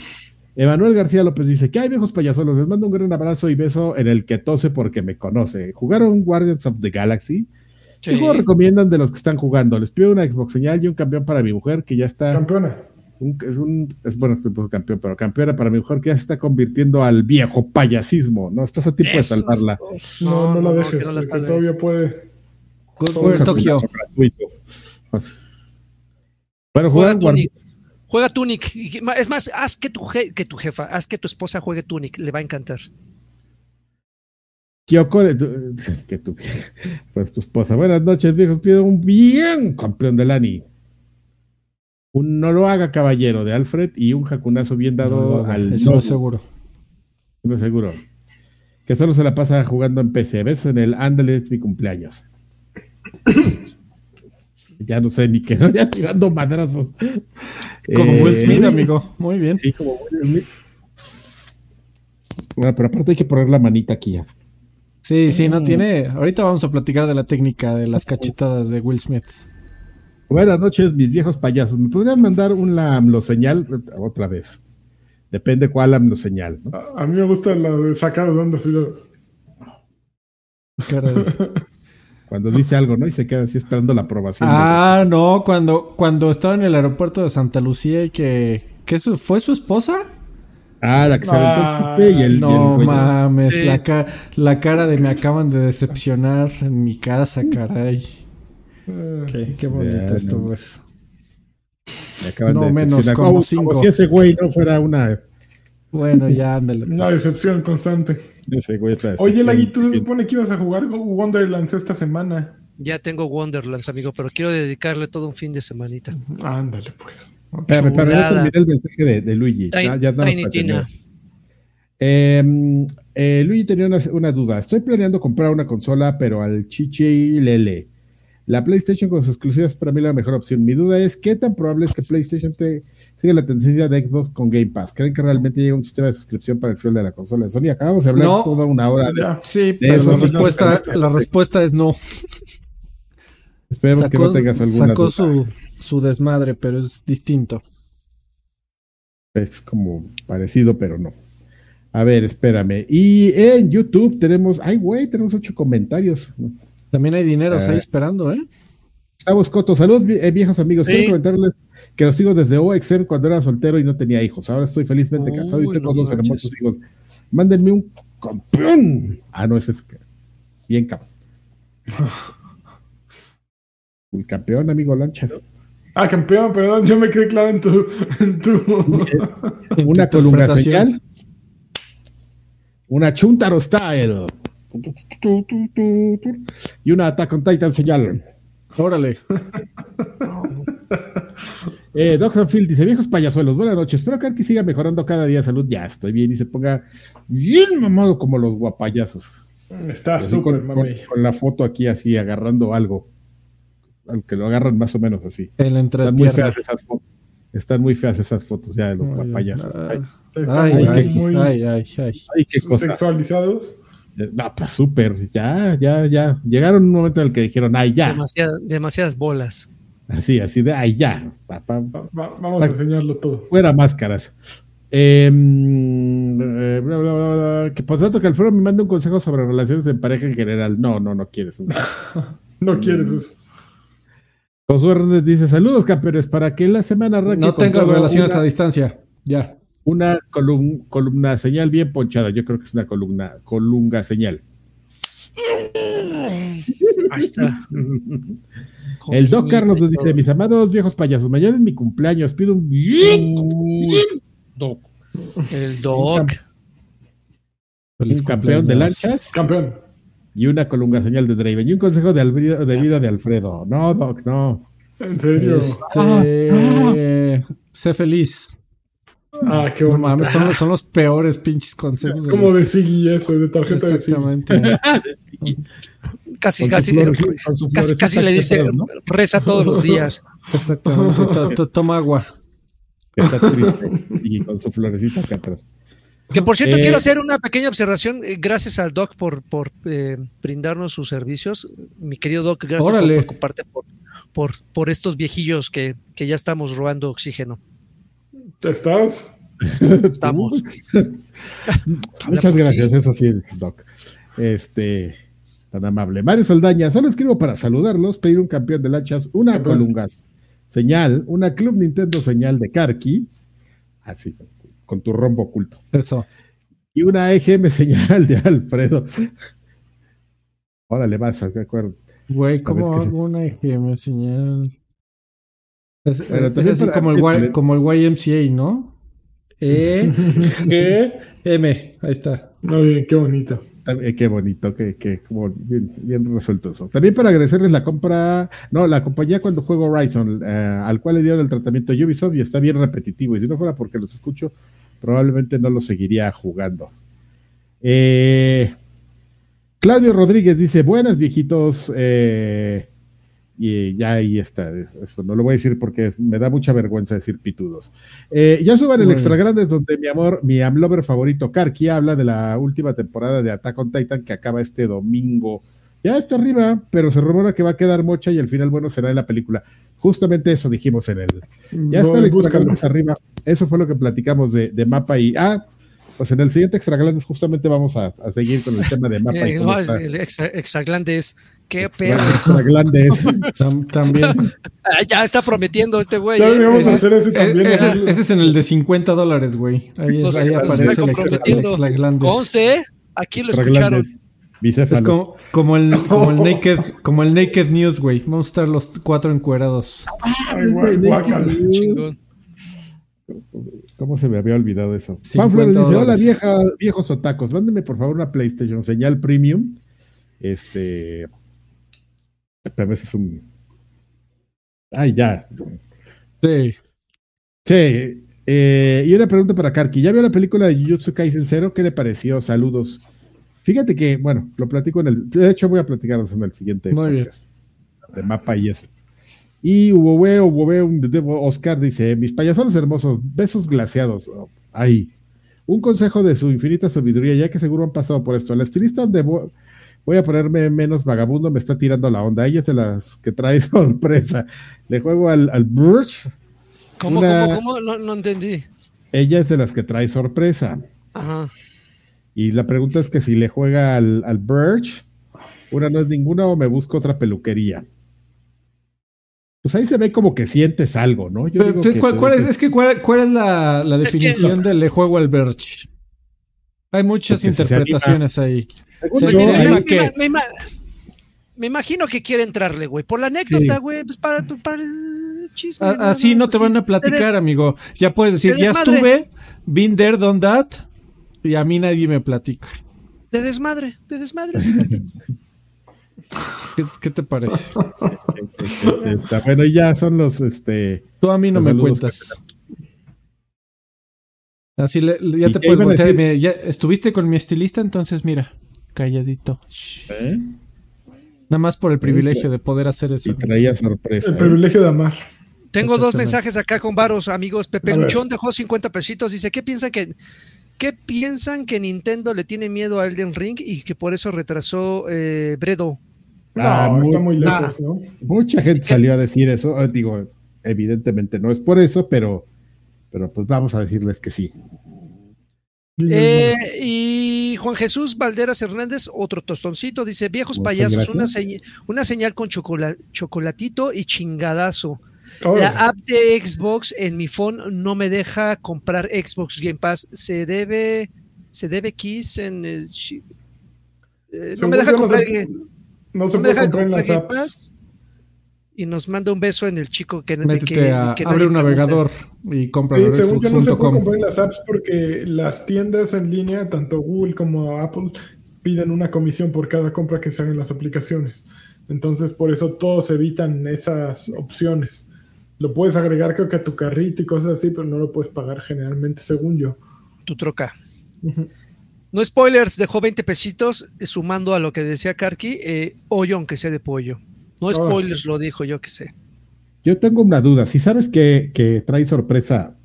Emanuel García López dice: ¿Qué hay, viejos payasuelos? Les mando un gran abrazo y beso en el que tose porque me conoce. ¿Jugaron Guardians of the Galaxy? ¿Qué Sí. juego recomiendan de los que están jugando? Les pido una Xbox señal y un campeón para mi mujer que ya está. Campeona. un- es un. Es, bueno, se puso campeón, pero campeona para mi mujer que ya se está convirtiendo al viejo payasismo. No estás a tiempo de Eso es salvarla. No, no, la dejes. que no la que salve. todavía puede. Juega. Pues, Bueno, Juega juegan Tunic. Juega Tunic. Es más, haz que tu, je- que tu jefa, haz que tu esposa juegue Tunic. Le va a encantar. Kyoko, tu- *laughs* que tu, *laughs* pues tu esposa. Buenas noches, viejos. Pido un bien campeón de Lani. Un no lo haga caballero de Alfred y un jacunazo bien dado al Eso es seguro. no seguro. Que solo se la pasa jugando en PC. ¿Ves? En el Ándale es mi cumpleaños. *coughs* ya no sé ni qué, ¿no? *laughs* ya tirando madrazos. Como Eh, Will Smith, amigo. Muy bien. Sí, como Will Smith. Bueno, pero aparte hay que poner la manita aquí. ya. Sí, sí, no tiene. Ahorita vamos a platicar de la técnica de las cachetadas de Will Smith. Buenas noches, mis viejos payasos. ¿Me podrían mandar una AMLO señal? Otra vez. Depende cuál AMLO señal. ¿no? A, a mí me gusta la de sacar de onda. Caray. *laughs* Cuando dice algo, ¿no? Y se queda así esperando la aprobación. de- Ah, no, cuando, cuando estaba en el aeropuerto de Santa Lucía y que... ¿Qué su- fue su esposa? Ah, la que se aventó Ah, el chupe y el. y el No mames, Sí. la, ca- la cara de me acaban de decepcionar en mi casa, caray. Eh, Qué, qué bonito Ya, esto, no. pues. Me acaban No, de menos, decepcionar. como Como, cinco. como si ese güey no fuera una. Bueno, ya ándale. Una pues. decepción constante. Ese güey es la Oye, decepción. Lagui, tú se supone que ibas a jugar Wonderlands esta semana. Ya tengo Wonderlands, amigo, pero quiero dedicarle todo un fin de semanita. Ándale, pues. Espérame, espérame, ya Chulada. terminé el mensaje de, de Luigi. Tiny, Ya- terminar. Eh, eh, Luigi tenía una, una duda. Estoy planeando comprar una consola, pero al chichi lele. La PlayStation con sus exclusivas es para mí la mejor opción. Mi duda es, ¿qué tan probable es que PlayStation te, siga la tendencia de Xbox con Game Pass? ¿Creen que realmente llega un sistema de suscripción para el sueldo de la consola de Sony? Acabamos de hablar No. toda una hora. de-. Sí, pero eso la sí, no, respuesta, pero- la respuesta es no. Esperemos que no tengas alguna sacó duda. su, su desmadre, pero es distinto. Es como parecido, pero no. A ver, espérame. Y en YouTube tenemos, ay, güey, tenemos ocho comentarios. También hay dineros Ah. ahí esperando, ¿eh? Gustavo Escoto, saludos eh, viejos amigos. Sí. Quiero comentarles que los sigo desde OXM cuando era soltero y no tenía hijos. Ahora estoy felizmente Uy, casado y tengo no dos manches. hermosos hijos. Mándenme un campeón. Ah, no, ese es que- bien cabrón. *laughs* Un campeón, amigo Lancha. Ah, campeón, perdón, yo me quedé claro en tu. En tu... Una *laughs* tu columna señal. Una Chuntaro style. Y una Attack on Titan señal. Órale. *laughs* Eh, Dr. Phil dice: Viejos payasuelos, buenas noches. Espero que Arki siga mejorando cada día salud. Ya estoy bien y se ponga bien mamado como los guapayazos. Está Así súper, con, mami. con- con la foto aquí así agarrando algo. Aunque lo agarran más o menos así. El Están muy feas esas fotos. Están muy feas esas fotos ya de los Ay, guapayazos. Ay, Ay, ay, muy ay, ay, ay. ay, qué cosa. sexualizados. No, pues súper, ya, ya, ya. Llegaron un momento en el que dijeron, ay, ya. Demasiada- demasiadas bolas. Así, así de, ay, ya. Pa- pa- Va- va- vamos a enseñarlo todo. fuera máscaras. Eh, mm, eh, bla, bla, bla, bla. Que por cierto que Alfredo me manda un consejo sobre relaciones en pareja en general. No, no, no quieres. *laughs* No quieres eso. Josué Hernández dice: Saludos, campeones, para que la semana arranque No tengas relaciones una, a distancia. Ya. una colum- columna señal bien ponchada. Yo creo que es una columna, colunga señal. Ahí está. *laughs* El Doc Carlos nos dice. Mis amados viejos payasos, mañana es mi cumpleaños. Pido un bien, Doc. el Doc. un campeón de lanchas Campeón. Y una colunga señal de Draven. Y un consejo de, Alfredo- de vida de Alfredo. No, Doc, no. En serio. Este, Sé feliz. Ah, qué No bonito. mames, son, los- son los peores pinches consejos. de Como de Siggy eso, de tarjeta de. Exactamente. *laughs* *laughs* Casi, Con casi, flor- casi, casi le dice, reza todos los días. *laughs* Exactamente. To- to- Toma agua. Está triste y con su florecita acá atrás. Que por cierto, Eh, quiero hacer una pequeña observación. eh, Gracias al Doc por, por eh, brindarnos sus servicios. Mi querido Doc, gracias Órale. por preocuparte por, por, por estos viejillos que, que ya estamos robando oxígeno. ¿Estás? Estamos. *laughs* Muchas gracias, eso sí, Doc. Este, tan amable. Mario Saldaña, solo escribo para saludarlos, pedir un campeón de lanchas, una colungas señal, una Club Nintendo señal de Karki, así, con tu rombo oculto, Eso. y una EGM señal de Alfredo. Órale, vas, de acuerdo. Güey, ¿cómo ¿qué hago una EGM señal? Es, Pero es también así para- como el, y, como el YMCA, ¿no? E, G, M. Ahí está. No, bien, qué bonito. También, qué bonito, que, que como bien, bien resuelto eso. También para agradecerles la compra, no, la compañía cuando juego Horizon, eh, al cual le dieron el tratamiento Ubisoft y está bien repetitivo. Y si no fuera porque los escucho, probablemente no lo seguiría jugando. Eh, Claudio Rodríguez dice: Buenas, viejitos. eh, y ya ahí está. Eso no lo voy a decir porque me da mucha vergüenza decir pitudos. Eh, ya suban el Bueno. extra grande donde mi amor, mi amlover favorito, Karki, habla de la última temporada de Attack on Titan que acaba este domingo. Ya está arriba, pero se rumora que va a quedar mocha y al final, bueno, será en la película. Justamente eso dijimos en el. Ya está el Extra. Grandes arriba. Eso fue lo que platicamos de, de mapa y. Ah, pues en el siguiente Extra Grandes justamente vamos a, a seguir con el tema de mapa y Eh, no, es el extra, extra grandes. Qué perro. Extra Grandes. *laughs* También. *laughs* Ah, ya está prometiendo este güey. Ya eh. deberíamos Ese- hacer ese también. ese, es, ese es en el de 50 dólares, güey. Ahí, es- aparece el extra, el comprometiendo. extra grandes. Conste, ¿eh? aquí lo escucharon. Grandes. Es como, como el, *laughs* como el naked, como el naked news, güey. Vamos a estar los cuatro encuerados. Ay, guá- guácala. Chingón. ¿Cómo se me había olvidado eso? 50 Juan Flores dice: Hola, vieja, viejos otacos, mándenme por favor una PlayStation señal premium. Este. Pero ese es un. Ay, ya. Sí. Sí. eh, y una pregunta para Karki. ¿Ya vio la película de Jujutsu Kaisen Zero? ¿Qué le pareció? Saludos. Fíjate que, bueno, lo platico en el. De hecho, voy a platicarlos en el siguiente Muy bien. podcast. De mapa y eso. Y un de- Oscar dice: Mis payasones hermosos, besos glaseados. Oh, Ay. Un consejo de su infinita sabiduría, ya que seguro han pasado por esto. La estilista donde vo- voy a ponerme menos vagabundo me está tirando la onda. Ella es de las que trae *laughs* sorpresa. Le juego al, al Burch. ¿Cómo, Una- cómo, cómo? No, no entendí. Ella es de las que trae sorpresa. Ajá. Y la pregunta es que si le juega al, al Birch, una no es ninguna o me busco otra peluquería. Pues ahí se ve como que sientes algo, ¿no? Yo Pero, digo que ¿cuál, es, es que cuál, cuál es la, la Es que- definición del le juego al Birch? Hay muchas Porque si se interpretaciones ahí. Según se yo, me- me, ahí- anima me- que- me- me- me imagino que quiere entrarle, güey. Por la anécdota, Sí. güey. Pues para, para el chisme. A- así no te así. van a platicar, amigo. Ya puedes decir, de ya estuve, been there, done that, y a mí nadie me platica. De desmadre, de desmadre. ¿Qué, qué te parece? Está bueno, ya son los, este, Tú a mí no me cuentas. Así le- le- ya ¿Y te puedes voltear. y decir? me- ya estuviste con mi estilista, entonces mira, calladito. ¿eh? Nada más por el privilegio de poder hacer eso. Y traía sorpresa. El ¿eh? privilegio de amar. Tengo dos mensajes acá con varos, amigos. Pepe. Luchón dejó 50 pesitos. Dice, ¿qué piensan que qué piensan que Nintendo le tiene miedo a Elden Ring y que por eso retrasó eh, Bredo? No, Ah, muy- está muy lejos, ¿no? Mucha gente salió a decir eso. eh, Digo, evidentemente no es por eso, pero, pero pues vamos a decirles que sí. Eh, y Juan Jesús Valderas Hernández, otro tostoncito, dice, viejos Muchas payasos, una, señ- una señal con chocola- chocolatito y chingadazo. La app de Xbox en mi phone no me deja comprar Xbox Game Pass. Se debe, se debe Kiss en el... eh, no me deja yo, no comprar, se- No se no me puede deja comprar en comprar las Game apps. Pass. Y nos manda un beso en el chico que, de Métete que- a, que abre un navegador y compra Sí, según yo no se puede comprar en las apps porque las tiendas en línea, tanto Google como Apple, piden una comisión por cada compra que se haga en las aplicaciones. Entonces, por eso todos evitan esas opciones. Lo puedes agregar creo que a tu carrito y cosas así, pero no lo puedes pagar generalmente, según yo. Tu troca. No spoilers, dejó 20 pesitos, sumando a lo que decía Karki, eh, hoyo aunque sea de pollo. No spoilers, lo dijo yo que sé. Yo tengo una duda. Si sabes que, que trae sorpresa,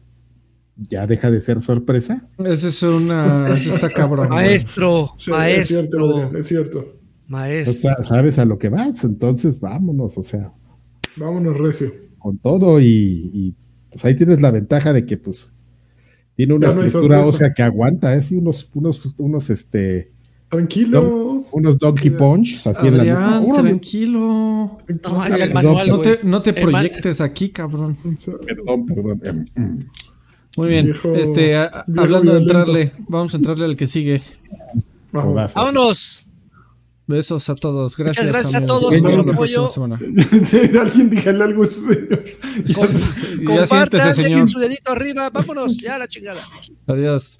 ¿ya deja de ser sorpresa? Ese es una. Ese está cabrón. Maestro, Sí, es cierto, maestro, es cierto. O maestro. sea, sabes a lo que vas, entonces vámonos, o sea, Vámonos, Recio. Con todo y, y, pues ahí tienes la ventaja de que pues tiene una no estructura ósea que aguanta, es unos, unos, unos, este, Tranquilo. unos Donkey Punch, así en la Adrián, nuca. Órale, tranquilo. No manches, el Perdón, manual, No güey. te, no te proyectes aquí, cabrón. Perdón, perdón. em, em. Muy bien. Viejo- este, a- viejo hablando de entrarle, vamos a entrarle al que sigue. Vamos. Vámonos. Besos a todos. Gracias. gracias a todos por próxima apoyo. *laughs* Alguien dígale algo. señor. *laughs* Ya Compartan, siéntese, dejen su dedito arriba. Vámonos, ya la chingada. Adiós.